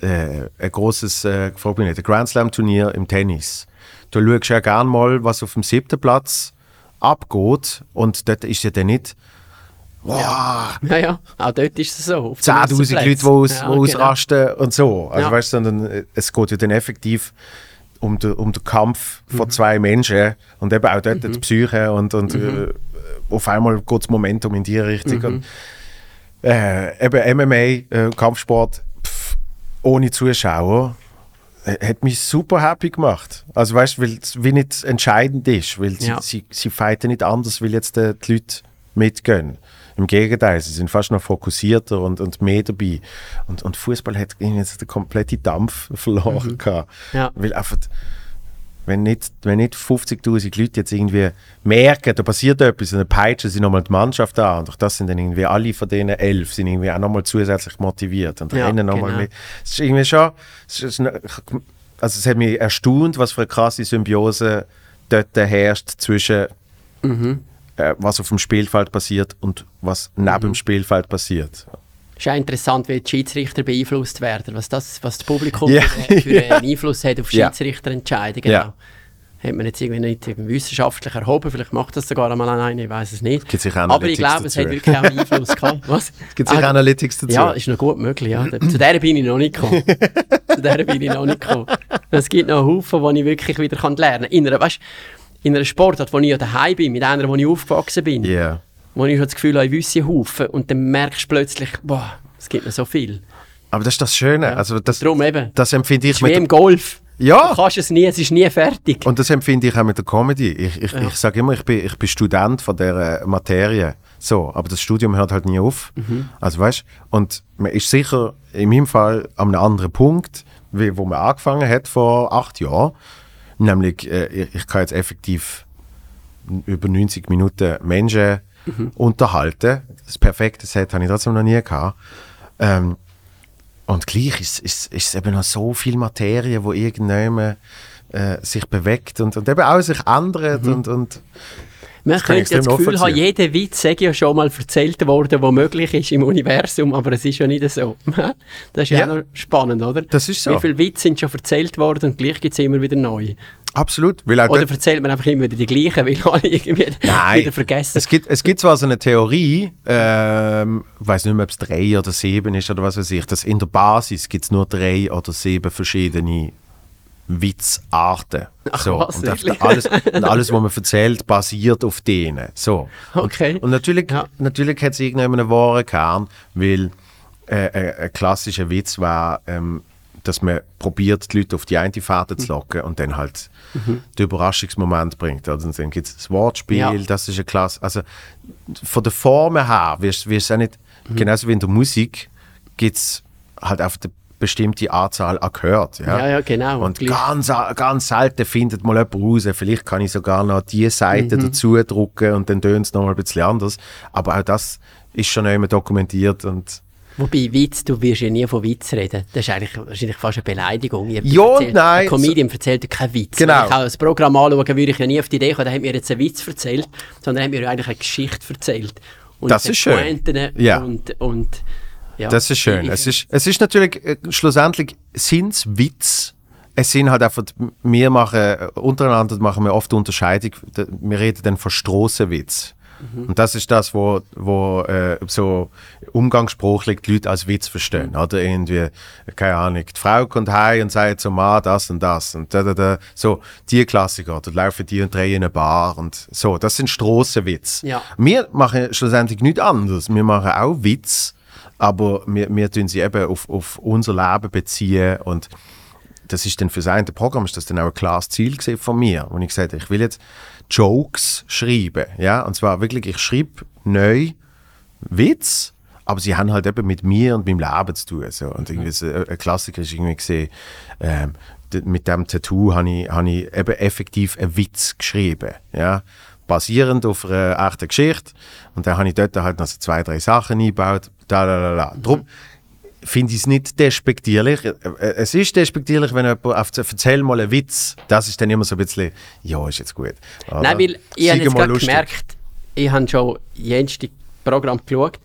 äh, ein großes äh, frag mich nicht, ein Grand Slam-Turnier im Tennis. Da schaust du ja gerne mal, was auf dem siebten Platz abgeht, und dort ist ja dann nicht. Wow, Ja, ja, auch dort ist es so. auf den 10.000 Messerplätzen. Leute, die aus, ja, wo ausrasten und so. Also, Ja. weißt du, sondern äh, es geht ja dann effektiv um den, um den Kampf von Mhm. zwei Menschen und eben auch dort die Psyche und, und Mhm. äh, auf einmal geht das Momentum in die Richtung. Und, äh, eben MMA, äh, Kampfsport, pff, ohne Zuschauer, äh, hat mich super happy gemacht. Also weißt du, weil es wie nicht entscheidend ist, weil sie, Ja. sie, sie fighten nicht anders, weil jetzt äh, die Leute mitgehen. Im Gegenteil, sie sind fast noch fokussierter und, und mehr dabei. Und, und Fußball hat jetzt den kompletten Dampf <laughs> verloren gehabt. Ja. Weil einfach, wenn nicht, wenn nicht 50.000 Leute jetzt irgendwie merken, da passiert etwas, und dann peitschen sie nochmal die Mannschaft an. Und durch das sind dann irgendwie alle von denen elf sind irgendwie auch nochmal zusätzlich motiviert und Ja, rennen nochmal genau. mit. Es ist irgendwie schon, es ist, also es hat mich erstaunt, was für eine krasse Symbiose dort herrscht zwischen Mhm. Äh, was auf dem Spielfeld passiert und was neben Mhm. dem Spielfeld passiert. ist auch interessant, wie die Schiedsrichter beeinflusst werden, was das, was das Publikum Ja. für, für einen Einfluss hat auf. <laughs> Schiedsrichterentscheidungen. Genau. Hat man jetzt irgendwie nicht wissenschaftlich erhoben, vielleicht macht das sogar einmal einer, ich weiß es nicht. Gibt sicher Aber ich glaube, es hat dazu. wirklich auch einen Einfluss gehabt. <laughs> Was? Gibt es sicher Ah, Analytics dazu? Ja, ist noch gut möglich. Ja. Zu der bin ich noch nicht gekommen. <laughs> Zu der bin ich noch nicht gekommen. Es gibt noch einen Haufen, wo ich wirklich wieder kann lernen kann. In einer, weißt, in einer Sportart, wo ich ja daheim bin, mit einer, wo ich aufgewachsen bin, Ja. wo ich schon das Gefühl habe, ich wüsste Haufen und dann merkst du plötzlich, boah, es gibt noch so viel. Aber das ist das Schöne. Also das, Darum eben. das empfinde Es ich ist wie mit im Golf. Ja. Du kannst es nie, es ist nie fertig. Und das empfinde ich auch mit der Comedy. Ich, ich, ich sage immer, ich bin, ich bin Student von der Materie. So, aber das Studium hört halt nie auf. Also weißt und man ist sicher in meinem Fall an einem anderen Punkt, wie wo man angefangen hat vor acht Jahren. Nämlich, äh, ich, kann jetzt effektiv über 90 Minuten Menschen unterhalten. Das perfekte Set habe ich trotzdem noch nie gehabt. Ähm, und gleich ist, ist, ist es eben noch so viel Materie, wo irgendjemand äh, sich bewegt und, und eben auch sich ändert und, und Man ich könnte das Gefühl haben, jeder Witz sei ja schon mal erzählt worden, der möglich ist im Universum, aber es ist ja nicht so. <laughs> Das ist ja, Ja. auch noch spannend, oder? Das ist so. Wie viele Witze sind schon erzählt worden und gleich gibt es immer wieder neue. absolut. Weil Oder erzählt man einfach immer wieder die gleichen, weil <laughs> alle irgendwie Nein, wieder vergessen. es gibt, es gibt zwar so eine Theorie, ähm, ich weiß nicht mehr, ob es drei oder sieben ist oder was weiß ich, dass in der Basis gibt es nur drei oder sieben verschiedene Witzarten. Ach so, was, und, der- alles, und alles, <laughs> was man erzählt, basiert auf denen. So. Okay. Und, und natürlich, Ja. natürlich hat es irgendeinen wahren Kern, weil äh, äh, ein klassischer Witz war, ähm, dass man probiert, die Leute auf die eine Fährte zu locken und dann halt den Überraschungsmoment bringt. Also, dann gibt es das Wortspiel, Ja. das ist eine Klasse. Also von der Form her wirst du auch nicht, genauso wie in der Musik, gibt es halt auf eine bestimmte Anzahl an gehört. Ja, Ja, ja, genau. Und Gleich. ganz, ganz selten findet mal jemand raus, vielleicht kann ich sogar noch die Seite Mhm. dazu drucken und dann tönt es noch mal ein bisschen anders. Aber auch das ist schon immer dokumentiert und Wobei Witz, du wirst ja nie von Witz reden. Das ist eigentlich wahrscheinlich fast eine Beleidigung. Ja und erzählt- nein. Ein Comedian erzählt dir keinen Witz. Genau. Wenn ich auch ein Programm anschaue, würde ich ja nie auf die Idee kommen, der hat mir jetzt einen Witz erzählt, sondern er hat mir eigentlich eine Geschichte erzählt. Und Das ist schön. Pointen Ja. Und, und, ja. Das ist schön. Ich- Es ist, es ist natürlich, äh, schlussendlich sind es Witz. Es sind halt einfach, wir machen, äh, untereinander machen wir oft Unterscheidung, wir reden dann von Strassenwitz. Und das ist das, wo, wo äh, so umgangssprachlich die Leute als Witz verstehen. Oder irgendwie, keine Ahnung, die Frau kommt heim und sagt zum Mann das und das. Und da, da, da. So, die Klassiker. Oder laufen die und drei in eine Bar. Und so, das sind Strassenwitz. Ja. Wir machen schlussendlich nichts anderes. Wir machen auch Witz, aber wir, wir tun sie eben auf, auf unser Leben beziehen und das ist dann für sein Programm ist das dann auch ein klares Ziel von mir, wo ich gesagt ich will jetzt Jokes schreiben, ja, und zwar wirklich, ich schreibe neu Witz, aber sie haben halt eben mit mir und meinem Leben zu tun. So. Und irgendwie so, ein Klassiker ist irgendwie gesehen, ähm, mit dem Tattoo habe ich, habe ich eben effektiv einen Witz geschrieben, ja, basierend auf einer echten Geschichte. Und dann habe ich dort halt noch so zwei, drei Sachen eingebaut. Da, da, da, da. Drum, finde ich es nicht despektierlich. Äh, äh, Es ist despektierlich, wenn jemand auf erzähl mal einen Witz, das ist dann immer so ein bisschen, ja, ist jetzt gut. Oder? Nein, weil ich habe jetzt gerade gemerkt, ich habe schon jenste Programm geschaut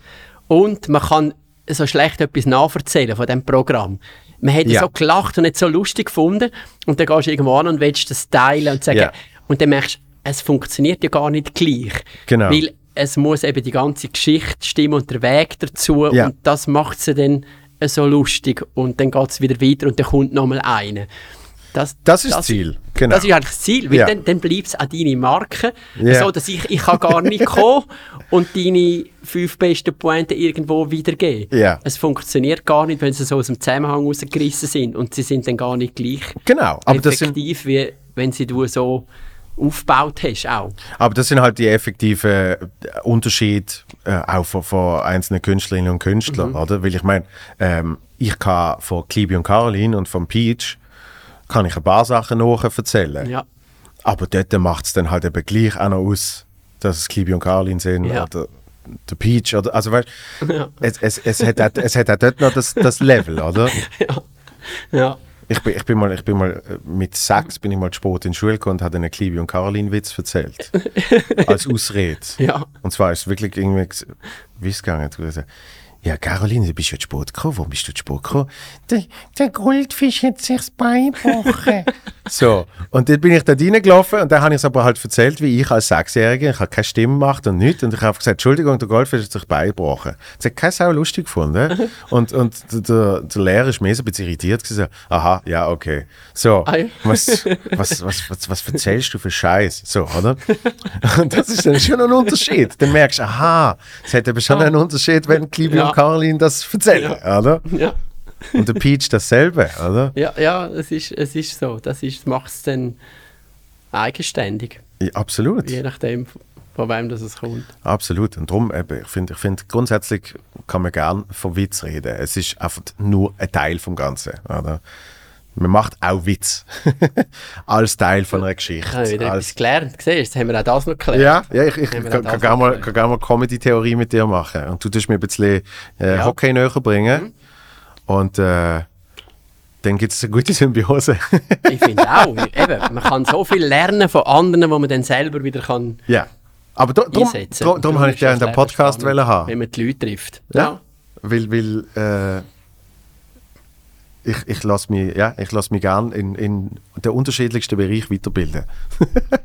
und man kann so schlecht etwas nachverzählen von diesem Programm. Man hätte Ja. so gelacht und nicht so lustig gefunden und dann gehst du irgendwo an und willst das teilen und sagen Ja. und dann merkst du, es funktioniert ja gar nicht gleich. Genau. Weil es muss eben die ganze Geschichte stimmen und der Weg dazu Ja. und das macht sie dann so lustig und dann geht es wieder weiter und dann kommt nochmal eine. Das, Das ist das Ziel, genau. Das ist eigentlich das Ziel, weil Ja. dann, dann bleibt es an deine Marke, Ja. so dass ich, ich kann gar nicht kommen und deine fünf besten Pointen irgendwo wiedergeben. Ja. Es funktioniert gar nicht, wenn sie so aus dem Zusammenhang rausgerissen sind und sie sind dann gar nicht gleich Genau, aber das sind, effektiv, wie wenn sie du so aufgebaut hast auch. Aber das sind halt die effektiven äh, Unterschiede äh, auch von, von einzelnen Künstlerinnen und Künstlern, Mhm. oder? Weil ich meine, ähm, ich kann von Klibi und Caroline und von Peach kann ich ein paar Sachen nachher erzählen. Ja. Aber dort macht es dann halt eben gleich auch noch aus, dass es Klibi und Caroline sind Ja. oder der Peach. Oder, also weißt Ja. es, es, es, hat auch, es hat auch dort noch das, das Level, oder? <laughs> Ja. Ich bin, ich bin mal, ich bin mal äh, mit sechs bin ich mal spät in die Schule gekommen und habe einen Klibi und Caroline Witz erzählt. <laughs> als Ausrede. Ja. Und zwar ist es wirklich irgendwie, wie es gegangen? Gesagt, Ja, Caroline, du bist ja zu spät gekommen. Warum bist du zu spät gekommen? Der, der Goldfisch hat sich das Bein gebrochen. <laughs> so, und dann bin ich da reingelaufen und dann habe ich es aber halt erzählt, wie ich als Sechsjähriger, ich habe keine Stimme gemacht und nichts. Und ich habe gesagt, Entschuldigung, der Goldfisch hat sich das Bein gebrochen. Das hat keine Sau lustig gefunden. <laughs> und und der, der Lehrer ist mehr so ein bisschen irritiert gewesen. so, Aha, ja, okay. So, Ah, was, was, was, was, was erzählst du für Scheiß? So, oder? Und das ist dann schon ein Unterschied. Dann merkst du, aha, es hat eben schon einen Unterschied, wenn Klibi Ja. Und Caroline das erzählen, oder? Ja. Und der Peach dasselbe, oder? Ja, ja es, ist, es ist so. Das ist- macht es dann eigenständig, Ja, absolut, je nachdem, von wem das es kommt. absolut. Und darum, eben, ich finde, ich find, grundsätzlich kann man gern von Witz reden. Es ist einfach nur ein Teil vom Ganzen, oder? Man macht auch Witz <laughs> als Teil von einer Geschichte. Ich habe wieder als, etwas gelernt. Siehst haben wir auch das noch gelernt. Ja, ja ich, ich kann, kann, gerne mal, erklärt? kann gerne mal Comedy-Theorie mit dir machen. Und du tust mir ein bisschen äh, Ja. Mhm. Hockey näher bringen. Und äh, dann gibt es eine gute Symbiose. <laughs> Ich finde auch. Eben, man kann so viel lernen von anderen, wo man dann selber wieder kann ja. Aber da- darum, einsetzen darum, darum habe ich dir den Podcast spannend, haben. Wenn man die Leute trifft. Ja. Weil, weil äh, ich, ich lasse mich, ja, ich mich gerne in, in den unterschiedlichsten Bereich weiterbilden. <laughs>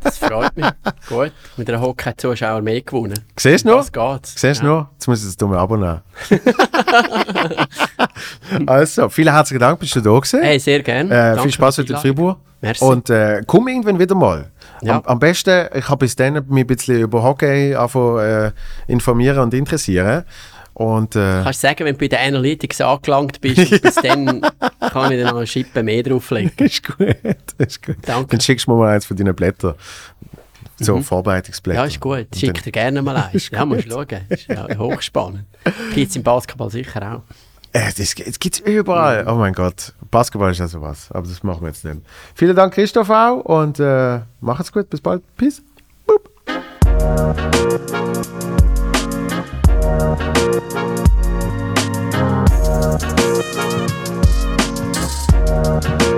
Das freut mich. Gut. Mit einer Hockey-Zuschauer mehr gewonnen. Siehst du noch? Das geht's. Siehst du ja. noch? Jetzt muss ich das dumme Abo nehmen. <laughs> also, vielen herzlichen Dank, bist du da gewesen. Hey, sehr gerne. Äh, viel Spaß heute in. Fribourg. Merci. Und äh, komm irgendwann wieder mal. Ja. Am, am besten, ich habe bis dann mich ein bisschen über Hockey angefangen, äh, informieren und interessieren. Und äh, Kannst du sagen, wenn du bei den Analytics angelangt bist, und <laughs> bis dann kann ich dir noch eine Schippe mehr drauflegen. <laughs> ist gut, ist gut. Danke. Dann schickst du mir mal eins von deinen Blättern. So, Vorbereitungsblätter. Ja, ist gut. Schick dann- dir gerne mal eins. <laughs> Ja, musst schauen. Ist ja hochspannend. Gibt es im Basketball sicher auch. Äh, das, das gibt es überall. Oh mein Gott. Basketball ist ja sowas. Aber das machen wir jetzt nicht. Vielen Dank, Christoph auch. Und äh, macht's gut. Bis bald. Peace. Boop.